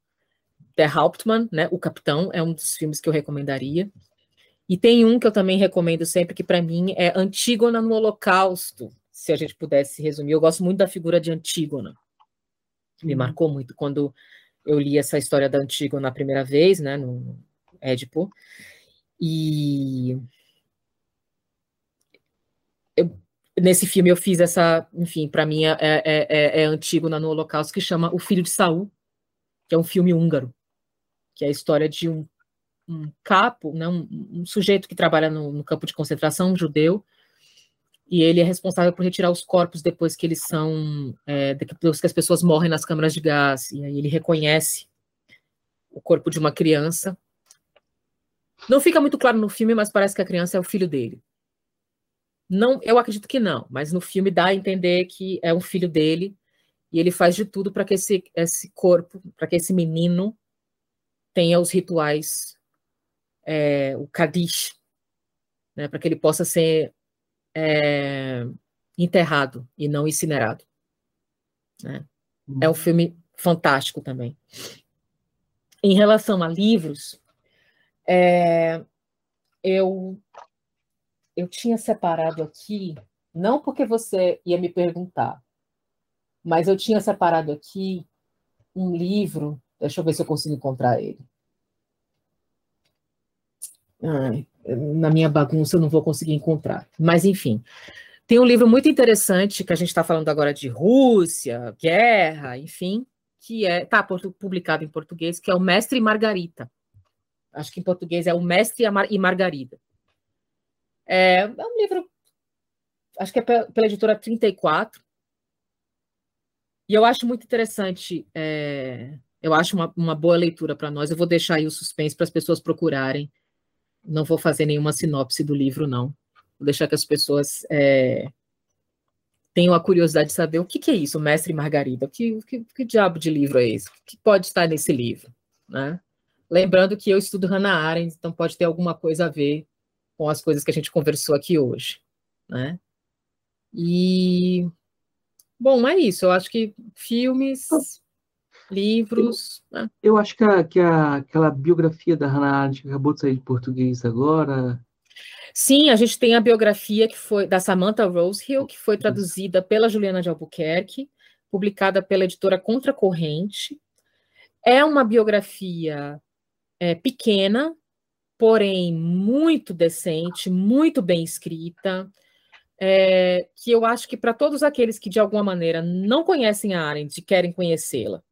Der Hauptmann, né, o Capitão, é um dos filmes que eu recomendaria. E tem um que eu também recomendo sempre, que para mim é Antígona no Holocausto, se a gente pudesse resumir. Eu gosto muito da figura de Antígona, me uhum. marcou muito quando eu li essa história da Antígona a primeira vez, né, no Édipo. E nesse filme eu fiz essa, enfim, para mim é, é, é, é Antígona no Holocausto, que chama O Filho de Saul, que é um filme húngaro, que é a história de um um capo, né, um, um sujeito que trabalha no, no, campo de concentração, um judeu, e ele é responsável por retirar os corpos depois que eles são, é, depois que as pessoas morrem nas câmaras de gás, e aí ele reconhece o corpo de uma criança. Não fica muito claro no filme, mas parece que a criança é o filho dele. Não, eu acredito que não, mas no filme dá a entender que é um filho dele e ele faz de tudo para que esse, esse corpo, para que esse menino tenha os rituais é, o Kadish, né, para que ele possa ser é, enterrado e não incinerado. Né? É um filme fantástico também. Em relação a livros, é, eu eu tinha separado aqui, não porque você ia me perguntar, mas eu tinha separado aqui um livro, deixa eu ver se eu consigo encontrar ele. Ai, na minha bagunça eu não vou conseguir encontrar. Mas, enfim. Tem um livro muito interessante que a gente está falando agora de Rússia, guerra, enfim, que é está publicado em português, que é o Mestre e Margarita. Acho que em português é o Mestre e Margarida. É, é um livro, acho que é pela editora 34. E eu acho muito interessante, é, eu acho uma, uma boa leitura para nós. Eu vou deixar aí o suspense para as pessoas procurarem não vou fazer nenhuma sinopse do livro, não. Vou deixar que as pessoas é, tenham a curiosidade de saber o que, que é isso, Mestre Margarida. Que, que, que, diabo de livro é esse? O que pode estar nesse livro? Né? Lembrando que eu estudo Hannah Arendt, então pode ter alguma coisa a ver com as coisas que a gente conversou aqui hoje. Né? E, bom, é isso. Eu acho que filmes livros. Eu, né? eu acho que, a, que a, aquela biografia da Hannah Arendt que acabou de sair de português agora. Sim, a gente tem a biografia que foi da Samantha Rosehill, que foi traduzida pela Juliana de Albuquerque, publicada pela editora Contracorrente. É uma biografia é, pequena, porém muito decente, muito bem escrita, é, que eu acho que para todos aqueles que de alguma maneira não conhecem a Arendt e querem conhecê-la,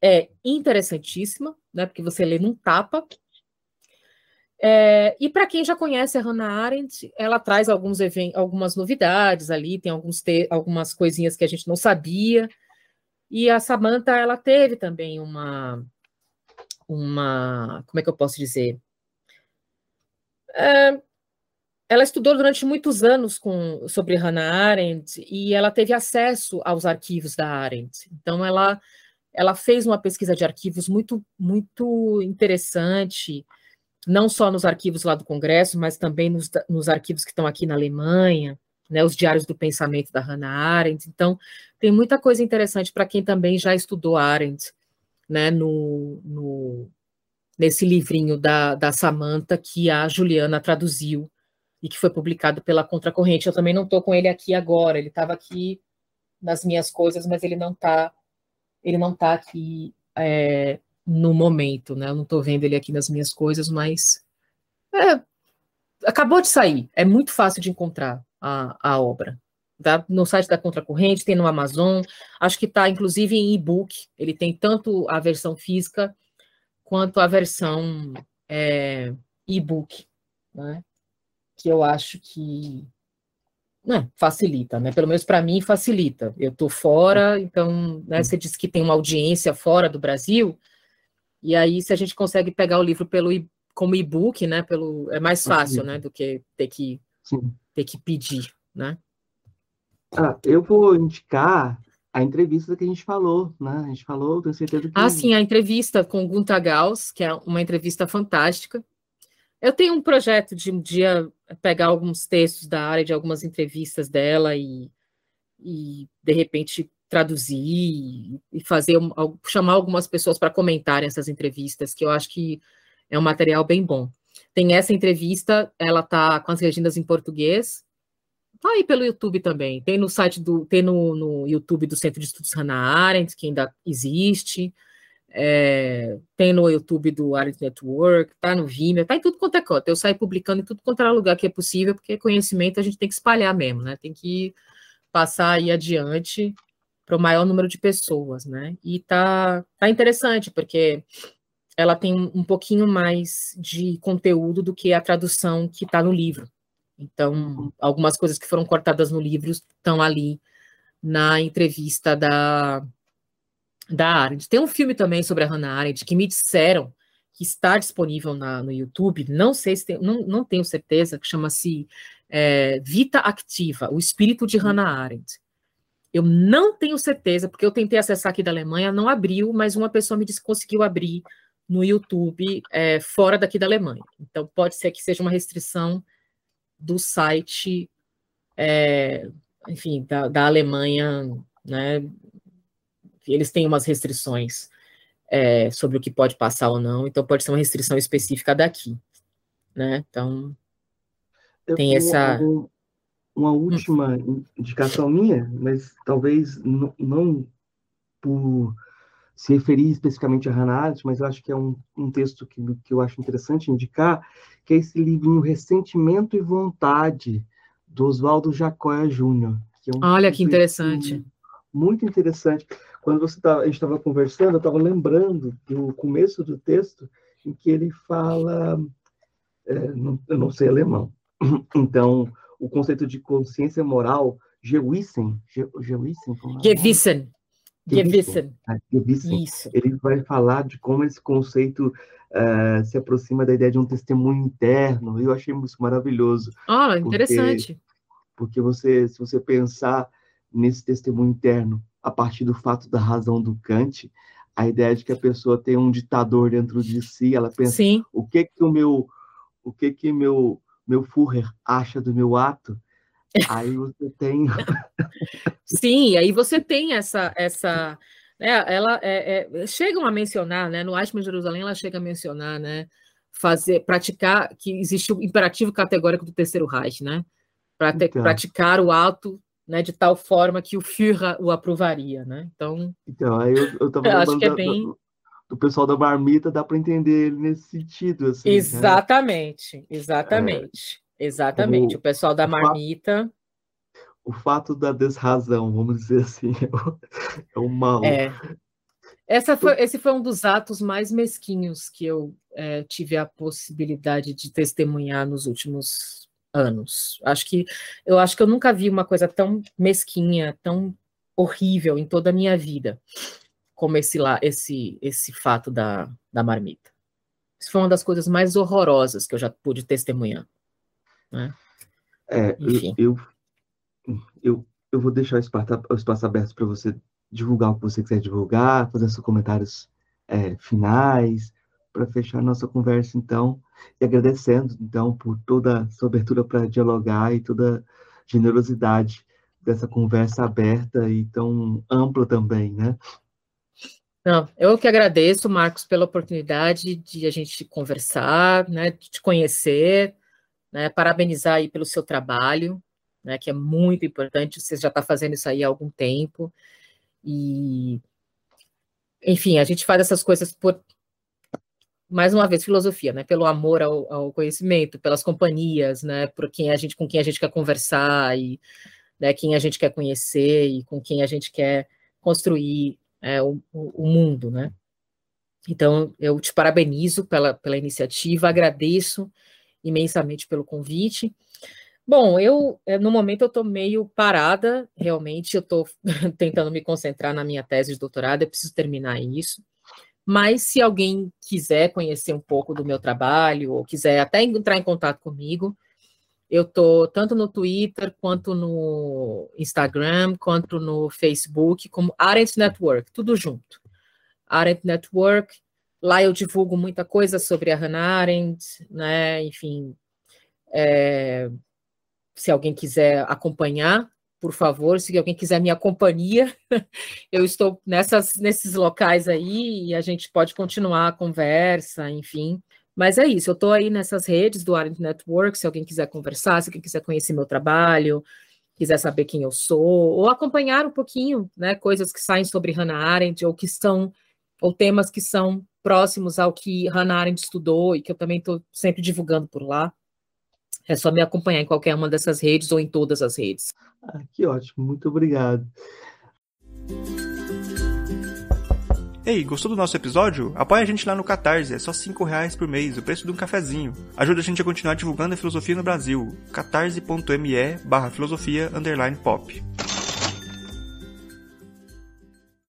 é interessantíssima, né, porque você lê num tapa. É, e para quem já conhece a Hannah Arendt, ela traz alguns algumas novidades ali, tem alguns algumas coisinhas que a gente não sabia. E a Samantha, ela teve também uma, uma, como é que eu posso dizer? É, ela estudou durante muitos anos com, sobre Hannah Arendt e ela teve acesso aos arquivos da Arendt. Então, ela ela fez uma pesquisa de arquivos muito, muito interessante, não só nos arquivos lá do Congresso, mas também nos, nos arquivos que estão aqui na Alemanha, né, os diários do pensamento da Hannah Arendt. Então, tem muita coisa interessante para quem também já estudou Arendt, né, no, no, nesse livrinho da, da Samantha que a Juliana traduziu e que foi publicado pela Contracorrente. Eu também não estou com ele aqui agora, ele estava aqui nas minhas coisas, mas ele não está ele não está aqui é, no momento, né? Eu não estou vendo ele aqui nas minhas coisas, mas é, acabou de sair. É muito fácil de encontrar a, a obra, Tá no site da Contracorrente, tem no Amazon, acho que está inclusive em e-book. Ele tem tanto a versão física quanto a versão é, e-book, né? Que eu acho que né, facilita, né? Pelo menos para mim facilita. Eu estou fora, então, né, você disse que tem uma audiência fora do Brasil, e aí se a gente consegue pegar o livro pelo como e-book, né? Pelo é mais fácil, né? Do que ter que Sim. ter que pedir, né? Ah, eu vou indicar a entrevista que a gente falou, né? A gente falou, tenho certeza que. Ah, sim, a entrevista com Gunta Gauss, que é uma entrevista fantástica. Eu tenho um projeto de um dia pegar alguns textos da área de algumas entrevistas dela e, e de repente traduzir e fazer chamar algumas pessoas para comentarem essas entrevistas, que eu acho que é um material bem bom. Tem essa entrevista, ela tá com as legendas em português. Tá aí pelo YouTube também. Tem no site do, tem no, no YouTube do Centro de Estudos Hannah Arendt, que ainda existe. É, tem no YouTube do Arendt Network, tá no Vimeo, tá em tudo quanto é canto. Eu saio publicando em tudo quanto é lugar que é possível, porque conhecimento a gente tem que espalhar mesmo, né? Tem que passar aí adiante para o maior número de pessoas, né? E tá, tá interessante, porque ela tem um pouquinho mais de conteúdo do que a tradução que está no livro. Então, algumas coisas que foram cortadas no livro estão ali na entrevista da, da Arendt. Tem um filme também sobre a Hannah Arendt que me disseram que está disponível na, no YouTube, não sei se tem, não, não tenho certeza, que chama-se é, Vita Activa, o espírito de Hannah Arendt. Eu não tenho certeza, porque eu tentei acessar aqui da Alemanha, não abriu, mas uma pessoa me disse que conseguiu abrir no YouTube é, fora daqui da Alemanha. Então, pode ser que seja uma restrição do site, é, enfim, da, da, Alemanha, né? Eles têm umas restrições é, sobre o que pode passar ou não, então pode ser uma restrição específica daqui, né? Então, Eu tem essa. uma última hum. indicação minha, mas talvez não por se referir especificamente a Hannah Arendt, mas eu acho que é um, um texto que, que eu acho interessante indicar, que é esse livrinho Ressentimento e Vontade, do Oswaldo Jacóia Júnior. É um Olha que interessante. Muito interessante. Quando você tá, a gente estava conversando, eu estava lembrando do começo do texto, em que ele fala, é, não, eu não sei alemão, então, o conceito de consciência moral, Gewissen, Gewissen, Gewissen, Gewissen. Gewissen. Isso. Ele vai falar de como esse conceito uh, se aproxima da ideia de um testemunho interno. E eu achei isso maravilhoso. Ah, interessante. Porque você, se você pensar nesse testemunho interno a partir do fato da razão do Kant, a ideia de que a pessoa tem um ditador dentro de si, ela pensa Sim. o que que o meu o que que meu meu Führer acha do meu ato Aí você tem. Sim, aí você tem essa. essa né, ela é, é, chegam a mencionar, né? No Eichmann Jerusalém, ela chega a mencionar, né? Fazer, praticar, que existe o imperativo categórico do terceiro Reich, né? Para então. praticar o ato né, de tal forma que o Führer o aprovaria, né? Então, então aí eu, eu tava acho que é bem... do, do, pessoal da marmita, dá para entender ele nesse sentido, assim, Exatamente, né? exatamente. É... Exatamente, o, o pessoal da marmita. O fato da desrazão, vamos dizer assim, é o mal. É. Essa foi, esse foi um dos atos mais mesquinhos que eu é, tive a possibilidade de testemunhar nos últimos anos. Acho que eu acho que eu nunca vi uma coisa tão mesquinha, tão horrível em toda a minha vida, como esse lá, esse esse fato da, da marmita. Isso foi uma das coisas mais horrorosas que eu já pude testemunhar. Né? É, eu, eu, eu vou deixar o espaço, o espaço aberto para você divulgar o que você quiser divulgar, fazer seus comentários é, finais, para fechar a nossa conversa, então, e agradecendo, então, por toda a sua abertura para dialogar e toda a generosidade dessa conversa aberta e tão ampla também, né? Não, eu que agradeço, Marcos, pela oportunidade de a gente conversar, né, de te conhecer, né, parabenizar aí pelo seu trabalho, né, que é muito importante, você já está fazendo isso aí há algum tempo, e, enfim, a gente faz essas coisas por, mais uma vez, filosofia, né, pelo amor ao, ao conhecimento, pelas companhias, né, por quem a gente, com quem a gente quer conversar, e né, quem a gente quer conhecer e com quem a gente quer construir é, o, o, mundo, né? Então, eu te parabenizo pela, pela iniciativa, agradeço imensamente pelo convite. Bom, eu, é, no momento, eu estou meio parada, realmente, eu estou tentando me concentrar na minha tese de doutorado, eu preciso terminar isso. Mas se alguém quiser conhecer um pouco do meu trabalho, ou quiser até entrar em contato comigo, eu estou tanto no Twitter, quanto no Instagram, quanto no Facebook, como Arendt Network, tudo junto. Arendt Network, lá eu divulgo muita coisa sobre a Hannah Arendt, né, enfim, é, se alguém quiser acompanhar, por favor, se alguém quiser minha companhia, eu estou nessas, nesses locais aí e a gente pode continuar a conversa, enfim. Mas é isso, eu estou aí nessas redes do Arendt Network, se alguém quiser conversar, se alguém quiser conhecer meu trabalho, quiser saber quem eu sou, ou acompanhar um pouquinho, né, coisas que saem sobre Hannah Arendt, ou que são, ou temas que são próximos ao que Hannah Arendt estudou e que eu também estou sempre divulgando por lá. É só me acompanhar em qualquer uma dessas redes ou em todas as redes. Ah, que ótimo, muito obrigado. Ei, gostou do nosso episódio? Apoie a gente lá no Catarse, é só 5 reais por mês, o preço de um cafezinho. Ajuda a gente a continuar divulgando a filosofia no Brasil. catarse.me barra filosofia underline pop.